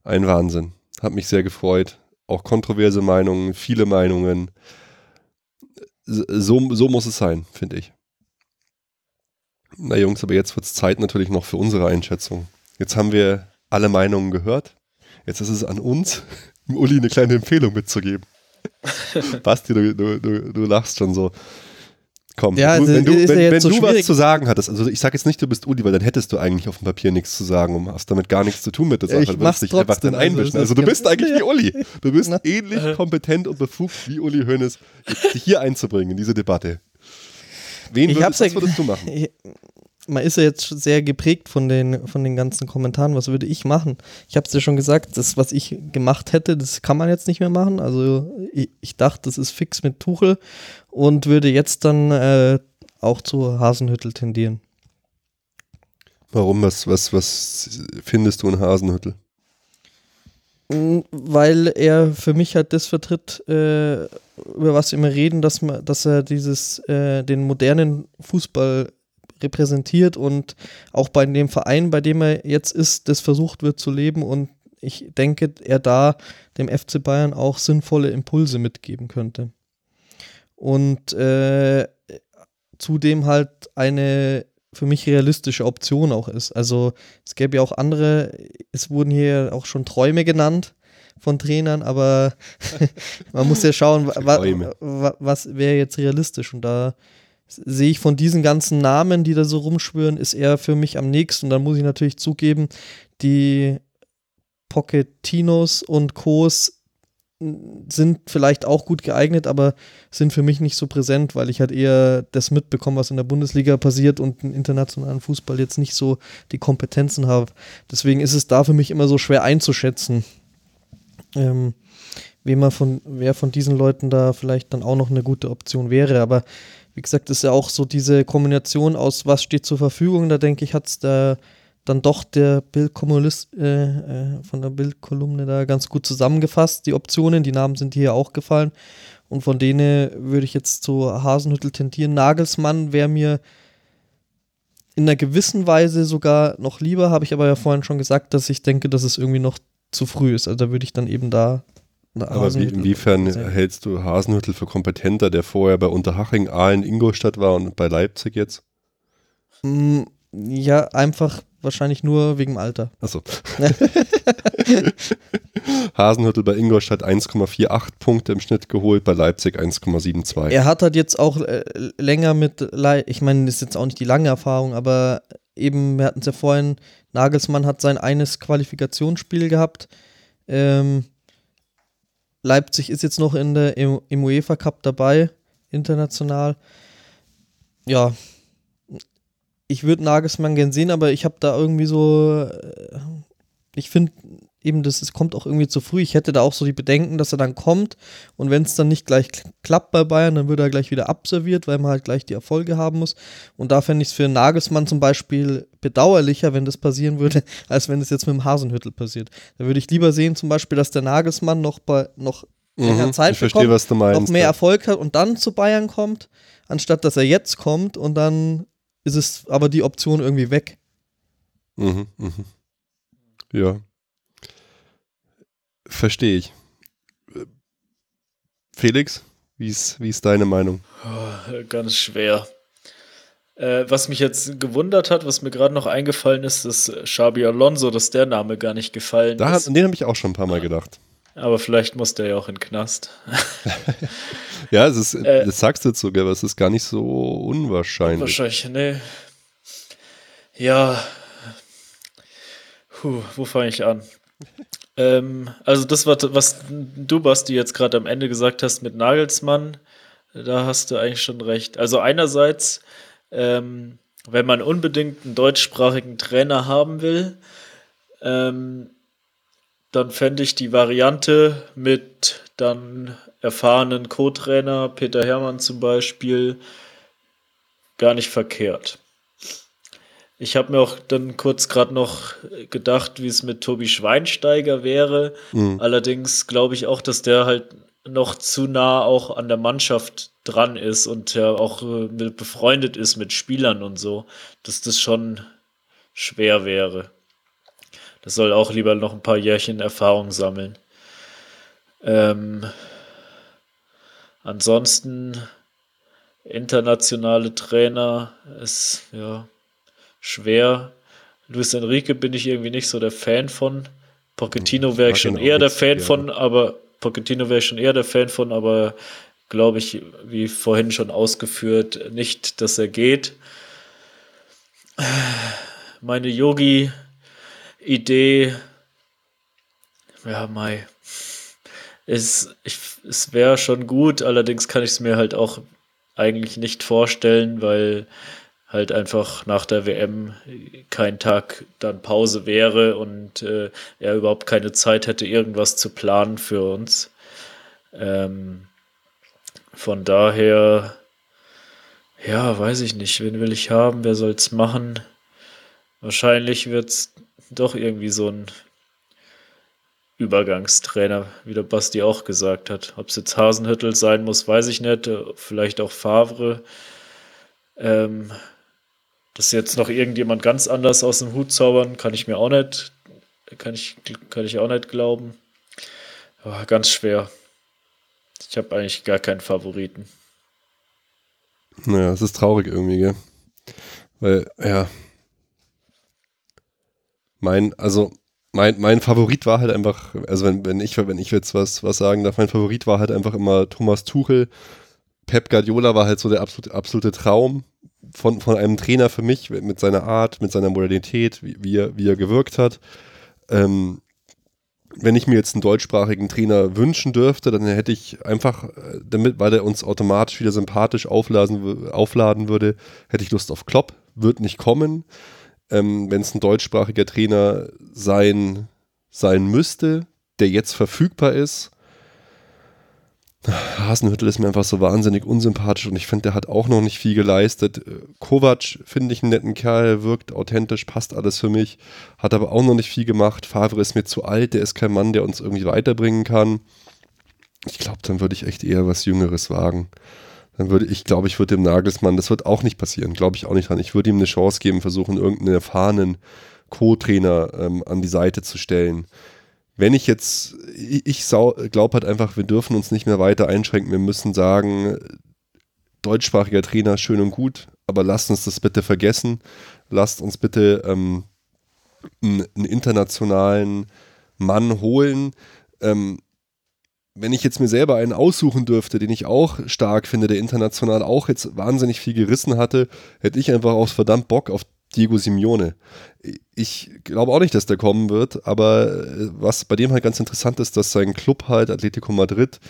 Ein Wahnsinn. Hat mich sehr gefreut. Auch kontroverse Meinungen, viele Meinungen. So, so muss es sein, finde ich. Na Jungs, aber jetzt wird es Zeit natürlich noch für unsere Einschätzung. Jetzt haben wir alle Meinungen gehört. Jetzt ist es an uns, Uli eine kleine Empfehlung mitzugeben. Basti, du, du, du, du lachst schon so. Komm, ja, also wenn du, wenn, wenn so du was zu sagen hattest, also ich sage jetzt nicht, du bist Uli, weil dann hättest du eigentlich auf dem Papier nichts zu sagen und hast damit gar nichts zu tun mit der Sache. Ich mach's dich einfach dann also einmischen. Also, also du bist eigentlich wie Uli. Du bist Na. ähnlich kompetent und befugt wie Uli Hoeneß, dich hier einzubringen in diese Debatte. Wen würdest, was würdest du machen? Man ist ja jetzt sehr geprägt von den, von den ganzen Kommentaren. Was würde ich machen? Ich habe es ja schon gesagt, das, was ich gemacht hätte, das kann man jetzt nicht mehr machen. Also ich, ich dachte, das ist fix mit Tuchel und würde jetzt dann äh, auch zu Hasenhüttel tendieren. Warum? Was, was, was findest du in Hasenhüttel? Mm, weil er für mich halt das vertritt, äh, über was wir immer reden, dass man, dass er dieses, äh, den modernen Fußball repräsentiert und auch bei dem Verein, bei dem er jetzt ist, das versucht wird zu leben und ich denke, er da dem FC Bayern auch sinnvolle Impulse mitgeben könnte. Und äh, zudem halt eine für mich realistische Option auch ist. Also es gäbe ja auch andere, es wurden hier auch schon Träume genannt von Trainern, aber man muss ja schauen, wa, wa, was wäre jetzt realistisch. Und da sehe ich von diesen ganzen Namen, die da so rumschwören, ist er für mich am nächsten. Und dann muss ich natürlich zugeben, die Pocketinos und Co's sind vielleicht auch gut geeignet, aber sind für mich nicht so präsent, weil ich halt eher das mitbekomme, was in der Bundesliga passiert und im internationalen Fußball jetzt nicht so die Kompetenzen habe. Deswegen ist es da für mich immer so schwer einzuschätzen, ähm, wer, man von, wer von diesen Leuten da vielleicht dann auch noch eine gute Option wäre. Aber wie gesagt, ist ja auch so diese Kombination aus, was steht zur Verfügung. Da denke ich, hat es da dann doch der Bildkommunist äh, äh, von der Bildkolumne da ganz gut zusammengefasst, die Optionen. Die Namen sind hier auch gefallen. Und von denen würde ich jetzt zu Hasenhüttel tendieren. Nagelsmann wäre mir in einer gewissen Weise sogar noch lieber, habe ich aber ja vorhin schon gesagt, dass ich denke, dass es irgendwie noch zu früh ist. Also da würde ich dann eben da aber wie, inwiefern hältst du Hasenhüttel für kompetenter, der vorher bei Unterhaching, Aalen, Ingolstadt war und bei Leipzig jetzt? Mm, ja, einfach wahrscheinlich nur wegen dem Alter. Achso. Hasenhüttel bei Ingolstadt 1,48 Punkte im Schnitt geholt, bei Leipzig 1,72. Er hat halt jetzt auch äh, länger mit, Le ich meine, das ist jetzt auch nicht die lange Erfahrung, aber eben, wir hatten es ja vorhin, Nagelsmann hat sein eines Qualifikationsspiel gehabt. Ähm, Leipzig ist jetzt noch in der, im, im UEFA Cup dabei, international. Ja, ich würde Nagelsmann gern sehen, aber ich habe da irgendwie so, äh, ich finde eben, das es kommt auch irgendwie zu früh. Ich hätte da auch so die Bedenken, dass er dann kommt und wenn es dann nicht gleich klappt bei Bayern, dann wird er gleich wieder abserviert, weil man halt gleich die Erfolge haben muss. Und da fände ich es für Nagelsmann zum Beispiel bedauerlicher, wenn das passieren würde, als wenn es jetzt mit dem Hasenhüttel passiert. Da würde ich lieber sehen zum Beispiel, dass der Nagelsmann noch bei noch länger Mhm, Zeit ich verstehe, bekommt, was du meinst. noch mehr Erfolg hat und dann zu Bayern kommt, anstatt dass er jetzt kommt und dann ist es aber die Option irgendwie weg. Mhm, mhm. Ja. Verstehe ich. Felix, wie ist, wie ist deine Meinung? Oh, ganz schwer. Äh, was mich jetzt gewundert hat, was mir gerade noch eingefallen ist, dass Xabi Alonso, dass der Name gar nicht gefallen Da, ist. an den habe ich auch schon ein paar Mal gedacht. Aber vielleicht muss der ja auch in den Knast. Ja, es ist, Äh, das sagst du jetzt sogar, aber es ist gar nicht so unwahrscheinlich. Wahrscheinlich, ne. Ja. Puh, wo fange ich an? Ähm, also das, was, was du, Basti, jetzt gerade am Ende gesagt hast mit Nagelsmann, da hast du eigentlich schon recht. Also einerseits, ähm, wenn man unbedingt einen deutschsprachigen Trainer haben will, ähm, dann fände ich die Variante mit dann erfahrenen Co-Trainer, Peter Hermann zum Beispiel, gar nicht verkehrt. Ich habe mir auch dann kurz gerade noch gedacht, wie es mit Tobi Schweinsteiger wäre. Mhm. Allerdings glaube ich auch, dass der halt noch zu nah auch an der Mannschaft dran ist und ja auch äh, mit- befreundet ist mit Spielern und so, dass das schon schwer wäre. Das soll auch lieber noch ein paar Jährchen Erfahrung sammeln. Ähm, ansonsten internationale Trainer ist ja schwer. Luis Enrique bin ich irgendwie nicht so der Fan von. Pochettino wäre ich schon eher der Fan von, aber Pochettino wäre ich schon eher der Fan von, aber glaube ich, wie vorhin schon ausgeführt, nicht, dass er geht. Meine Yogi-Idee, ja, Mai, ist, ich, es wäre schon gut, allerdings kann ich es mir halt auch eigentlich nicht vorstellen, weil halt einfach nach der WM kein Tag dann Pause wäre und äh, er überhaupt keine Zeit hätte, irgendwas zu planen für uns. Ähm, von daher, ja, weiß ich nicht, wen will ich haben, wer soll es machen? Wahrscheinlich wird es doch irgendwie so ein Übergangstrainer, wie der Basti auch gesagt hat. Ob es jetzt Hasenhüttel sein muss, weiß ich nicht. Vielleicht auch Favre. Ähm, dass jetzt noch irgendjemand ganz anders aus dem Hut zaubern, kann ich mir auch nicht, kann ich, kann ich auch nicht glauben. Aber ganz schwer. Ich habe eigentlich gar keinen Favoriten. Naja, es ist traurig irgendwie, gell? Weil, ja. Mein, also, mein, mein Favorit war halt einfach, also wenn, wenn ich, wenn ich jetzt was, was sagen darf, mein Favorit war halt einfach immer Thomas Tuchel. Pep Guardiola war halt so der absolute, absolute Traum von, von einem Trainer für mich, mit seiner Art, mit seiner Modernität, wie, wie, er, wie er gewirkt hat. Ähm, wenn ich mir jetzt einen deutschsprachigen Trainer wünschen dürfte, dann hätte ich einfach, äh, damit, weil er uns automatisch wieder sympathisch aufladen, aufladen würde, hätte ich Lust auf Klopp. Wird nicht kommen. Ähm, wenn es ein deutschsprachiger Trainer sein, sein müsste, der jetzt verfügbar ist. Hasenhüttel ist mir einfach so wahnsinnig unsympathisch und ich finde, der hat auch noch nicht viel geleistet. Äh, Kovac finde ich einen netten Kerl, wirkt authentisch, passt alles für mich, hat aber auch noch nicht viel gemacht. Favre ist mir zu alt, der ist kein Mann, der uns irgendwie weiterbringen kann. Ich glaube, dann würde ich echt eher was Jüngeres wagen. Dann würde ich, glaube ich, würde dem Nagelsmann, das wird auch nicht passieren, glaube ich auch nicht dran. Ich würde ihm eine Chance geben, versuchen, irgendeinen erfahrenen Co-Trainer ähm, an die Seite zu stellen. Wenn ich jetzt, ich, glaube halt einfach, wir dürfen uns nicht mehr weiter einschränken. Wir müssen sagen, deutschsprachiger Trainer, schön und gut, aber lasst uns das bitte vergessen. Lasst uns bitte ähm, einen, einen internationalen Mann holen. Ähm, wenn ich jetzt mir selber einen aussuchen dürfte, den ich auch stark finde, der international auch jetzt wahnsinnig viel gerissen hatte, hätte ich einfach aus verdammt Bock auf Diego Simeone. Ich glaube auch nicht, dass der kommen wird, aber äh, was bei dem halt ganz interessant ist, dass sein Club halt, Atletico Madrid,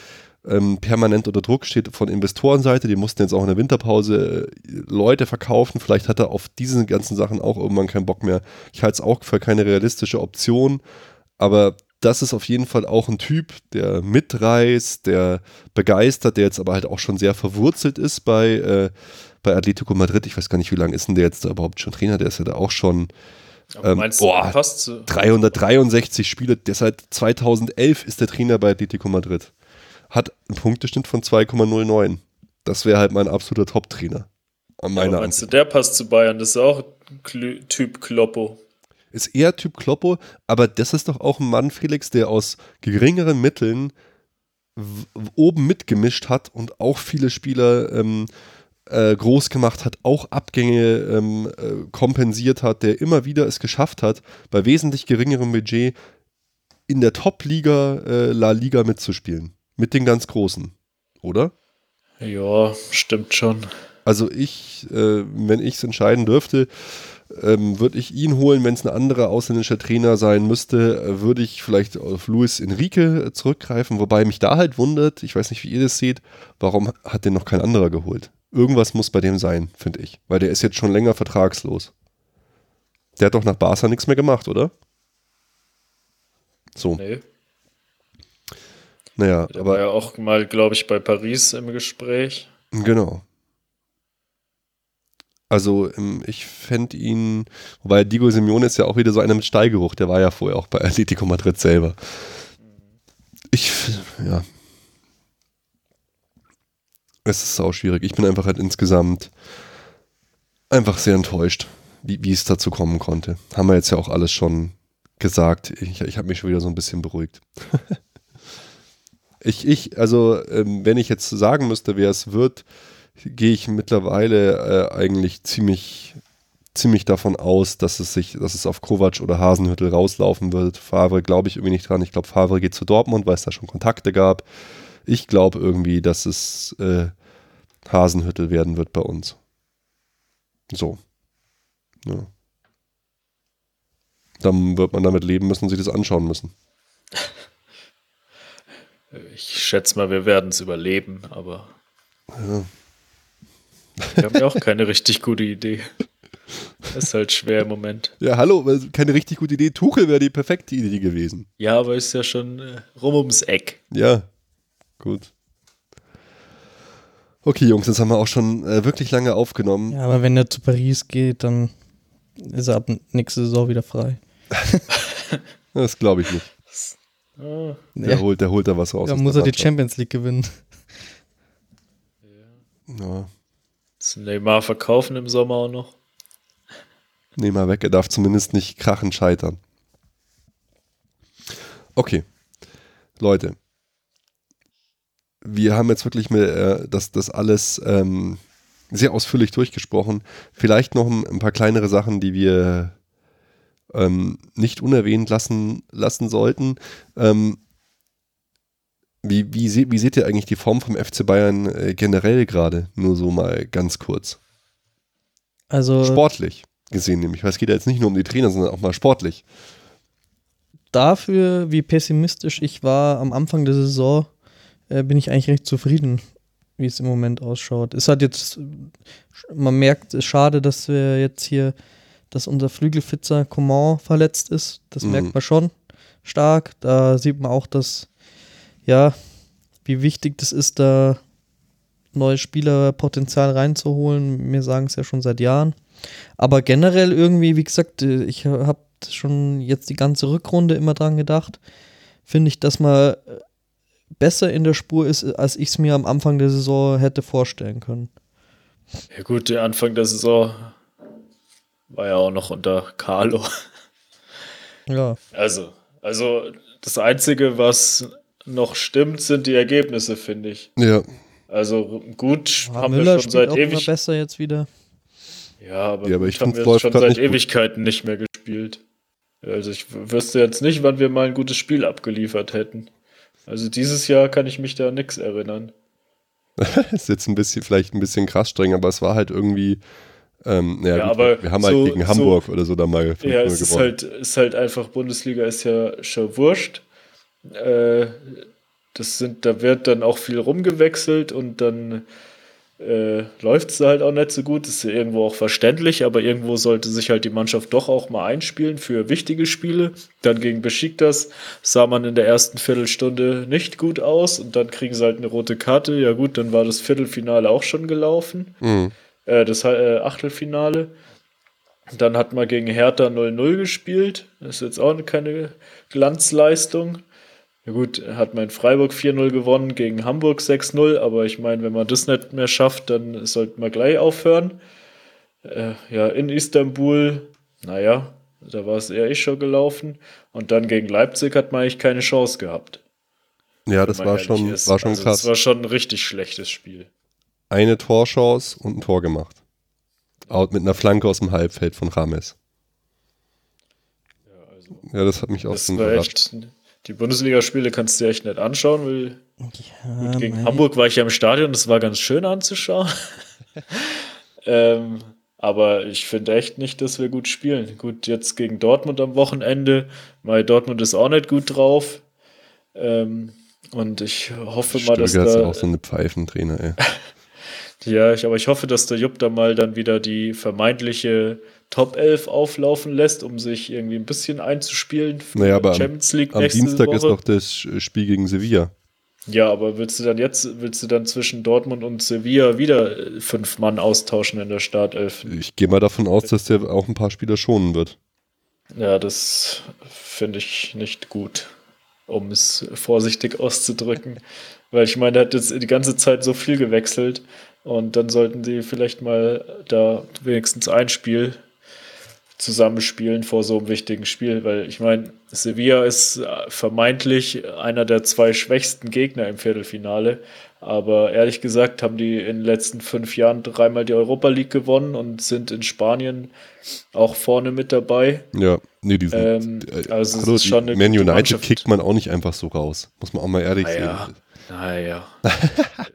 ähm, permanent unter Druck steht von Investorenseite. Die mussten jetzt auch in der Winterpause äh, Leute verkaufen. Vielleicht hat er auf diese ganzen Sachen auch irgendwann keinen Bock mehr. Ich halte es auch für keine realistische Option, aber das ist auf jeden Fall auch ein Typ, der mitreißt, der begeistert, der jetzt aber halt auch schon sehr verwurzelt ist bei, äh, bei Atletico Madrid. Ich weiß gar nicht, wie lange ist denn der jetzt da überhaupt schon Trainer? Der ist ja da auch schon ähm, meinst du, boah, passt 363 Spiele. Der seit 2011 ist der Trainer bei Atletico Madrid. Hat einen Punkteschnitt von 2,09. Das wäre halt mein absoluter Top-Trainer. Meiner ja, meinst Ansicht. du, der passt zu Bayern? Das ist auch Typ Kloppo ist eher Typ Kloppo, aber das ist doch auch ein Mann, Felix, der aus geringeren Mitteln oben mitgemischt hat und auch viele Spieler ähm, äh, groß gemacht hat, auch Abgänge ähm, äh, kompensiert hat, der immer wieder es geschafft hat, bei wesentlich geringerem Budget in der Top-Liga äh, La Liga mitzuspielen. Mit den ganz Großen, oder? Ja, stimmt schon. Also ich, äh, wenn ich es entscheiden dürfte, ähm, würde ich ihn holen, wenn es ein anderer ausländischer Trainer sein müsste, würde ich vielleicht auf Luis Enrique zurückgreifen, wobei mich da halt wundert, ich weiß nicht, wie ihr das seht, warum hat den noch kein anderer geholt? Irgendwas muss bei dem sein, finde ich, weil der ist jetzt schon länger vertragslos. Der hat doch nach Barca nichts mehr gemacht, oder? So. Nee. Naja, der aber. war ja auch mal, glaube ich, bei Paris im Gespräch. Genau. Also ähm, ich fände ihn, wobei Diego Simeone ist ja auch wieder so einer mit Steigeruch, der war ja vorher auch bei Atletico Madrid selber. Ich, ja. Es ist auch schwierig. Ich bin einfach halt insgesamt einfach sehr enttäuscht, wie, wie es dazu kommen konnte. Haben wir jetzt ja auch alles schon gesagt. Ich, ich habe mich schon wieder so ein bisschen beruhigt. ich, ich, also, ähm, wenn ich jetzt sagen müsste, wer es wird, gehe ich mittlerweile äh, eigentlich ziemlich, ziemlich davon aus, dass es sich, dass es auf Kovac oder Hasenhüttel rauslaufen wird. Favre glaube ich irgendwie nicht dran. Ich glaube, Favre geht zu Dortmund, weil es da schon Kontakte gab. Ich glaube irgendwie, dass es äh, Hasenhüttel werden wird bei uns. So. Ja. Dann wird man damit leben müssen und sich das anschauen müssen. Ich schätze mal, wir werden es überleben, aber. Ja. Wir haben ja auch keine richtig gute Idee. Das ist halt schwer im Moment. Ja, hallo, keine richtig gute Idee. Tuchel wäre die perfekte Idee gewesen. Ja, aber ist ja schon äh, rum ums Eck. Ja, gut. Okay, Jungs, das haben wir auch schon äh, wirklich lange aufgenommen. Ja, aber wenn er zu Paris geht, dann ist er ab nächste Saison wieder frei. das glaube ich nicht. Der, ja. holt, der holt da was raus. Dann muss er die Champions League gewinnen. Ja. ja. Neymar verkaufen im Sommer auch noch. Neymar weg, er darf zumindest nicht krachen scheitern. Okay. Leute. Wir haben jetzt wirklich mit, äh, das, das alles ähm, sehr ausführlich durchgesprochen. Vielleicht noch ein, ein paar kleinere Sachen, die wir ähm, nicht unerwähnt lassen, lassen sollten. Ähm, wie, wie, se wie seht ihr eigentlich die Form vom FC Bayern äh, generell gerade? Nur so mal ganz kurz. Also. Sportlich gesehen nämlich. Weil es geht ja jetzt nicht nur um die Trainer, sondern auch mal sportlich. Dafür, wie pessimistisch ich war am Anfang der Saison, äh, bin ich eigentlich recht zufrieden, wie es im Moment ausschaut. Es hat jetzt, man merkt, es ist schade, dass wir jetzt hier, dass unser Flügelfitzer Coman verletzt ist. Das mhm. merkt man schon stark. Da sieht man auch, dass ja, wie wichtig das ist, da neue Spielerpotenzial reinzuholen. Wir sagen es ja schon seit Jahren. Aber generell irgendwie, wie gesagt, ich habe schon jetzt die ganze Rückrunde immer dran gedacht, finde ich, dass man besser in der Spur ist, als ich es mir am Anfang der Saison hätte vorstellen können. Ja gut, der Anfang der Saison war ja auch noch unter Carlo. Ja. Also, also das Einzige, was noch stimmt, sind die Ergebnisse, finde ich. Ja. Also gut, ja, haben Müller wir schon seit ewig besser jetzt wieder. Ja, aber, ja, aber ich haben wir schon seit Ewigkeiten nicht mehr gespielt. Also ich wüsste jetzt nicht, wann wir mal ein gutes Spiel abgeliefert hätten. Also dieses Jahr kann ich mich da nichts erinnern. ist jetzt ein bisschen, vielleicht ein bisschen krass streng, aber es war halt irgendwie, ähm, ja, Ja, gut, aber wir haben so- halt gegen so- Hamburg oder so da mal 5-0 Ja, es ist halt, ist halt einfach, Bundesliga ist ja schon wurscht. Äh, das sind, da wird dann auch viel rumgewechselt und dann äh, läuft es halt auch nicht so gut. Das ist ja irgendwo auch verständlich, aber irgendwo sollte sich halt die Mannschaft doch auch mal einspielen für wichtige Spiele. Dann gegen Besiktas sah man in der ersten Viertelstunde nicht gut aus und dann kriegen sie halt eine rote Karte. Ja gut, dann war das Viertelfinale auch schon gelaufen Mhm. äh, das äh, Achtelfinale. Dann hat man gegen Hertha 0-0 gespielt. Das ist jetzt auch keine Glanzleistung. Ja gut, hat man in Freiburg 4-0 gewonnen, gegen Hamburg 6-0, aber ich meine, wenn man das nicht mehr schafft, dann sollte man gleich aufhören. Äh, ja, in Istanbul, naja, da war es eher ich schon gelaufen. Und dann gegen Leipzig hat man eigentlich keine Chance gehabt. Ja, das war schon, ist. war schon also, krass. Das war schon ein richtig schlechtes Spiel. Eine Torchance und ein Tor gemacht. Out mit einer Flanke aus dem Halbfeld von Rames. Ja, also. Ja, das hat mich auch schon überrascht. echt. Die Bundesligaspiele kannst du dir echt nicht anschauen, weil Ja, gut, gegen mei. Hamburg war ich ja im Stadion, das war ganz schön anzuschauen. ähm, aber ich finde echt nicht, dass wir gut spielen. Gut, jetzt gegen Dortmund am Wochenende, weil Dortmund ist auch nicht gut drauf. Ähm, und ich hoffe mal, dass Stöger ist da, auch so eine Pfeifentrainer, ey. ja, ich, aber ich hoffe, dass der Jupp da mal dann wieder die vermeintliche Top 11 auflaufen lässt, um sich irgendwie ein bisschen einzuspielen für Naja, aber am- Champions League Am nächste Dienstag Woche. ist noch das Spiel gegen Sevilla. Ja, aber willst du dann jetzt, willst du dann zwischen Dortmund und Sevilla wieder äh, fünf Mann austauschen in der Startelf? Ich gehe mal davon aus, dass der auch ein paar Spieler schonen wird. Ja, das finde ich nicht gut, um es vorsichtig auszudrücken. Weil ich meine, er hat jetzt die ganze Zeit so viel gewechselt und dann sollten sie vielleicht mal da wenigstens ein Spiel zusammenspielen vor so einem wichtigen Spiel, weil ich meine, Sevilla ist äh, vermeintlich einer der zwei schwächsten Gegner im Viertelfinale, aber ehrlich gesagt haben die in den letzten fünf Jahren dreimal die Europa League gewonnen und sind in Spanien auch vorne mit dabei. Ja, nee, die sind. Ähm, äh, also es hallo, ist schon eine Man United Mannschaft. kickt man auch nicht einfach so raus. Muss man auch mal ehrlich Naja, sehen. naja.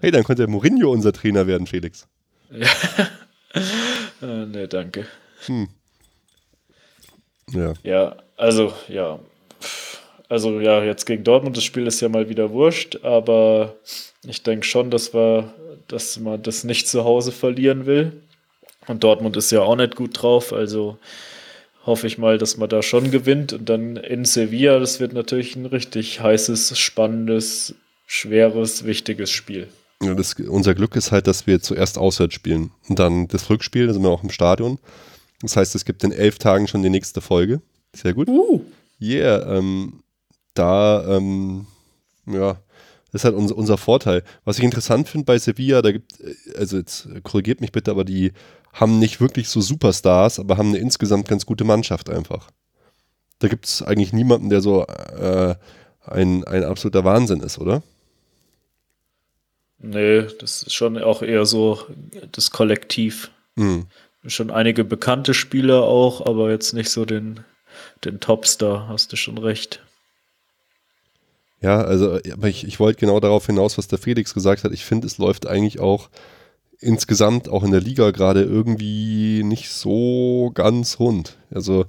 Hey, dann könnte Mourinho unser Trainer werden, Felix. Äh, nee, danke. Ja. Ja, also, ja. Also, ja, jetzt gegen Dortmund, das Spiel ist ja mal wieder wurscht, aber ich denke schon, dass, wir, dass man das nicht zu Hause verlieren will. Und Dortmund ist ja auch nicht gut drauf, also hoffe ich mal, dass man da schon gewinnt. Und dann in Sevilla, das wird natürlich ein richtig heißes, spannendes, schweres, wichtiges Spiel. Ja, das, unser Glück ist halt, dass wir zuerst auswärts spielen. Und dann das Rückspiel, da sind wir auch im Stadion. Das heißt, es gibt in elf Tagen schon die nächste Folge. Sehr gut. Uh. Yeah, ähm, da, ähm, ja, das ist halt unser, unser Vorteil. Was ich interessant finde bei Sevilla, da gibt, äh, also jetzt korrigiert mich bitte, aber die haben nicht wirklich so Superstars, aber haben eine insgesamt ganz gute Mannschaft einfach. Da gibt es eigentlich niemanden, der so äh, ein, ein absoluter Wahnsinn ist, oder? Nee, das ist schon auch eher so das Kollektiv. Mhm. Schon einige bekannte Spieler auch, aber jetzt nicht so den, den Topstar, hast du schon recht. Ja, also, aber ich, ich wollte genau darauf hinaus, was der Felix gesagt hat. Ich finde, es läuft eigentlich auch insgesamt, auch in der Liga gerade irgendwie nicht so ganz rund. Also,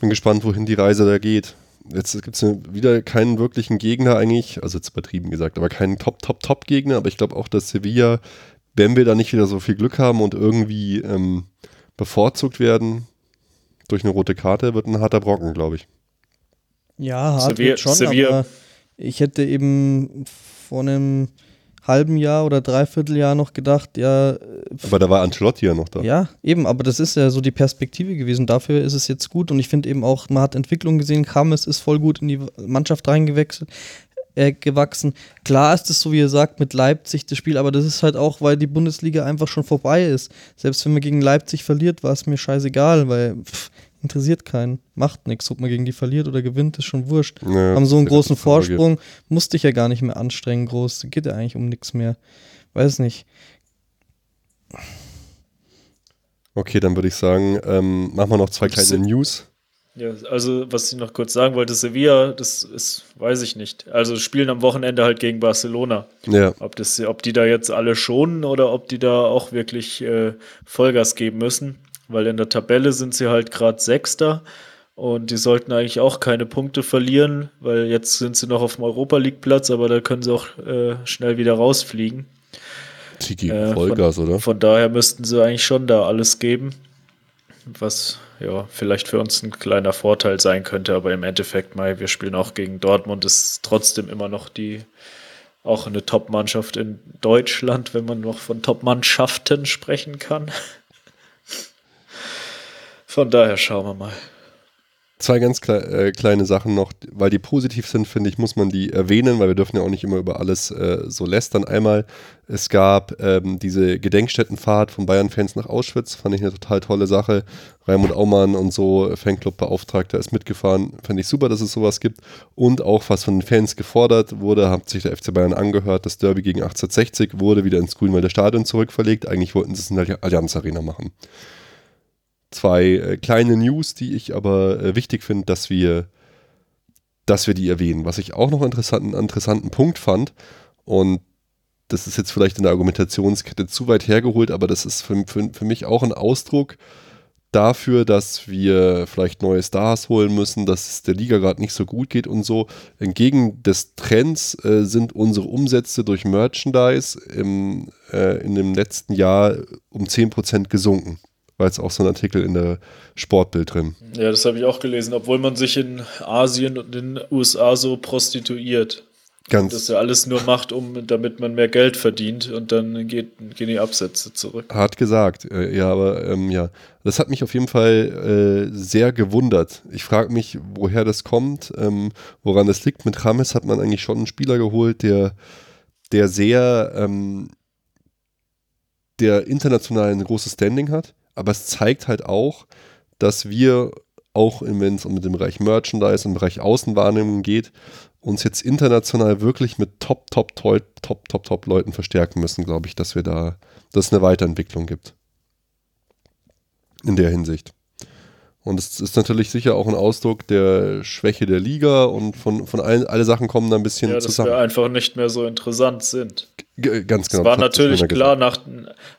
bin gespannt, wohin die Reise da geht. Jetzt gibt es wieder keinen wirklichen Gegner eigentlich, also jetzt übertrieben gesagt, aber keinen Top, Top, Top-Gegner. Aber ich glaube auch, dass Sevilla, wenn wir da nicht wieder so viel Glück haben und irgendwie ähm, bevorzugt werden durch eine rote Karte, wird ein harter Brocken, glaube ich. Ja, hart Sevilla- wird schon, Sevilla- aber ich hätte eben vor einem halben Jahr oder Dreivierteljahr noch gedacht, ja, Aber da war Ancelotti ja noch da. ja, eben, aber das ist ja so die Perspektive gewesen. Dafür ist es jetzt gut und ich finde eben auch, man hat Entwicklung gesehen, Kames ist voll gut in die Mannschaft reingewechselt. Äh, gewachsen. Klar ist es so, wie ihr sagt, mit Leipzig das Spiel, aber das ist halt auch, weil die Bundesliga einfach schon vorbei ist. Selbst wenn man gegen Leipzig verliert, war es mir scheißegal, weil pff, interessiert keinen. Macht nichts, ob man gegen die verliert oder gewinnt, ist schon wurscht. Ja, haben so einen großen. Vorsprung, musste ich ja gar nicht mehr anstrengen, groß. Geht ja eigentlich um nichts mehr. Weiß nicht. Okay, dann würde ich sagen, ähm, machen wir noch zwei kleine News. Ja, also was ich noch kurz sagen wollte, Sevilla, das ist, weiß ich nicht. Also spielen am Wochenende halt gegen Barcelona. Ja. Ob, das, ob die da jetzt alle schonen oder ob die da auch wirklich äh, Vollgas geben müssen. Weil in der Tabelle sind sie halt gerade Sechster und die sollten eigentlich auch keine Punkte verlieren, weil jetzt sind sie noch auf dem Europa League Platz, aber da können sie auch äh, schnell wieder rausfliegen. Sie geben Äh, Vollgas, von, oder? Von daher müssten sie eigentlich schon da alles geben, was ja vielleicht für uns ein kleiner Vorteil sein könnte, aber im Endeffekt, Mai, wir spielen auch gegen Dortmund, ist trotzdem immer noch die auch eine Top-Mannschaft in Deutschland, wenn man noch von Top-Mannschaften sprechen kann. Von daher schauen wir mal. Zwei ganz klei äh, kleine Sachen noch, weil die positiv sind, finde ich, muss man die erwähnen, weil wir dürfen ja auch nicht immer über alles äh, so lästern. Einmal, es gab ähm, diese Gedenkstättenfahrt von Bayern-Fans nach Auschwitz, fand ich eine total tolle Sache. Raimund Aumann und so, Fanclub-Beauftragter, ist mitgefahren. Fand ich super, dass es sowas gibt. Und auch, was von den Fans gefordert wurde, hat sich der FC Bayern angehört, das Derby gegen 1860 wurde wieder ins Grünwalder Stadion zurückverlegt. Eigentlich wollten sie es in der Allianz Arena machen zwei äh, kleine News, die ich aber äh, wichtig finde, dass wir, dass wir die erwähnen. Was ich auch noch interessanten, interessanten Punkt fand, und das ist jetzt vielleicht in der Argumentationskette zu weit hergeholt, aber das ist für, für, für mich auch ein Ausdruck dafür, dass wir vielleicht neue Stars holen müssen, dass es der Liga gerade nicht so gut geht und so. Entgegen des Trends äh, sind unsere Umsätze durch Merchandise im, äh, in dem letzten Jahr um 10% gesunken war jetzt auch so ein Artikel in der Sportbild drin. Ja, das habe ich auch gelesen, obwohl man sich in Asien und in den USA so prostituiert. Ganz das ja alles nur macht, um damit man mehr Geld verdient und dann geht, gehen die Absätze zurück. hart gesagt, äh, ja, aber ähm, ja, das hat mich auf jeden Fall äh, sehr gewundert. Ich frage mich, woher das kommt, ähm, woran das liegt. Mit Rames hat man eigentlich schon einen Spieler geholt, der, der sehr, ähm, der international ein großes Standing hat aber es zeigt halt auch, dass wir auch, wenn es um den Bereich Merchandise und Bereich Außenwahrnehmung geht, uns jetzt international wirklich mit top, top, top, top, top, top Leuten verstärken müssen, glaube ich, dass wir da, dass es eine Weiterentwicklung gibt. In der Hinsicht. Und es ist natürlich sicher auch ein Ausdruck der Schwäche der Liga und von, von allen, alle Sachen kommen da ein bisschen ja, dass zusammen. wir einfach nicht mehr so interessant sind. G ganz genau. Es war natürlich klar, nach,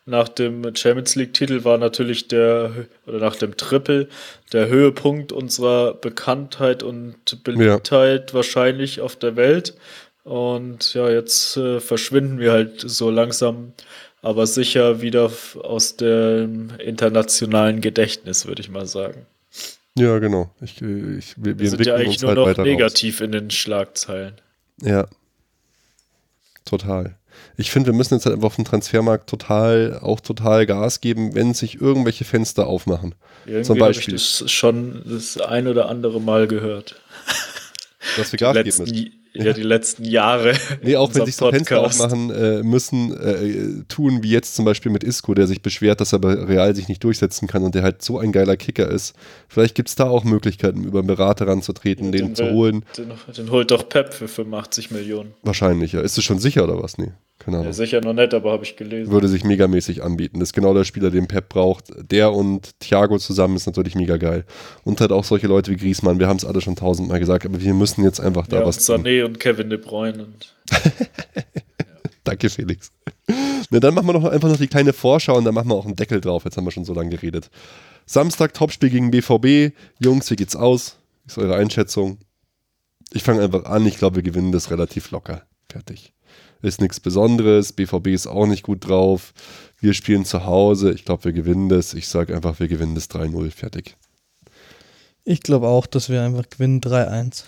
nach dem Champions League-Titel war natürlich der, oder nach dem Triple, der Höhepunkt unserer Bekanntheit und Beliebtheit wahrscheinlich auf der Welt. Und ja, jetzt äh, verschwinden wir halt so langsam, aber sicher wieder aus dem internationalen Gedächtnis, würde ich mal sagen. Ja, genau. Ich, ich, wir, wir sind ja eigentlich nur halt noch negativ raus. in den Schlagzeilen. Ja. Total. Ich finde, wir müssen jetzt halt einfach auf dem Transfermarkt total, auch total Gas geben, wenn sich irgendwelche Fenster aufmachen. Irgendwie Zum Beispiel. habe ich das schon das ein oder andere Mal gehört. Dass wir Gas geben müssen. Ja, die letzten Jahre. Nee, auch wenn sich so Fenster Podcast. aufmachen äh, müssen, äh, tun, wie jetzt zum Beispiel mit Isco, der sich beschwert, dass er bei Real sich nicht durchsetzen kann und der halt so ein geiler Kicker ist. Vielleicht gibt es da auch Möglichkeiten, über einen Berater ranzutreten, den, zu will- holen. Den, den holt doch Pep für 85 Millionen. Wahrscheinlich, ja. Ist es schon sicher oder was? Nee, keine Ahnung. Ja, sicher noch nicht, aber habe ich gelesen. würde sich megamäßig anbieten. Das ist genau der Spieler, den Pep braucht. Der und Thiago zusammen ist natürlich mega geil. Und halt auch solche Leute wie Griezmann. Wir haben es alle schon tausendmal gesagt, aber wir müssen jetzt einfach da ja, und was tun. Sané und Kevin De Bruyne. Und Danke, Felix. Na, dann machen wir noch einfach noch die kleine Vorschau und dann machen wir auch einen Deckel drauf. Jetzt haben wir schon so lange geredet. Samstag Topspiel gegen BVB. Jungs, wie geht's aus? Wie ist eure Einschätzung? Ich fange einfach an. Ich glaube, wir gewinnen das relativ locker. Fertig. Ist nichts Besonderes. BVB ist auch nicht gut drauf. Wir spielen zu Hause. Ich glaube, wir gewinnen das. Ich sage einfach, wir gewinnen das 3-0. Fertig. Ich glaube auch, dass wir einfach gewinnen 3-1.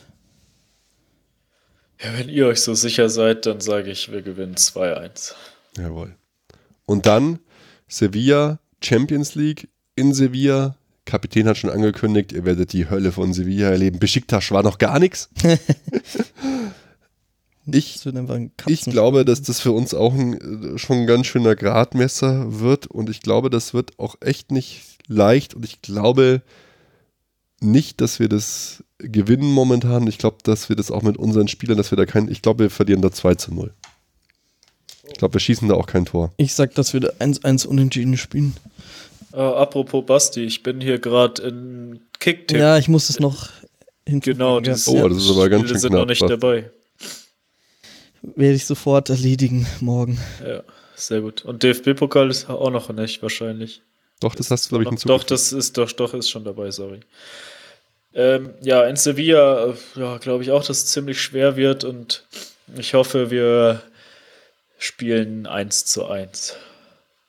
ja, wenn ihr euch so sicher seid, dann sage ich, wir gewinnen 2-1. Jawohl. Und dann Sevilla, Champions League in Sevilla. Kapitän hat schon angekündigt, ihr werdet die Hölle von Sevilla erleben. Besiktas war noch gar nichts. Ich, ich glaube, dass das für uns auch ein, äh, schon ein ganz schöner Gradmesser wird. Und ich glaube, das wird auch echt nicht leicht. Und ich glaube nicht, dass wir das gewinnen momentan. Ich glaube, dass wir das auch mit unseren Spielern, dass wir da kein, ich glaube, wir verlieren da 2 zu 0. Ich glaube, wir schießen da auch kein Tor. Ich sag, dass wir da 1-1 unentschieden spielen. Oh, apropos Basti, ich bin hier gerade in Kicktipp. Ja, ich muss es noch hinzufügen. Genau, ja. das, Oh, das ist aber ganz Spiele schön sind knapp, noch nicht dabei. Werde ich sofort erledigen morgen. Ja, sehr gut. Und DFB-Pokal ist auch noch nicht wahrscheinlich. Doch, das hast du, glaube ich, Doch, hinzugefügt. doch, das ist doch, doch, ist schon dabei, sorry. Ähm, ja, in Sevilla, ja, glaube ich auch, dass es ziemlich schwer wird und ich hoffe, wir spielen 1 zu 1.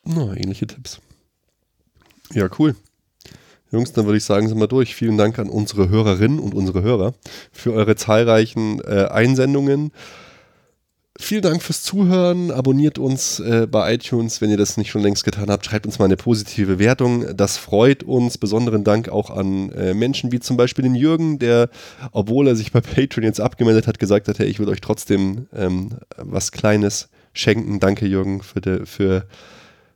Na, ähnliche Tipps. Ja, cool. Jungs, dann würde ich sagen, sind wir durch. Vielen Dank an unsere Hörerinnen und unsere Hörer für eure zahlreichen äh, Einsendungen. Vielen Dank fürs Zuhören. Abonniert uns äh, bei iTunes, wenn ihr das nicht schon längst getan habt. Schreibt uns mal eine positive Wertung. Das freut uns. Besonderen Dank auch an äh, Menschen wie zum Beispiel den Jürgen, der, obwohl er sich bei Patreon jetzt abgemeldet hat, gesagt hat, hey, ich will euch trotzdem ähm, was Kleines schenken. Danke, Jürgen, für, de, für,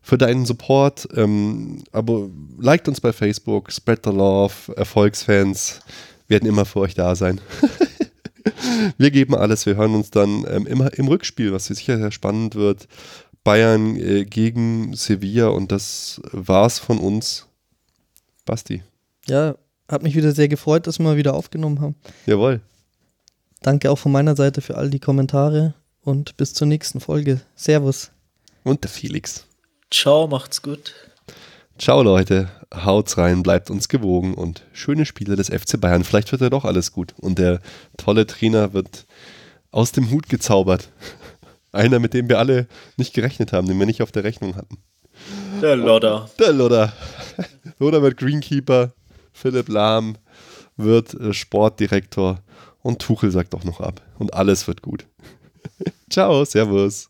für deinen Support. Ähm, aber liked uns bei Facebook, spread the love, Erfolgsfans werden immer für euch da sein. wir geben alles, wir hören uns dann ähm, immer im Rückspiel, was sicher sehr spannend wird. Bayern äh, gegen Sevilla und das war's von uns. Basti. Ja, hat mich wieder sehr gefreut, dass wir mal wieder aufgenommen haben. Jawohl. Danke auch von meiner Seite für all die Kommentare und bis zur nächsten Folge. Servus. Und der Felix. Ciao, macht's gut. Ciao Leute, haut's rein, bleibt uns gewogen und schöne Spiele des FC Bayern. Vielleicht wird ja doch alles gut und der tolle Trainer wird aus dem Hut gezaubert. Einer, mit dem wir alle nicht gerechnet haben, den wir nicht auf der Rechnung hatten. Der Lodder. Der Lodder. Lodder wird Greenkeeper, Philipp Lahm wird äh, Sportdirektor und Tuchel sagt auch noch ab. Und alles wird gut. Ciao, Servus.